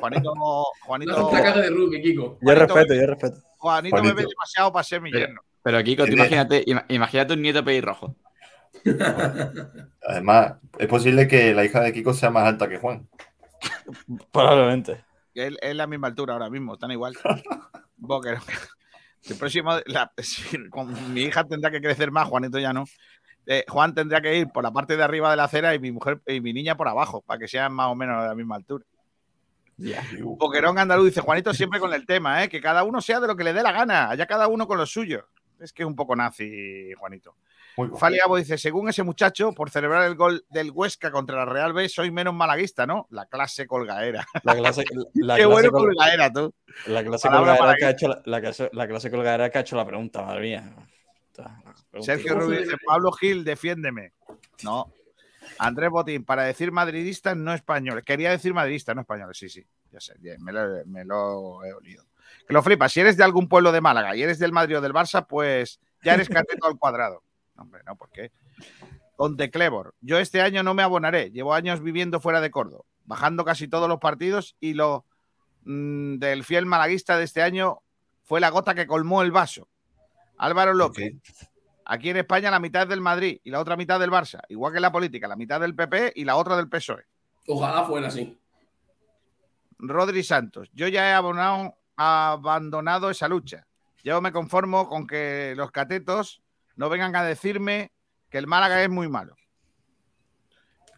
Juanito. Juanito, No la caja de rugby, Kiko. Yo respeto, yo respeto. Juanito me ve demasiado para ser mi Pero, yerno. pero Kiko, tú imagínate, ima- imagínate un nieto pelirrojo. Además, es posible que la hija de Kiko sea más alta que Juan. Probablemente. Él es la misma altura ahora mismo, están igual. Boquerón. El próximo, la- con mi hija tendrá que crecer más, Juanito ya no. Eh, Juan tendrá que ir por la parte de arriba de la acera y mi mujer y mi niña por abajo, para que sean más o menos de la misma altura. Boquerón andaluz dice Juanito siempre con el tema, ¿eh? que cada uno sea de lo que le dé la gana, allá cada uno con lo suyo. Es que es un poco nazi, Juanito. Fali Gabo dice, según ese muchacho, por celebrar el gol del Huesca contra la Real B, soy menos malaguista, ¿no? La clase colgaera. La clase, la Qué clase bueno col- colgaera, tú. La clase Palabra colgadera para que ha hecho la, la clase, la clase colgadera que ha hecho la pregunta, madre mía. Sergio Rubio dice, Pablo Gil, defiéndeme. No. Andrés Botín, para decir madridistas, no españoles. Quería decir madridistas, no españoles, sí, sí. Ya sé, bien, me lo, me lo he olido. Que lo flipas, si eres de algún pueblo de Málaga y eres del Madrid o del Barça, pues ya eres cateto al cuadrado. No, hombre, no, ¿por qué? Conte Clebor, yo este año no me abonaré. Llevo años viviendo fuera de Córdoba, bajando casi todos los partidos y lo mm, del fiel malaguista de este año fue la gota que colmó el vaso. Álvaro López. Aquí en España la mitad es del Madrid y la otra mitad del Barça. Igual que en la política, la mitad del PP y la otra del PSOE. Ojalá fuera así. Rodri Santos. Yo ya he abonado- abandonado esa lucha. Yo me conformo con que los catetos no vengan a decirme que el Málaga es muy malo.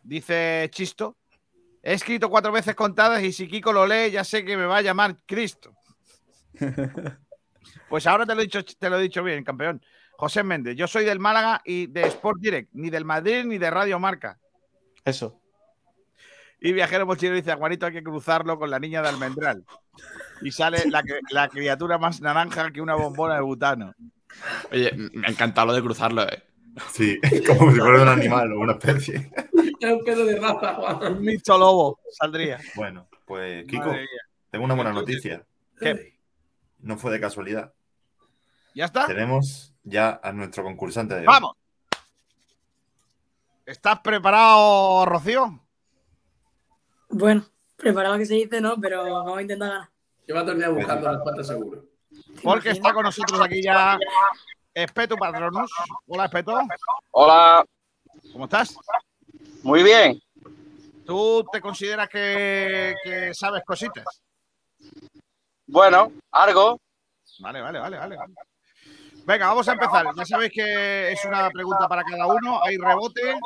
Dice Chisto. He escrito cuatro veces contadas y si Kiko lo lee ya sé que me va a llamar Cristo. Pues ahora te lo he dicho, te lo he dicho bien, campeón. José Méndez, yo soy del Málaga y de Sport Direct, ni del Madrid ni de Radio Marca. Eso. Y Viajero Mochilero dice, a Juanito hay que cruzarlo con la niña de almendral. Y sale la criatura más naranja que una bombona de butano. Oye, me ha encantado lo de cruzarlo, eh. Sí, como si fuera un animal o una especie. Es un pedo de raza, Juan. Micho lobo saldría. Bueno, pues Kiko, tengo una buena noticia. ¿Qué? No fue de casualidad. ¿Ya está? Tenemos ya a nuestro concursante de hoy. ¡Vamos! ¿Estás preparado, Rocío? Bueno, preparado que se dice, no, pero vamos a intentar ganar. Lleva todo el día buscando respuestas seguro. Porque está con nosotros aquí ya Espeto Patronus. Hola, Espeto. Hola, ¿Cómo estás? muy bien. ¿Tú te consideras que, que sabes cositas? Bueno, algo. Vale, vale, vale, vale. Venga, vamos a empezar. Ya sabéis que es una pregunta para cada uno. Hay rebote.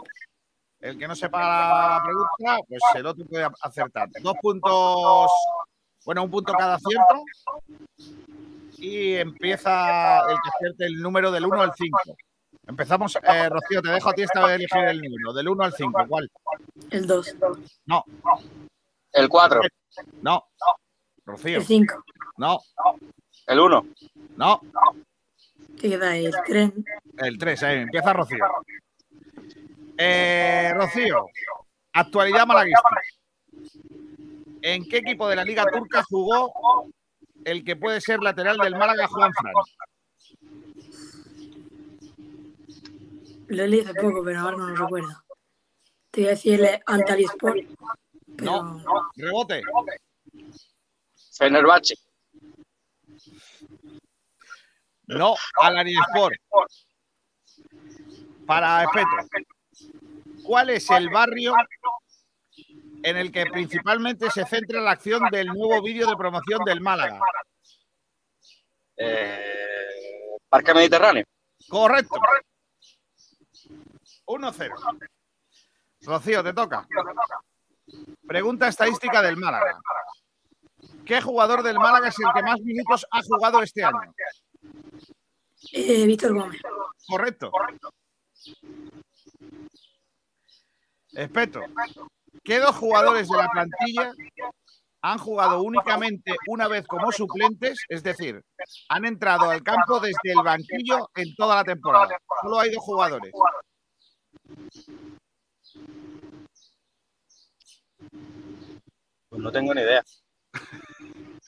El que no sepa la pregunta, pues el otro puede acertar. Dos puntos, bueno, un punto cada acierto. Y empieza el que acierte el número del 1 al 5. Empezamos, eh, Rocío, te dejo a ti esta vez elegir el número, del 1 al 5. ¿Cuál? El 2. No, El 4, no. Rocío, El 5. no, el 1. no. ¿Qué queda ahí? El 3. El 3, ahí empieza Rocío. Eh, Rocío, actualidad malaguista. ¿En qué equipo de la Liga Turca jugó el que puede ser lateral del Málaga, Juan Fran? Lo leí hace poco, pero ahora no lo recuerdo. Te voy a decir el Antalisport. Pero No, rebote. Fenerbahce. No, Sport. Para Espeto. ¿Cuál es el barrio en el que principalmente se centra la acción del nuevo vídeo de promoción del Málaga? Eh, Parque Mediterráneo. Correcto. 1-0. Rocío, te toca. Pregunta estadística del Málaga. ¿Qué jugador del Málaga es el que más minutos ha jugado este año? eh, Víctor Gómez. Correcto. Espeto. ¿Qué dos jugadores de la plantilla han jugado únicamente una vez como suplentes, es decir, han entrado al campo desde el banquillo en toda la temporada. Solo hay dos jugadores. Pues no tengo ni idea.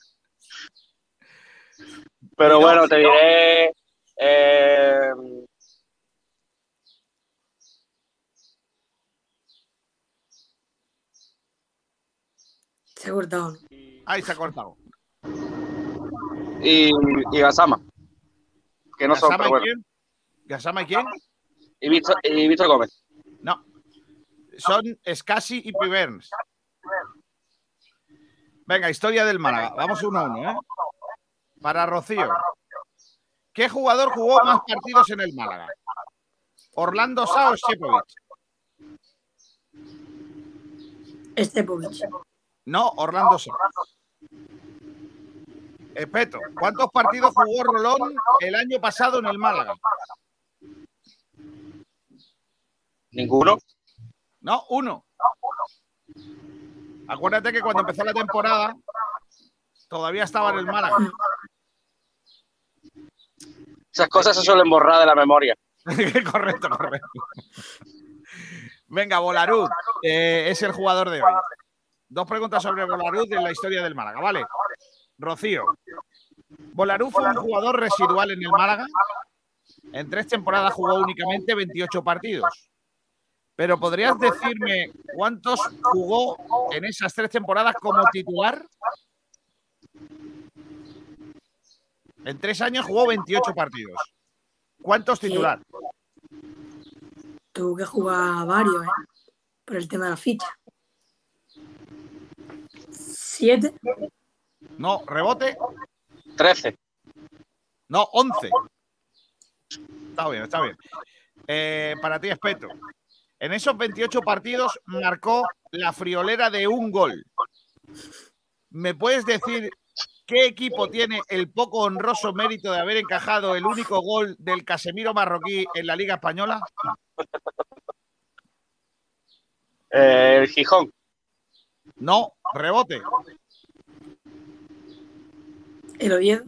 Pero bueno, te diré. eh, Se ha cortado. Ahí se ha cortado. y, y Gasama. Que no son, ¿Gasama pero y bueno. quién? ¿Gasama y quién? Y Víctor, y Víctor Gómez. No. Son Scassi y Piverns. Venga, historia del Málaga. Vamos uno a uno, ¿eh? Para Rocío. ¿Qué jugador jugó más partidos en el Málaga? ¿Orlando Sá o Shepovic? Estepovich. No, Orlando Sá. Espeto, ¿cuántos partidos jugó Rolón el año pasado en el Málaga? Ninguno. No, uno. Acuérdate que cuando empezó la temporada todavía estaba en el Málaga. Esas cosas se suelen borrar de la memoria. correcto, correcto. Venga, Bolaruz eh, es el jugador de hoy. Dos preguntas sobre Bolaruz en la historia del Málaga, ¿vale? Rocío. Bolaruz fue un jugador residual en el Málaga. En tres temporadas jugó únicamente 28 partidos. Pero ¿podrías decirme cuántos jugó en esas tres temporadas como titular? En tres años jugó 28 partidos. ¿Cuántos titular? Tuvo que jugar varios, ¿eh? Por el tema de la ficha. ¿Siete? No, rebote. 13. No, 11. Está bien, está bien. Eh, para ti, Espeto. En esos 28 partidos marcó la friolera de un gol. ¿Me puedes decir qué equipo tiene el poco honroso mérito de haber encajado el único gol del Casemiro marroquí en la Liga Española? Eh, el Gijón. No, rebote. El Oviedo.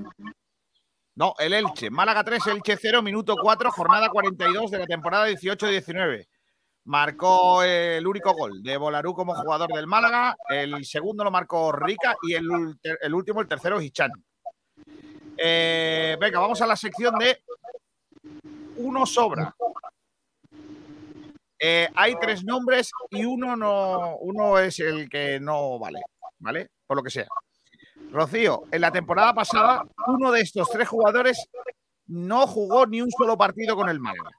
No, el Elche. Málaga 3, Elche 0, minuto 4, jornada 42 de la temporada 18-19. Marcó el único gol de Bolarú como jugador del Málaga. El segundo lo marcó Rica y el, el último, el tercero, Hichan. Eh, venga, vamos a la sección de uno sobra. Eh, hay tres nombres y uno no, uno es el que no vale, ¿vale? Por lo que sea. Rocío, en la temporada pasada, uno de estos tres jugadores no jugó ni un solo partido con el Málaga.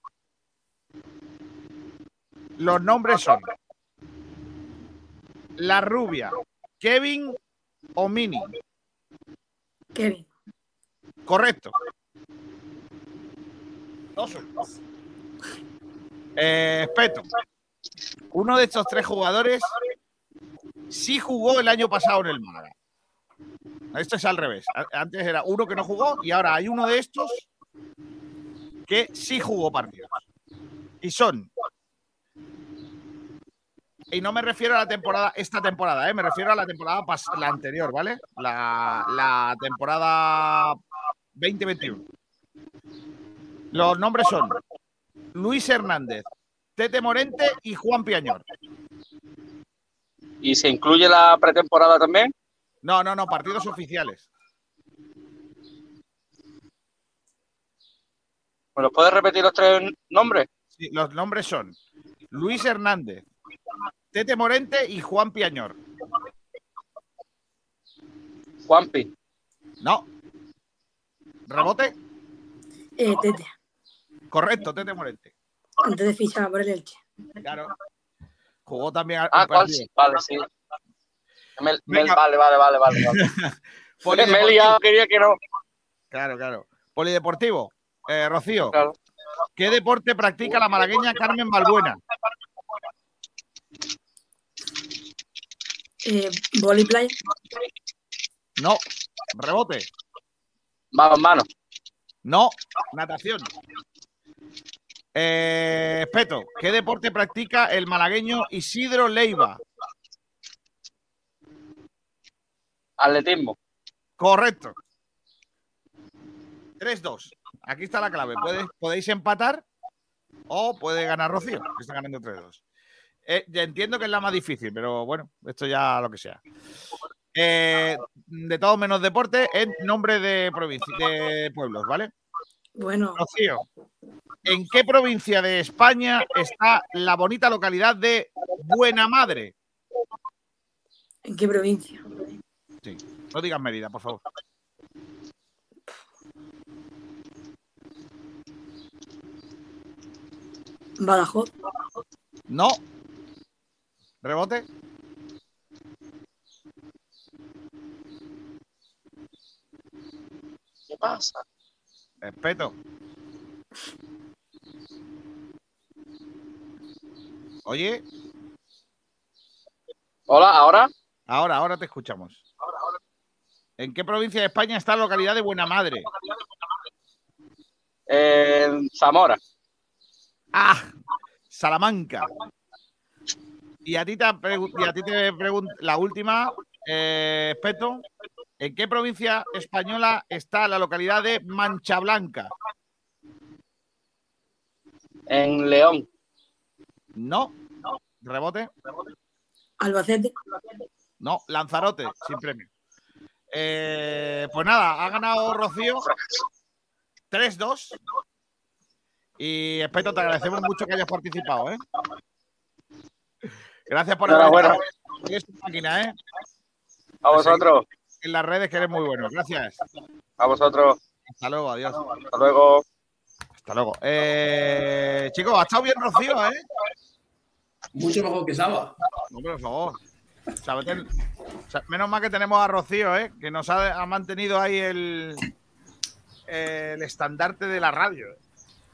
Los nombres son La Rubia, Kevin o Mini. Kevin. Correcto. Dos. Eh, Peto. Uno de estos tres jugadores sí jugó el año pasado en el Málaga. Esto es al revés. Antes era uno que no jugó y ahora hay uno de estos que sí jugó partidos. Y son. Y no me refiero a la temporada, esta temporada, ¿eh? me refiero a la temporada la anterior, ¿vale? La, la temporada 2021. Los nombres son Luis Hernández, Tete Morente y Juan Piañor. ¿Y se incluye la pretemporada también? No, no, no, partidos oficiales. ¿Me los puedes repetir los tres nombres? Sí, los nombres son Luis Hernández, Tete Morente y Juan Piañor. Juanpi. No. ¿Rebote? Eh, Tete. Correcto, Tete Morente. Antes de fichar por el Elche. Claro. Jugó también al Ah. Sí, Vale, sí. Mel- Mel- Venga. vale, vale, vale, vale. vale. Polideportivo. me he liado, quería que no. Claro, claro. Polideportivo. Eh, Rocío. ¿Qué deporte practica la malagueña Carmen Balbuena? Eh, Boli Playa. No. Rebote. Vamos, mano. No. Natación. Eh, Peto, ¿qué deporte practica el malagueño Isidro Leiva? Atletismo. Correcto. 3-2. Aquí está la clave. Podéis empatar o puede ganar Rocío, que está ganando 3-2. Eh, entiendo que es la más difícil, pero bueno, esto ya lo que sea. Eh, de todo menos deporte, en nombre de, provinci- de pueblos, ¿vale? Bueno, Rocío, ¿en qué provincia de España está la bonita localidad de Buena Madre? ¿en qué provincia? Sí. No digas Mérida, por favor. Badajoz. No. Rebote. ¿Qué pasa? Respeto. Oye, Hola, ¿ahora? ahora, ahora te escuchamos. ¿En qué provincia de España está la localidad de Buena Madre? En Zamora. Ah, Salamanca. Y a ti te, y a ti te pregunto, la última, eh, Peto, ¿en qué provincia española está la localidad de Mancha Blanca? En León. No. Rebote. Albacete. No, Lanzarote, sin premio. Eh, pues nada, ha ganado Rocío 3-2. Y Espeto, te agradecemos mucho que hayas participado, ¿eh? Gracias por haber. Eres una máquina, ¿eh? A vosotros. En las redes que eres muy bueno. Gracias. A vosotros. Hasta luego, adiós. Hasta luego. Hasta luego. Eh, chicos, ha estado bien Rocío, ¿eh? Mucho mejor que Saba. Hombre, por favor. Sabatel- Menos mal que tenemos a Rocío, ¿eh? Que nos ha, ha mantenido ahí el, el estandarte de la radio.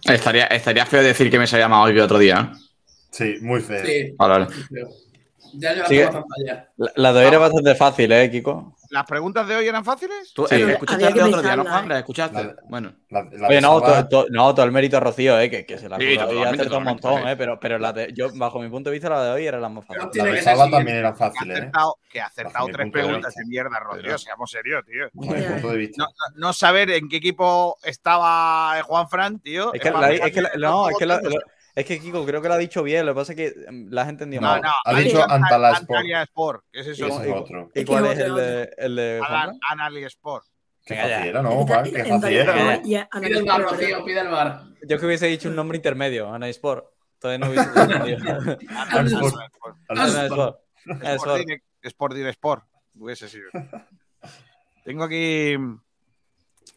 Estaría, estaría feo decir que me se había llamado hoy que otro día. ¿eh? Sí, muy feo. Sí. Vale, vale. Ya yo en pantalla. La, la de hoy era bastante fácil, ¿eh, Kiko? ¿Las preguntas de hoy eran fáciles? ¿Tú Sí. eh, escuchaste de otro día, no, Juan? ¿Las escuchaste? Bueno. La, la Oye, de no, Saba- to- to- no, todo el mérito a Rocío, ¿eh? Que, que se la Sí, acertó un montón, sí. ¿eh? Pero, pero la de, yo, bajo mi punto de vista, la de hoy era la más fácil. la Tiene de siguiente. también era Que fácil, ha ¿eh? acertado, que ha acertado tres preguntas de mierda, Rocío. Seamos serios, tío. Bajo mi punto de vista. No, saber en qué equipo estaba Juan Fran, tío. Es que, para la- pegarle es que la- los no, es que, es que Kiko creo que lo ha dicho bien, lo que pasa es que mm, la has entendido No, mal. no, Ha ha dicho Antalya Sport. Antalya Sport. ¿Qué es eso? Ese es ¿Y- otro. ¿Y cuál que es el de, el de Sport. Qué Venga, ya. fácil era, ¿no, Juan? Qué En fácil era. Valladolid y a- a Pide el bar, Rocío, pide el bar. Yo que hubiese dicho un nombre intermedio, Ana Sport. Todavía no hubiese entendido. Al Sport. Al Ana Sport. Direct, Sport. Hubiese sido. Tengo aquí.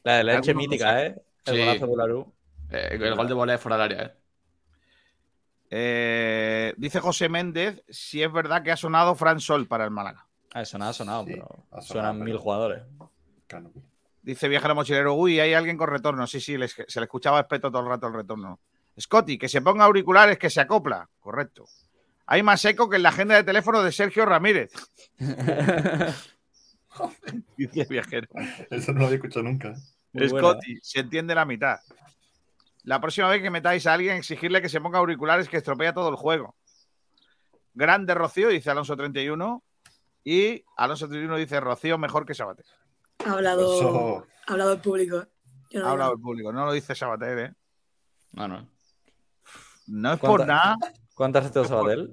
La de la leche mítica, ¿eh? El golazo de Bularú. Eh, el gol de volea fuera del área, ¿eh? Eh, dice José Méndez si es verdad que ha sonado Fran Sol para el Málaga. Ah, eso nada ha sonado, Sí, pero ha sonado, suenan pero- mil jugadores. Claro. Dice Viajero Mochilero, uy, hay alguien con retorno. Sí, sí, les- se le escuchaba espeto todo el rato el retorno. Scotty, que se ponga auriculares, que se acopla. Correcto. Hay más eco que en la agenda de teléfono de Sergio Ramírez. Dice Viajero. Eso no lo había escuchado nunca. ¿eh? Buena. Scotty, se entiende la mitad. La próxima vez que metáis a alguien, exigirle que se ponga auriculares que estropea todo el juego. Grande Rocío, dice Alonso 31. Y Alonso 31 dice Rocío mejor que Sabater. Ha hablado, Eso. ha hablado el público. Yo no Ha hablado el público, no lo dice Sabater, ¿eh? No, no. No es por ¿Cuánta- nada. ¿Cuántas hecho Sabatel?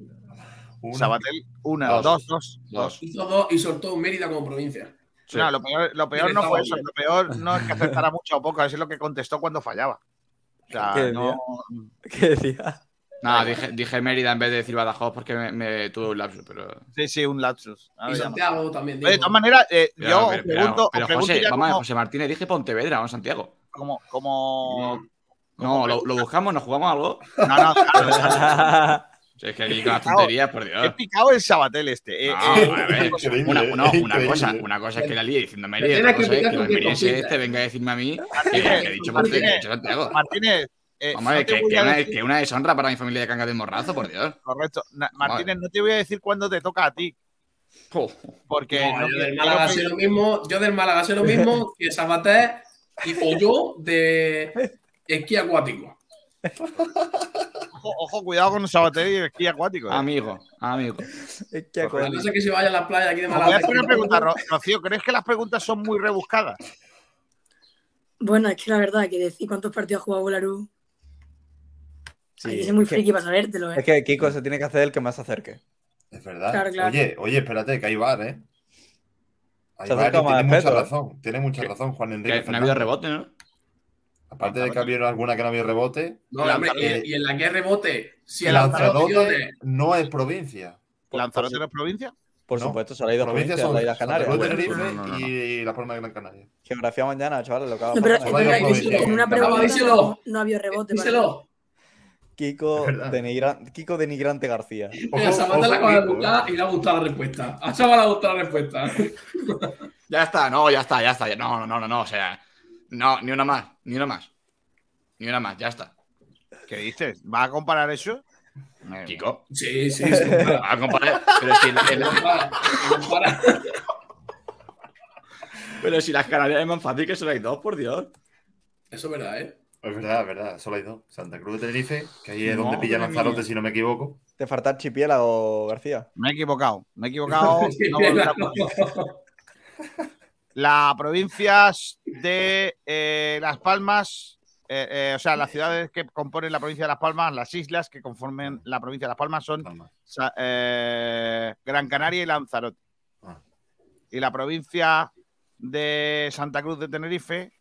Una. Sabatel, una, Dos. dos, dos. Hizo dos y soltó Mérida como provincia. Sí. No, lo peor, lo peor no fue eso. Lo peor no es que acertara mucho o poco, es lo que contestó cuando fallaba. O sea, ¿Qué no- ¿Qué decía? Nada, dije, dije Mérida en vez de decir Badajoz porque me, me tuve un lapsus, pero. Sí, sí, un lapsus. Ahora Y no. Santiago también. De todas maneras, eh, Pero, yo pero, os pregunto, pero os pregunto José, vamos a ver, como, José Martínez, dije Pontevedra, vamos Santiago. como, como- No, lo, lo buscamos, nos jugamos algo. No, no, claro, es que aquí con las tonterías, por He Dios. picado el Sabatel este. eh, No, eh, a ver, una, no, una cosa, una cosa es que la líe diciendo otra cosa es que el este venga a decirme a mí que, Martínez, que he dicho Martínez, he dicho Santiago. Martínez, eh, Vamos a ver, no te que, voy que a una, decir- que una deshonra para mi familia de Cangas de Morrazo, por Dios. Correcto. Na- Martínez, no te voy a decir cuándo te toca a ti, porque No, no yo del Málaga sé lo mismo, yo del Málaga sé lo mismo que Sabater y o yo de esquí acuático. Ojo, ojo, cuidado con Sabater y el esquí acuático. ¿eh? Amigo, amigo. Es que no sé que se vaya a la playa aquí de Os voy a hacer una Málaga. pregunta, Ro- Rocío. ¿Crees que las preguntas son muy rebuscadas? Bueno, es que la verdad, que decir cuántos partidos ha jugado Bolarú, hay que Sí, ser muy es que- friki para sabértelo, ¿eh? Es que Kiko se tiene que hacer el que más se acerque. Es verdad. Claro, claro. Oye, oye, espérate, que hay bar, ¿eh? Hay tiene mucha ¿eh? razón. Tiene mucha razón, Juan Que Enrique. no ha habido rebote, ¿no? Aparte de que había alguna que no había rebote, No, hombre, eh, y, en la que rebote, si el Lanzarote Lanzarote no es provincia. ¿Lanzarote no es provincia? Por No. supuesto, solo hay dos Provincias provincias, son la Isla de Bueno, no, no, no, no. y la Palma de Gran Canaria. Geografía mañana, chavales, lo que haga No, pero hay en una pregunta díselo. no, no ha habido rebote. Díselo. Kiko, Kiko denigrante García. Mira, Ojo, Samantha la acaba de Kiko, buscar y le ha gustado la respuesta. A Chava le ha gustado la respuesta. Ya está, no, ya está, ya está. No, no, no, no, no, o sea. No, ni una más, ni una más. Ni una más, ya está. ¿Qué dices? ¿Vas a comparar eso? Kiko. Sí, sí, sí. A comparar. Pero si, el- pero si las Canarias es más fácil que solo hay dos, por Dios. Eso es verdad, ¿eh? Es verdad, es verdad. Solo hay dos. Santa Cruz de Tenerife, que ahí es donde pilla Lanzarote, si no me equivoco. Te falta archipiélago, García. Me he equivocado. Me he equivocado. no volverá a ocurrir. Las provincias de eh, Las Palmas, eh, eh, o sea, las ciudades que componen la provincia de Las Palmas, las islas que conformen la provincia de Las Palmas son Gran Canaria y Lanzarote. Ah. Y la provincia de Santa Cruz de Tenerife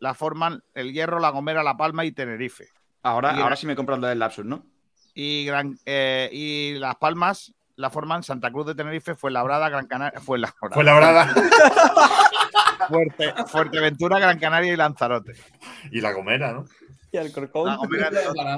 la forman El Hierro, La Gomera, La Palma y Tenerife. Ahora, Y- ahora sí me compras lo del lapsus, ¿no? Y, Gran, y Las Palmas la forman Santa Cruz de Tenerife, Fuenlabrada, Gran Canaria, Fuenlabrada. Fue la brada. Fuerte, Fuerteventura, Gran Canaria y Lanzarote. y la Gomera, ¿no? Y Alcorcón. La Gomera- Para-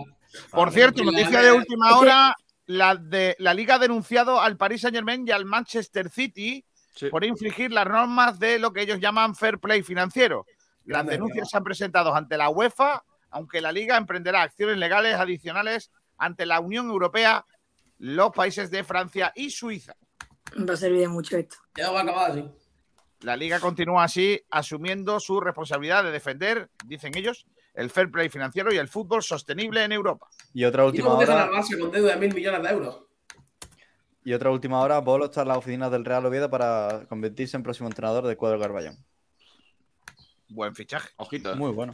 Por cierto, noticia de- última hora, la, de, la Liga ha denunciado al Paris Saint Germain y al Manchester City Sí. por infringir las normas de lo que ellos llaman fair play financiero. Las denuncias se han presentado ante la UEFA, aunque la Liga emprenderá acciones legales adicionales ante la Unión Europea, los países de Francia y Suiza. Va a servir de mucho esto. Ya va a acabar así. La Liga continúa así, asumiendo su responsabilidad de defender, dicen ellos, el fair play financiero y el fútbol sostenible en Europa. Y otra Y última dejan hora. Barça con deuda de mil millones de euros. Y otra última hora, Bolo está en las oficinas del Real Oviedo para convertirse en próximo entrenador del cuadro Garballón. Buen fichaje. Ojito. ¿eh? Muy bueno.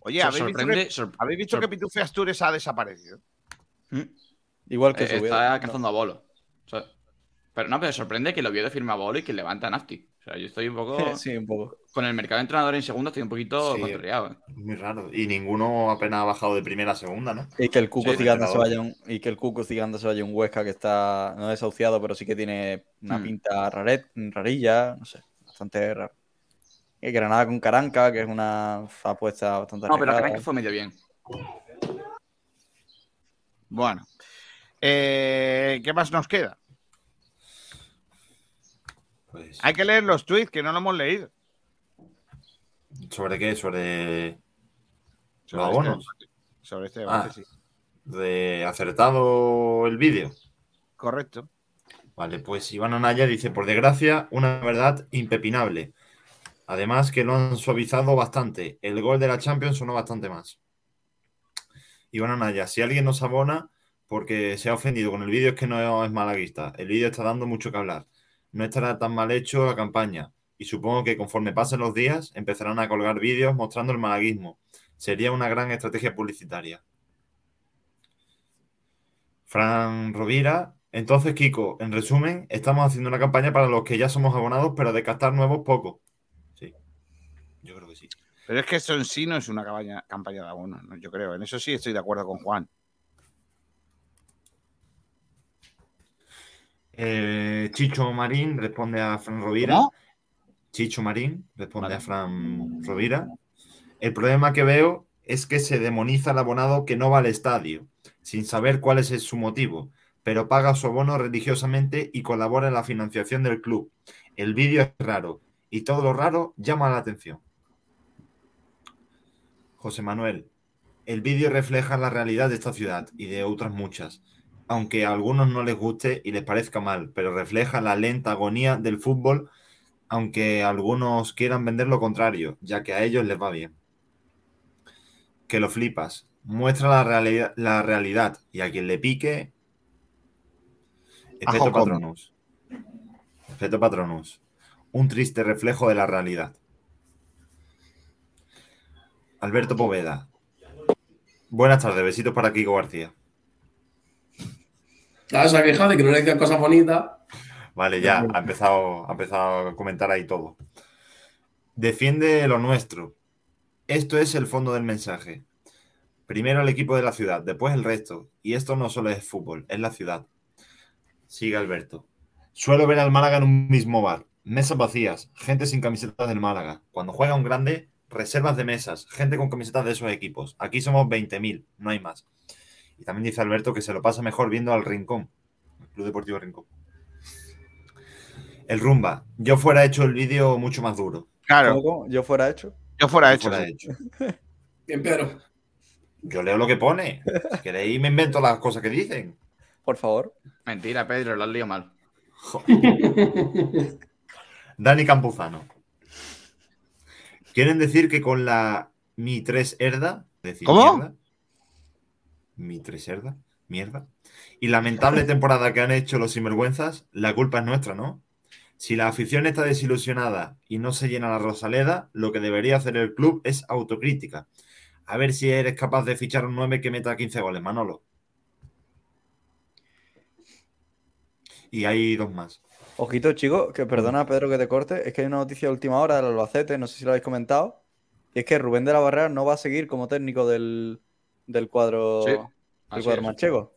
Oye, ¿habéis visto, sorprende. que, habéis visto que Pitufe Astures ha desaparecido? ¿Mm? Igual que Eh, su está cazando a bolo. O sea, pero no, pero sorprende que el Oviedo firme a bolo y que levanta a Nafti. O sea, yo estoy un poco. Sí, un poco. Con el mercado de entrenadores en segunda estoy un poquito Sí. ¿eh? Muy raro. Y ninguno apenas ha bajado de primera a segunda, ¿no? Y que el Cuco Sí, Ciganda se vaya un, y que el Cuco Ciganda se vaya un Huesca que está no desahuciado, pero sí que tiene una Hmm. pinta raret, rarilla, no sé, bastante raro. Y Granada con Caranca, que es una apuesta bastante No, pero arriesgada. creo que fue medio bien. Bueno. Eh, ¿Qué más nos queda? Pues, Hay que leer los tweets que no lo hemos leído. ¿Sobre qué? Sobre los Sobre abonos. este- sobre este Ah. debate, sí. De acertado el vídeo. Correcto. Vale, pues Iván Anaya dice, por desgracia, una verdad impepinable. Además que lo han suavizado bastante. El gol de la Champions sonó bastante más. Iván Anaya, si alguien nos abona porque se ha ofendido con el vídeo es que no es malaguista. El vídeo está dando mucho que hablar. No estará tan mal hecho la campaña. Y supongo que conforme pasen los días empezarán a colgar vídeos mostrando el malaguismo. Sería una gran estrategia publicitaria. Fran Rovira. Entonces, Kiko, en resumen, estamos haciendo una campaña para los que ya somos abonados, pero de captar nuevos poco. Sí. Yo creo que sí. Pero es que eso en sí no es una campaña, de abono, ¿no? yo creo. En eso sí estoy de acuerdo con Juan. Eh, Chicho Marín responde a Fran Rovira. ¿Cómo? Chicho Marín responde Vale. a Fran Rovira. El problema que veo es que se demoniza al abonado que no va al estadio, sin saber cuál es su motivo, pero paga su abono religiosamente y colabora en la financiación del club. El vídeo es raro y todo lo raro llama la atención. José Manuel, el vídeo refleja la realidad de esta ciudad y de otras muchas, aunque a algunos no les guste y les parezca mal, pero refleja la lenta agonía del fútbol, aunque algunos quieran vender lo contrario, ya que a ellos les va bien. Que lo flipas. muestra la realidad, la realidad y a quien le pique, come. Patronus. Patronus. Un triste reflejo de la realidad. Alberto Poveda. Buenas tardes, besitos para Kiko García. Claro, se ha quejado de que no le decían cosas bonitas. Vale, ya, ha empezado, ha empezado a comentar ahí todo. Defiende lo nuestro. Esto es el fondo del mensaje. Primero el equipo de la ciudad, después el resto. Y esto no solo es fútbol, es la ciudad. Sigue Alberto. Suelo ver al Málaga en un mismo bar. Mesas vacías, gente sin camisetas del Málaga. Cuando juega un grande, reservas de mesas, gente con camisetas de esos equipos. Aquí somos 20.000, no hay más. Y también dice Alberto que se lo pasa mejor viendo al Rincón, el Club Deportivo Rincón. El Rumba. Yo fuera hecho el vídeo mucho más duro. Claro. ¿Cómo, cómo? Yo fuera hecho. Yo fuera Yo hecho. fuera sí. hecho. Bien, Pedro. Yo leo lo que pone. Si queréis, me invento las cosas que dicen. Por favor. Mentira, Pedro, lo has liado mal. Dani Campuzano. ¿Quieren decir que con la Mi 3 Herda? decir ¿Cómo? mierda? Mi 3 Herda, mierda. Y lamentable temporada que han hecho los sinvergüenzas, la culpa es nuestra, ¿no? Si la afición está desilusionada y no se llena la Rosaleda, lo que debería hacer el club es autocrítica. A ver si eres capaz de fichar un 9 que meta 15 goles, Manolo. Y hay dos más. Ojito, chicos, que perdona, Pedro, que te corte. Es que hay una noticia de última hora del Albacete, no sé si lo habéis comentado. Y es que Rubén de la Barrera no va a seguir como técnico del, del cuadro, Sí, del cuadro es. manchego.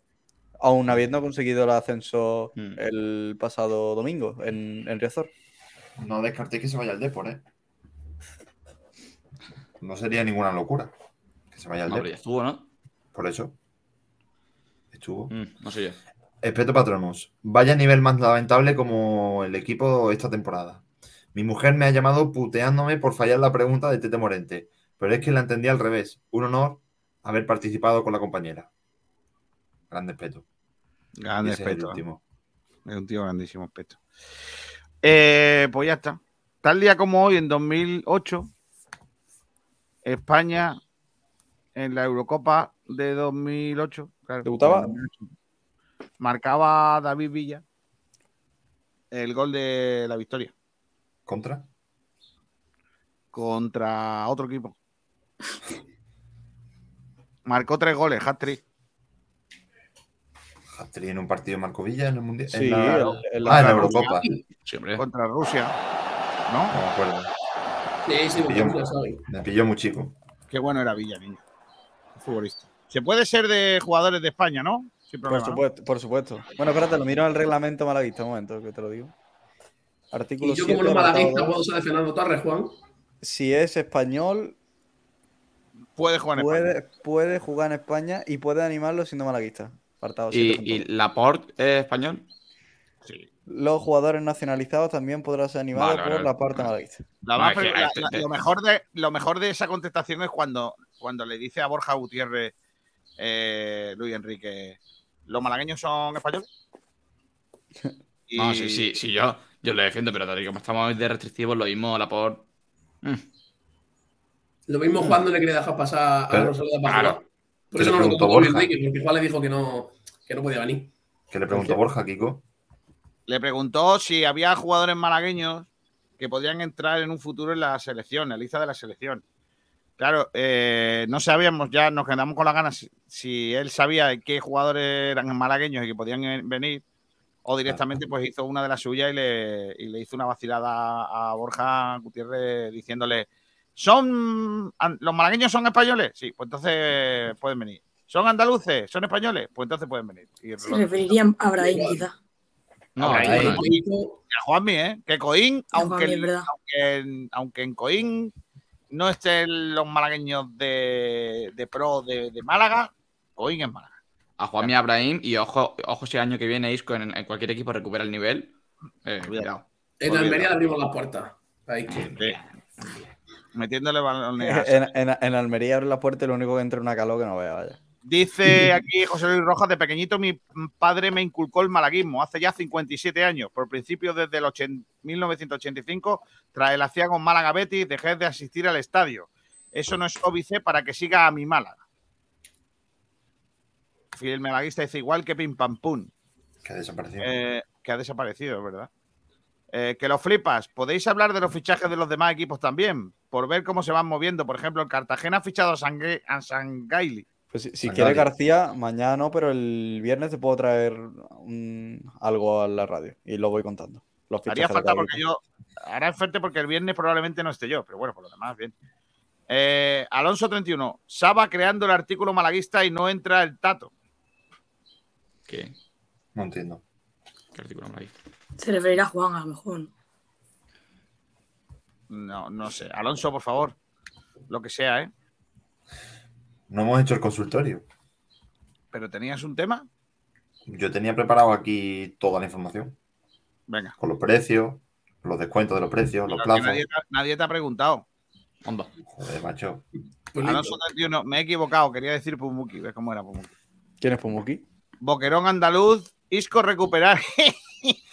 Aún habiendo conseguido el ascenso Mm. el pasado domingo en, en Riazor. No descartéis que se vaya al Depor, ¿eh? No sería ninguna locura que se vaya al No, Depor. estuvo, ¿no? Por eso. Estuvo. Mm, no sé yo. Espeto Patronus. Vaya nivel más lamentable como el equipo esta temporada. Mi mujer me ha llamado puteándome por fallar la pregunta de Tete Morente, pero es que la entendí al revés. Un honor haber participado con la compañera. Grande espeto. Grande ese es último. Es un tío grandísimo espeto. Eh, pues ya está. Tal día como hoy, en 2008, España en la Eurocopa de 2008. claro, ¿Debutaba? 2008, Marcaba David Villa el gol de la victoria ¿Contra? contra otro equipo. Marcó tres goles, hat-trick. Hat-trick en un partido de Marco Villa en el Mundial. Sí, en la... el- el- ah, en la Eurocopa. Sí, contra Rusia. ¿No? No me acuerdo. Sí, sí, Me pilló, me pilló muy chico. Qué bueno era Villa, niño. Futbolista. Se puede ser de jugadores de España, ¿no? Sin Por problema. ¿no? supuesto, por supuesto. Bueno, espérate, lo miro en el reglamento malaguista, un momento, que te lo digo. Artículo Y yo, 7, como no malaguista, puedo usar de Fernando Torres, Juan. Si es español, Puede jugar en España. puede, puede jugar en España y puede animarlo siendo malaguista. Apartado ¿Y, 7. y Laporte es español? Los jugadores nacionalizados también podrán ser animados Vale, por vale. la parte malaguista. La No, la- este- la- te- lo, mejor de, lo mejor de esa contestación es cuando, cuando le dice a Borja Gutiérrez, eh, Luis Enrique, ¿los malagueños son españoles? Y- No, sí, sí, sí, yo, yo lo defiendo, pero tal y como estamos de restrictivos, lo mismo Laporte. Mm. Lo mismo Juan no le quería dejar pasar a Pero- Rosaleda para claro. jugar. Por Que eso le no lo Borja. Enrique, porque Juan le dijo que no, que no podía venir. ¿Qué le preguntó Borja, Kiko? le preguntó si había jugadores malagueños que podrían entrar en un futuro en la selección, en la lista de la selección. Claro, eh, no sabíamos ya, nos quedamos con las ganas si, si él sabía qué jugadores eran malagueños y que podían venir, o directamente pues hizo una de las suyas y le, y le hizo una vacilada a Borja Gutiérrez diciéndole, ¿son los malagueños son españoles? Sí, pues entonces pueden venir. ¿Son andaluces? ¿Son españoles? Pues entonces pueden venir. Y Se referirían a Brahim, quizá. No, a Juanmi, ¿eh? Que Coín, aunque, Juanmi, aunque, en, aunque en Coín no estén los malagueños de, de pro de, de Málaga, Coín es Málaga. a Juanmi Abraham y ojo, ojo si el año que viene Isco en, en cualquier equipo recupera el nivel. Eh, cuidado. En. Almería le abrimos las puertas. Ahí que. Metiéndole balones. a- En, en- en Almería abre la puerta y lo único que entra es una calor que no vea, vaya. Dice aquí José Luis Rojas, de pequeñito mi padre me inculcó el malaguismo hace ya 57 años. Por principio, desde el 80 1985, tras el aciago Málaga Betis, dejé de asistir al estadio. Eso no es óbice para que siga a mi Málaga. fiel malaguista, dice igual que Pim Pam Pum. Que ha desaparecido. Eh, que ha desaparecido, es verdad. Eh, que lo flipas. ¿Podéis hablar de los fichajes de los demás equipos también? Por ver cómo se van moviendo. Por ejemplo, el Cartagena ha fichado a, Sangue- a Sangaili. Pues si, si quieres García, mañana no, pero el viernes te puedo traer un- algo a la radio y lo voy contando. Los Haría falta porque yo. Hará falta porque el viernes probablemente no esté yo, pero bueno, por lo demás, bien. Eh, Alonso 31. Saba creando el artículo malaguista y no entra el tato. ¿Qué? No entiendo. ¿Qué artículo malaguista? Se referirá a Juan, a lo mejor. No, no sé. Alonso, por favor. Lo que sea, ¿eh? No hemos hecho el consultorio. Pero tenías un tema. Yo tenía preparado aquí toda la información. Venga. Con los precios, los descuentos de los precios, los Pero plazos. nadie, te- nadie te ha preguntado. Joder, macho. Alonso 31. Me he equivocado. Quería decir Pumuki. ¿Ves cómo era Pumuki? ¿Quién es Pumuki? Boquerón andaluz. Isco recuperar.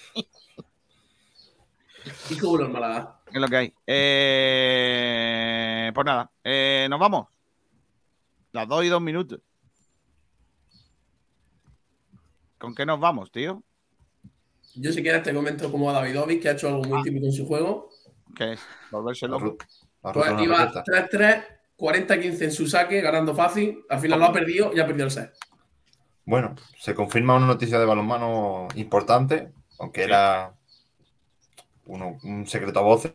Y como los Málaga. es lo que hay. Eh, pues nada. eh, Nos vamos. Las dos y dos minutos. ¿Con qué nos vamos, tío? Yo si quieres te comento como a Davidovic, que ha hecho algo Ah. muy típico en su juego. ¿Qué es? Volverse loco. Pues iba 3-3, 40-15 en su saque, ganando fácil. Al final lo ha perdido y ha perdido el set. Bueno, se confirma una noticia de balonmano importante, aunque era uno- un secreto a voces.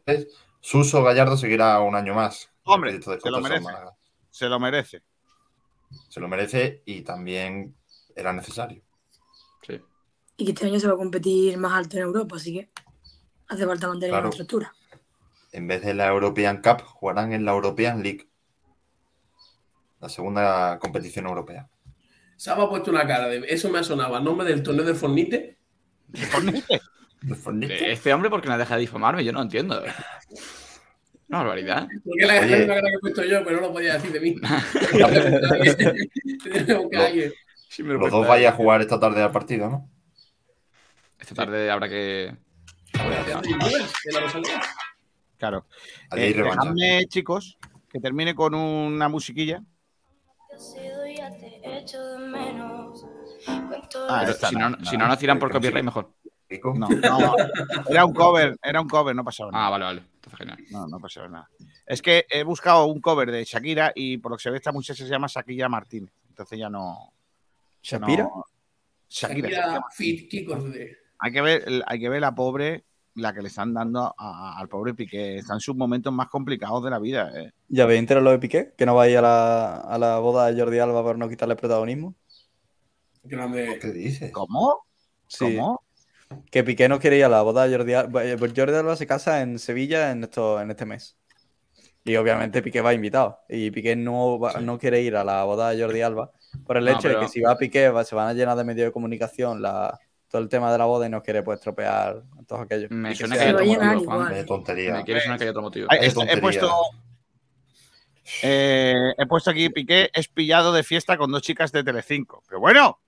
Suso Gallardo seguirá un año más. Hombre, de se lo merece. Se lo merece. Se lo merece y también era necesario. Sí. Y que este año se va a competir más alto en Europa, así que hace falta mantener Claro. la estructura. En vez de la European Cup, jugarán en la European League. La segunda competición europea. Saba ha puesto una cara de. Eso me ha sonado. ¿El nombre del torneo de Fornite? Eh, Este hombre, ¿por qué no deja de difamarme? Yo no entiendo. Una barbaridad. Porque la, la Oye. cara que he puesto yo, pero no lo podía decir de mí. Los dos vais a jugar esta tarde al partido, ¿no? Esta tarde habrá que. Rosalía. Claro. Eh, dejadme, chicos, que termine con una musiquilla. Ah, si no, no, si no nos tiran por copyright, mejor. No, no, era un cover, era un cover, no pasaba nada. Ah, vale, vale. Entonces, genial. No, no pasaba nada. Es que he buscado un cover de Shakira y por lo que se ve esta muchacha se llama Shakira Martínez. Entonces ya no. ya ¿Shakira? no- Shakira. Shakira. Fit Kiko. Hay que ver, hay que ver la pobre, la que le están dando a- al pobre Piqué. Está en sus momentos más complicados de la vida. eh. ¿Ya veis entero lo de Piqué? ¿Que no va a ir a la, a la boda de Jordi Alba por no quitarle protagonismo? Grande. ¿Qué dices? ¿Cómo? Sí. ¿Cómo? Que Piqué no quiere ir a la boda de Jordi Alba. eh, pues Jordi Alba se casa en Sevilla en, esto, en este mes. Y obviamente Piqué va invitado. Y Piqué no, va- no quiere ir a la boda de Jordi Alba por el No, hecho de que si va Piqué va- se van a llenar de medios de comunicación la, todo el tema de la boda y no quiere pues tropear todo aquello. Me suena que hay otro motivo, Juan. igual. Qué tontería. Me quiere sonar que hay otro motivo. He- puesto. eh, he puesto aquí Piqué es pillado de fiesta con dos chicas de Telecinco. Pero bueno,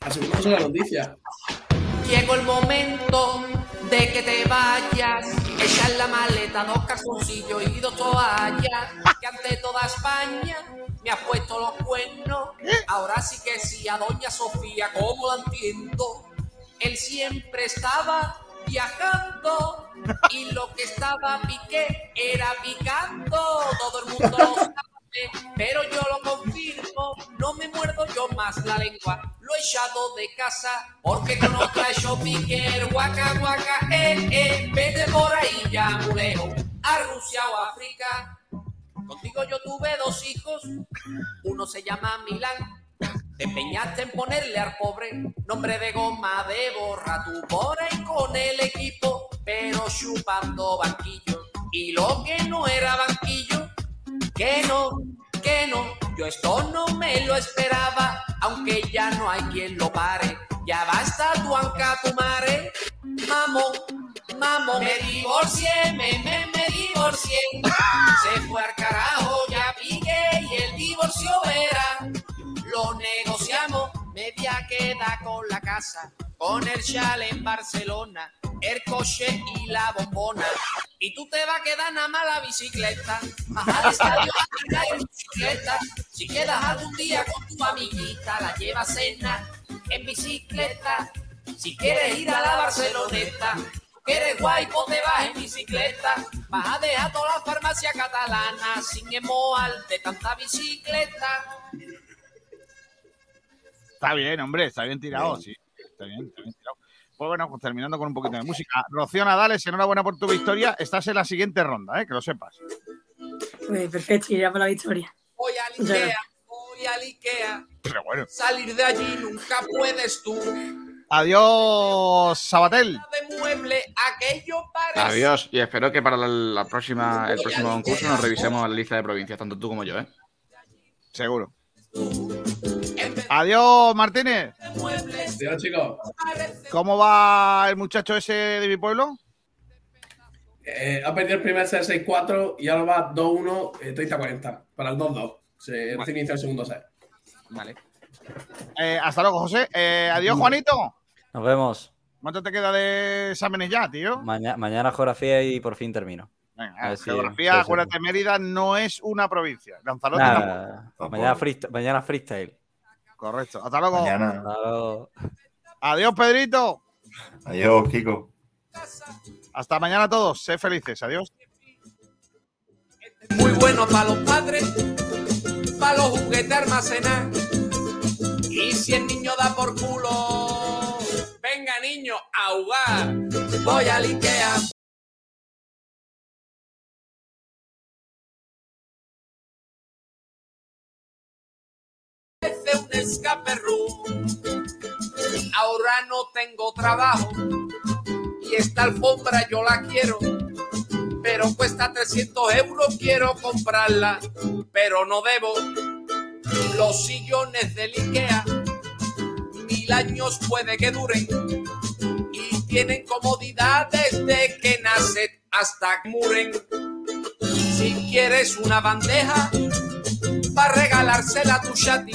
Aseguramos la noticia. Llegó el momento de que te vayas. Echar la maleta, dos calzoncillos y dos toallas. Que ante toda España me has puesto los cuernos. Ahora sí que sí, a Doña Sofía, ¿cómo la entiendo? Él siempre estaba viajando y lo que estaba piqué era picando. Todo el mundo lo sabe, pero yo lo confirmo. No me muerdo yo más la lengua. Lo he echado de casa porque con otra yo piqué. Guaca, guaca, eh, eh. Vete por ahí ya, muy lejos. A Rusia o África. Contigo yo tuve dos hijos. Uno se llama Milán. Te empeñaste en ponerle al pobre nombre de goma de borra tú por ahí con el equipo, pero chupando banquillo. Y lo que no era banquillo, que no, que no, yo esto no me lo esperaba, aunque ya no hay quien lo pare. Ya basta tu anca, tu mare, mamón, mamón. Me divorcié, me, me, me divorcié. Se fue al carajo, ya piqué y el divorcio era lo negociamos, media queda con la casa, con el chale en Barcelona, el coche y la bombona. Y tú te vas a quedar nada más la bicicleta, al estadio en bicicleta, Si quedas algún día con tu amiguita, la llevas a cenar en bicicleta. Si quieres ir a la Barceloneta, que eres guay, pues te vas en bicicleta. Vas a dejar toda la farmacia catalana sin emoal de tanta bicicleta. Está bien, hombre, está bien tirado, sí. Está bien, está bien tirado. Pues bueno, pues terminando con un poquito de música. Rocío Nadales, enhorabuena por tu victoria. Estás en la siguiente ronda, ¿eh? que lo sepas. Pues perfecto, iría por la victoria. Voy Muchas Ikea, voy al Ikea. Pero bueno. Salir de allí nunca puedes tú. Adiós, Sabatel. Adiós. Y espero que para la, la próxima, el próximo concurso nos revisemos la lista de provincias, tanto tú como yo, ¿eh? Seguro. Adiós, Martínez. Adiós, chicos. ¿Cómo va el muchacho ese de mi pueblo? Eh, ha perdido el primer set 6-4 y ahora va 2-1, eh, 30-40 para el 2-2. Se recién inicia el segundo set. Vale. Eh, hasta luego, José. Eh, adiós, Juanito. Nos vemos. ¿Cuánto te queda de exámenes ya, tío? Maña- mañana geografía y por fin termino. Venga, A si- geografía, sí. acuérdate, Mérida no es una provincia. Lanzarote mañana, freest- mañana freestyle. Correcto. Hasta luego. Mañana. Hasta luego. Adiós, Pedrito. Adiós, Kiko. Hasta mañana a todos. Sé felices. Adiós. Muy bueno para los padres, para los juguetes almacenar. Y si el niño da por culo, venga niño, a jugar. Voy al Ikea. Parece un escape room. Ahora no tengo trabajo y esta alfombra yo la quiero pero cuesta 300 euros, quiero comprarla, pero no debo. Los sillones del Ikea, mil años puede que duren, y tienen comodidad desde que nacen hasta que muren. Si quieres una bandeja, para regalársela a tu chati,